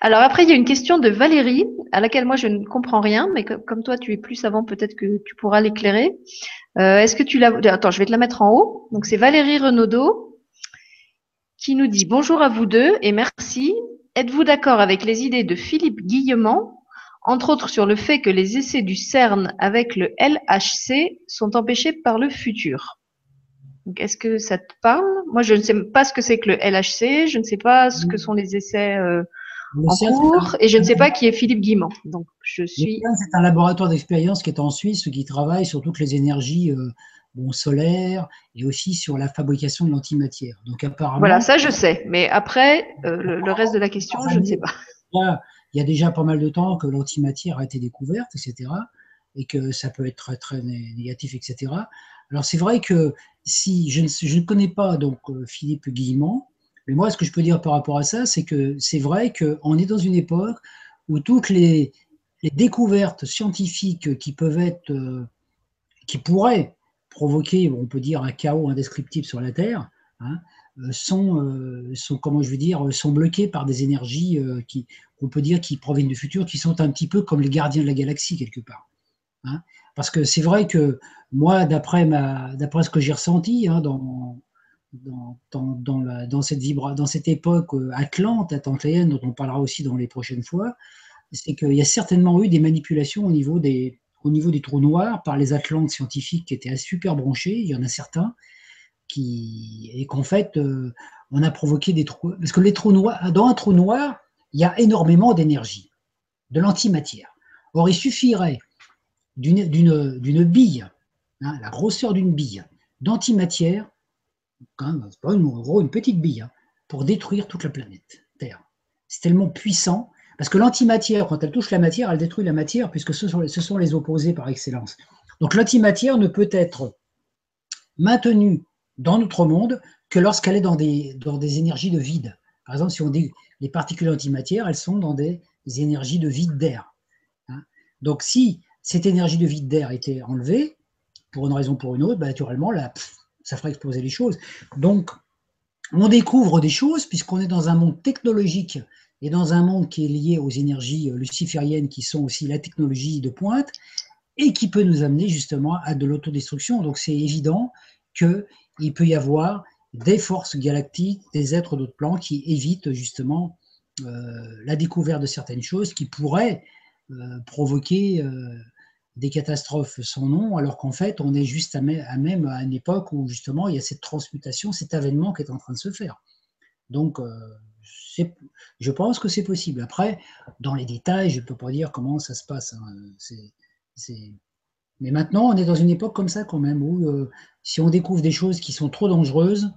Alors après, il y a une question de Valérie, à laquelle moi je ne comprends rien, mais que, comme toi tu es plus savant, peut-être que tu pourras l'éclairer. Euh, Est-ce que tu l'as Attends, je vais te la mettre en haut. Donc c'est Valérie Renaudot qui nous dit bonjour à vous deux et merci. Êtes-vous d'accord avec les idées de Philippe Guillemont, entre autres sur le fait que les essais du CERN avec le LHC sont empêchés par le futur? Est-ce que ça te parle? Moi, je ne sais pas ce que c'est que le LHC, je ne sais pas ce que sont les essais euh, en cours et je ne sais pas qui est Philippe Guimont. Donc, je suis. C'est un laboratoire d'expérience qui est en Suisse qui travaille sur toutes les énergies euh, bon, solaire et aussi sur la fabrication de l'antimatière. Donc apparemment. Voilà, ça je sais. Mais après, euh, le, reste de la question, je ne sais pas. il y a déjà pas mal de temps que l'antimatière a été découverte, etc. Et que ça peut être très, très négatif, etc. Alors c'est vrai que si je ne, je ne connais pas donc euh, Philippe Guillemont, mais moi ce que je peux dire par rapport à ça, c'est que c'est vrai qu'on est dans une époque où toutes les, découvertes scientifiques qui peuvent être, euh, qui pourraient provoquer, on peut dire, un chaos indescriptible sur la Terre, hein, euh, sont, euh, sont, comment je veux dire, sont bloquées par des énergies qui, on peut dire, qui proviennent du futur, qui sont un petit peu comme les gardiens de la galaxie quelque part. Hein. Parce que c'est vrai que moi, d'après d'après ce que j'ai ressenti hein, dans, dans, cette époque atlante, atlantéenne, dont on parlera aussi dans les prochaines fois, c'est qu'il y a certainement eu des manipulations au niveau des, au niveau des trous noirs par les Atlantes scientifiques qui étaient super branchés, il y en a certains, qui, et qu'en fait, euh, on a provoqué des trous. Parce que les trous noirs, dans un trou noir, il y a énormément d'énergie, de l'antimatière. Or, il suffirait d'une bille, hein, la grosseur d'une bille, d'antimatière, c'est pas une, gros, une petite bille, hein, pour détruire toute la planète Terre. C'est tellement puissant parce que l'antimatière, quand elle touche la matière, elle détruit la matière, puisque ce sont, les opposés par excellence. Donc l'antimatière ne peut être maintenue dans notre monde que lorsqu'elle est dans des, dans des énergies de vide. Par exemple, si on dit les particules antimatière, elles sont dans des énergies de vide d'air. Hein. Donc si cette énergie de vide d'air était enlevée, pour une raison ou pour une autre, bah, naturellement, là, ça ferait exploser les choses. Donc, on découvre des choses, puisqu'on est dans un monde technologique et dans un monde qui est lié aux énergies euh, lucifériennes qui sont aussi la technologie de pointe et qui peut nous amener justement à de l'autodestruction. Donc c'est évident qu'il peut y avoir des forces galactiques, des êtres d'autres plans qui évitent justement euh, la découverte de certaines choses qui pourraient euh, provoquer des catastrophes sans nom, alors qu'en fait on est juste à, même à une époque où justement il y a cette transmutation, cet avènement qui est en train de se faire. Donc je pense que c'est possible. Après, dans les détails, je ne peux pas dire comment ça se passe. Hein. Mais maintenant, on est dans une époque comme ça quand même, où euh, si on découvre des choses qui sont trop dangereuses,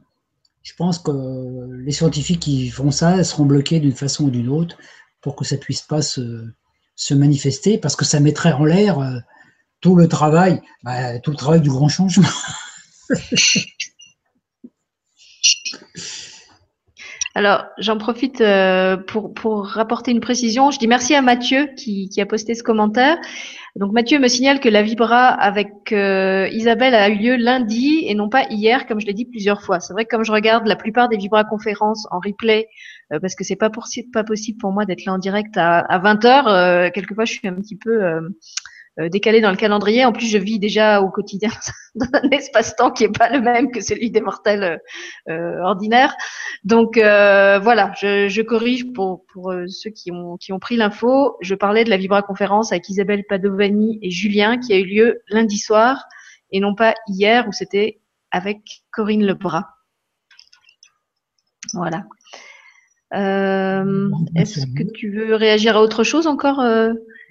je pense que les scientifiques qui font ça seront bloqués d'une façon ou d'une autre pour que ça puisse pas se, manifester, parce que ça mettrait en l'air euh, tout le travail, bah, tout le travail du grand changement. Alors, j'en profite euh, pour, pour rapporter une précision. Je dis merci à Mathieu qui, qui a posté ce commentaire. Donc, Mathieu me signale que la Vibra avec euh, Isabelle a eu lieu lundi et non pas hier, comme je l'ai dit plusieurs fois. C'est vrai que comme je regarde la plupart des Vibra conférences en replay, euh, parce que c'est pas, pas possible pour moi d'être là en direct à, à 20 heures, quelquefois je suis un petit peu euh, décalé dans le calendrier. En plus, je vis déjà au quotidien dans un espace-temps qui n'est pas le même que celui des mortels euh, euh, ordinaires. Donc voilà, je, corrige pour, pour ceux qui ont, qui ont pris l'info. Je parlais de la Vibra conférence avec Isabelle Padovani et Julien qui a eu lieu lundi soir et non pas hier où c'était avec Corinne Lebras. Voilà. Est-ce que tu veux réagir à autre chose encore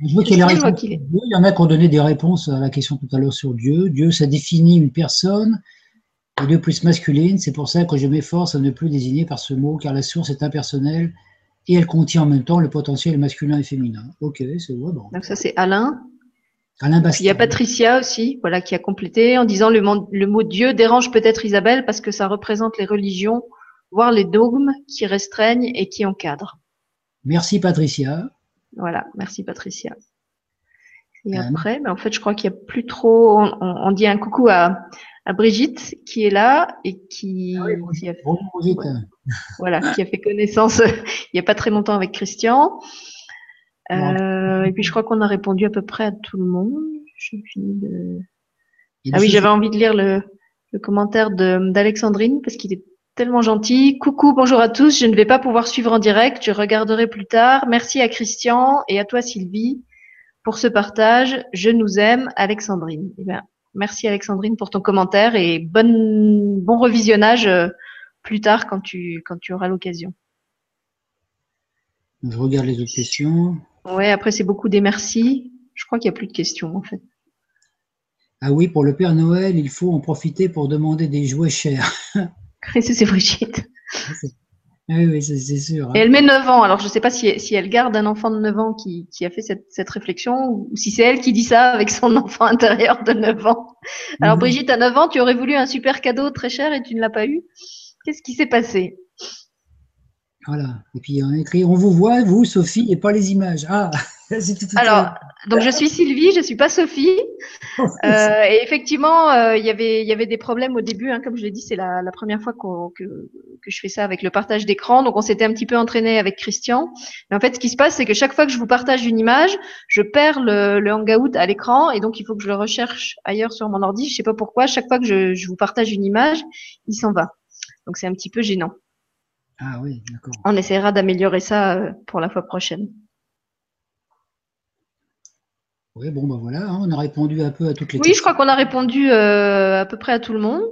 je vois qu'il y, y en a qui ont donné des réponses à la question tout à l'heure sur Dieu. Dieu, ça définit une personne, et Dieu plus masculine. C'est pour ça que je m'efforce à ne plus désigner par ce mot, car la source est impersonnelle et elle contient en même temps le potentiel masculin et féminin. Ok, c'est bon. Donc ça, c'est Alain. Alain Bastien. Il y a Patricia aussi, voilà, qui a complété en disant le, le mot Dieu dérange peut-être Isabelle parce que ça représente les religions, voire les dogmes qui restreignent et qui encadrent. Merci Patricia. Voilà, merci Patricia. Et après, ben, en fait, je crois qu'il n'y a plus trop. On, dit un coucou à, Brigitte qui est là et qui, ah a fait, voilà, qui a fait connaissance il n'y a pas très longtemps avec Christian. Euh, et puis je crois qu'on a répondu à peu près à tout le monde. Ah oui, j'avais envie de lire le, le commentaire d'Alexandrine parce qu'il est tellement gentil. Coucou, bonjour à tous. Je ne vais pas pouvoir suivre en direct. Je regarderai plus tard. Merci à Christian et à toi, Sylvie, pour ce partage. Je nous aime, Alexandrine. Eh bien, merci, Alexandrine, pour ton commentaire et bon, bon revisionnage euh, plus tard quand tu, quand tu auras l'occasion. Je regarde les autres questions. Ouais, après, c'est beaucoup des merci. Je crois qu'il n'y a plus de questions, en fait. Ah oui, pour le Père Noël, il faut en profiter pour demander des jouets chers. c'est Brigitte. Ah oui, oui c'est sûr. Hein. Et elle met 9 ans. Alors, je ne sais pas si, si, elle garde un enfant de 9 ans qui, qui a fait cette, cette, réflexion ou si c'est elle qui dit ça avec son enfant intérieur de 9 ans. Alors, mhm. Brigitte, à 9 ans, tu aurais voulu un super cadeau très cher et tu ne l'as pas eu. Qu'est-ce qui s'est passé? Voilà. Et puis, on écrit On vous voit, vous, Sophie, et pas les images. Ah Alors, donc je suis Sylvie, je suis pas Sophie. Euh, et effectivement, euh, il y avait il y avait des problèmes au début, hein, comme je l'ai dit, c'est la, la, première fois que, que je fais ça avec le partage d'écran. Donc on s'était un petit peu entraîné avec Christian. Mais en fait, ce qui se passe, c'est que chaque fois que je vous partage une image, je perds le, le hangout à l'écran et donc il faut que je le recherche ailleurs sur mon ordi. Je sais pas pourquoi. Chaque fois que je, je vous partage une image, il s'en va. Donc c'est un petit peu gênant. Ah oui, d'accord. On essaiera d'améliorer ça euh, pour la fois prochaine. Oui, bon, ben voilà, hein, on a répondu un peu à toutes les questions. Oui, je crois qu'on a répondu euh, à peu près à tout le monde.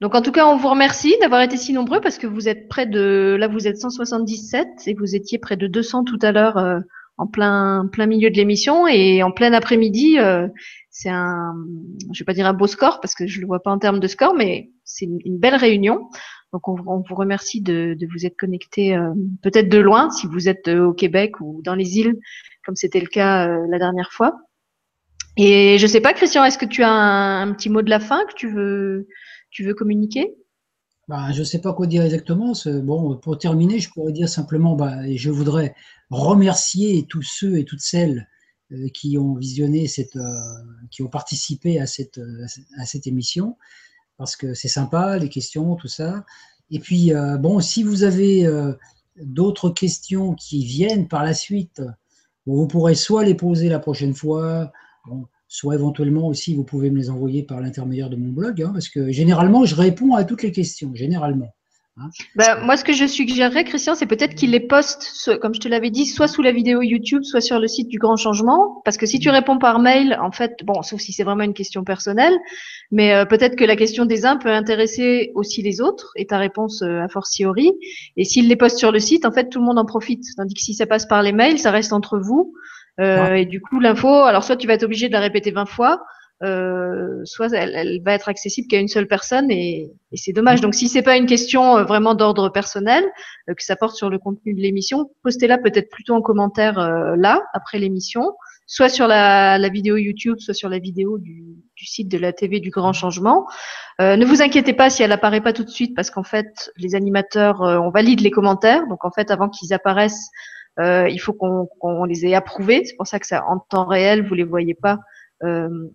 Donc, en tout cas, on vous remercie d'avoir été si nombreux parce que vous êtes près de, là, vous êtes 177 et vous étiez près de 200 tout à l'heure euh, en plein, plein milieu de l'émission et en plein après-midi. Euh, c'est un, je vais pas dire un beau score parce que je le vois pas en termes de score, mais c'est une, belle réunion. Donc, on, vous remercie de, vous être connectés peut-être de loin si vous êtes au Québec ou dans les îles comme c'était le cas euh, la dernière fois. Et je sais pas, Christian, est-ce que tu as un, petit mot de la fin que tu veux, communiquer? Bah, Je ne sais pas quoi dire exactement. Bon, pour terminer, je pourrais dire simplement, bah, je voudrais remercier tous ceux et toutes celles euh, qui ont visionné cette, euh, qui ont participé à cette émission, parce que c'est sympa, les questions, tout ça. Et puis, bon, si vous avez d'autres questions qui viennent par la suite, vous pourrez soit les poser la prochaine fois, soit éventuellement aussi vous pouvez me les envoyer par l'intermédiaire de mon blog, hein, parce que généralement je réponds à toutes les questions, généralement. Ben, moi, ce que je suggérerais, Christian, c'est peut-être qu'il les poste, comme je te l'avais dit, soit sous la vidéo YouTube, soit sur le site du Grand Changement. Parce que si tu réponds par mail, en fait, bon, sauf si c'est vraiment une question personnelle, mais euh, peut-être que la question des uns peut intéresser aussi les autres et ta réponse euh, a fortiori. Et s'il les poste sur le site, en fait, tout le monde en profite. Tandis que si ça passe par les mails, ça reste entre vous. Euh, et du coup, l'info, alors soit tu vas être obligé de la répéter 20 fois, euh, soit elle, va être accessible qu'à une seule personne et, c'est dommage. Donc si c'est pas une question euh, vraiment d'ordre personnel euh, que ça porte sur le contenu de l'émission, postez-la peut-être plutôt en commentaire là après l'émission, soit sur la, vidéo YouTube, soit sur la vidéo du, site de la TV du Grand Changement. ne vous inquiétez pas si elle apparaît pas tout de suite parce qu'en fait les animateurs on valide les commentaires, donc en fait avant qu'ils apparaissent il faut qu'on les ait approuvés. C'est pour ça que ça en temps réel vous les voyez pas euh,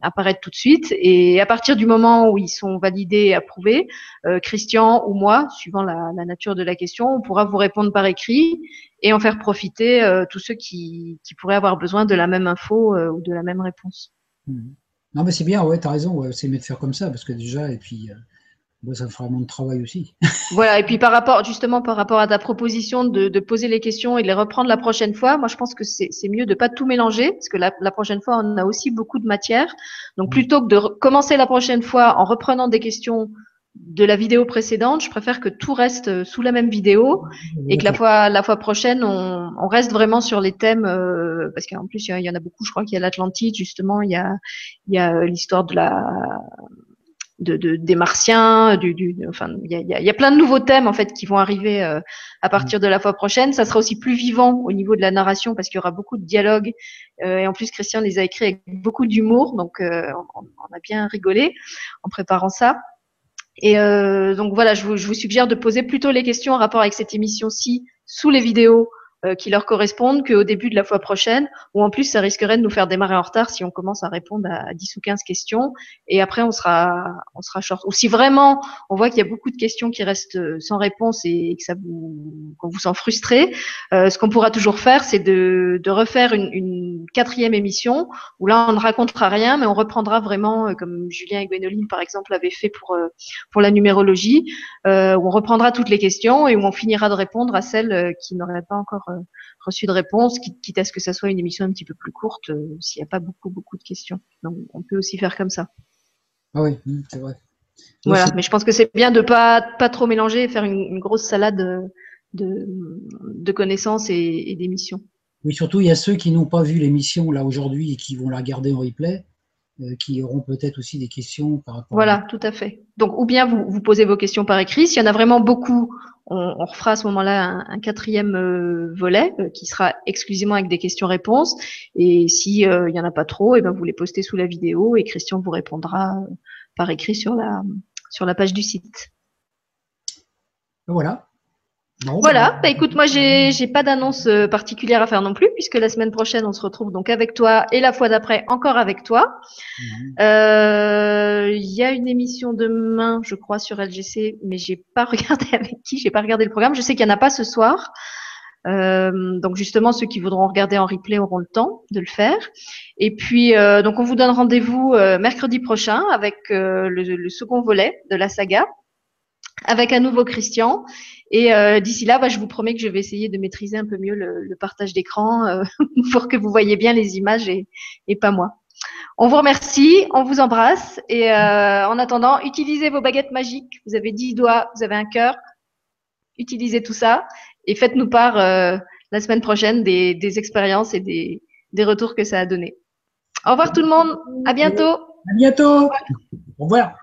apparaître tout de suite. Et à partir du moment où ils sont validés et approuvés, euh, Christian ou moi, suivant la, nature de la question, on pourra vous répondre par écrit et en faire profiter euh, tous ceux qui, pourraient avoir besoin de la même info ou de la même réponse. Mmh. Non, mais c'est bien, ouais, tu as raison, c'est mieux de faire comme ça, parce que déjà, et puis, ça fera moins de travail aussi. voilà, et puis par rapport, justement, par rapport à ta proposition de, de, poser les questions et de les reprendre la prochaine fois, moi je pense que c'est mieux de pas tout mélanger, parce que la, la, prochaine fois, on a aussi beaucoup de matière. Donc plutôt que de commencer la prochaine fois en reprenant des questions de la vidéo précédente, je préfère que tout reste sous la même vidéo et que la fois, la fois prochaine, on, on reste vraiment sur les thèmes, euh, parce qu'en plus, il y, en a beaucoup, je crois qu'il y a l'Atlantide, justement, il y a, il y a l'histoire de la de, de, des martiens, du, du enfin il y a, plein de nouveaux thèmes en fait qui vont arriver euh, à partir de la fois prochaine. Ça sera aussi plus vivant au niveau de la narration parce qu'il y aura beaucoup de dialogues euh, et en plus Christian les a écrits avec beaucoup d'humour, donc euh, on, a bien rigolé en préparant ça. Et donc voilà, je vous, je vous suggère de poser plutôt les questions en rapport avec cette émission-ci sous les vidéos euh, qui leur correspondent qu'au début de la fois prochaine, ou en plus ça risquerait de nous faire démarrer en retard si on commence à répondre à 10 ou 15 questions, et après on sera, on sera short. Ou si vraiment on voit qu'il y a beaucoup de questions qui restent euh, sans réponse et que ça vous, qu'on vous sent frustré, euh, ce qu'on pourra toujours faire, c'est de, de refaire une, une, quatrième émission où là on ne racontera rien, mais on reprendra vraiment, comme Julien et Gwénoline par exemple avaient fait pour, pour la numérologie, où on reprendra toutes les questions et où on finira de répondre à celles qui n'auraient pas encore euh, reçu de réponse, quitte à ce que ça soit une émission un petit peu plus courte, euh, s'il n'y a pas beaucoup, beaucoup de questions. Donc, on peut aussi faire comme ça. Ah oui, c'est vrai. Voilà, mais je pense que c'est bien de pas pas trop mélanger et faire une, grosse salade de, de connaissances et, et d'émissions. Oui, surtout il y a ceux qui n'ont pas vu l'émission là aujourd'hui et qui vont la regarder en replay. qui auront peut-être aussi des questions par rapport Voilà, tout à fait. Donc, ou bien vous, vous posez vos questions par écrit. S'il y en a vraiment beaucoup, on, on refera à ce moment-là un, quatrième euh, volet euh, qui sera exclusivement avec des questions-réponses. Et si euh, il y en a pas trop, et eh ben vous les postez sous la vidéo et Christian vous répondra par écrit sur la sur la page du site. Voilà voilà, bah, écoute, moi j'ai j'ai pas d'annonce euh, particulière à faire non plus, puisque la semaine prochaine on se retrouve donc avec toi et la fois d'après encore avec toi. Mhm. Euh, il y a une émission demain, je crois, sur LGC, mais j'ai pas regardé avec qui, j'ai pas regardé le programme. Je sais qu'il y en a pas ce soir. Euh, donc justement, ceux qui voudront regarder en replay auront le temps de le faire. Et puis, donc on vous donne rendez-vous mercredi prochain avec le, le, second volet de la saga, avec un nouveau Christian et euh, d'ici là, bah, je vous promets que je vais essayer de maîtriser un peu mieux le, partage d'écran euh, pour que vous voyez bien les images et, pas moi. On vous remercie, on vous embrasse et euh, en attendant, utilisez vos baguettes magiques. Vous avez dix doigts, vous avez un cœur. Utilisez tout ça et faites-nous part la semaine prochaine des, expériences et des, des retours que ça a donné. Au revoir tout le monde, à bientôt. À bientôt. Au revoir.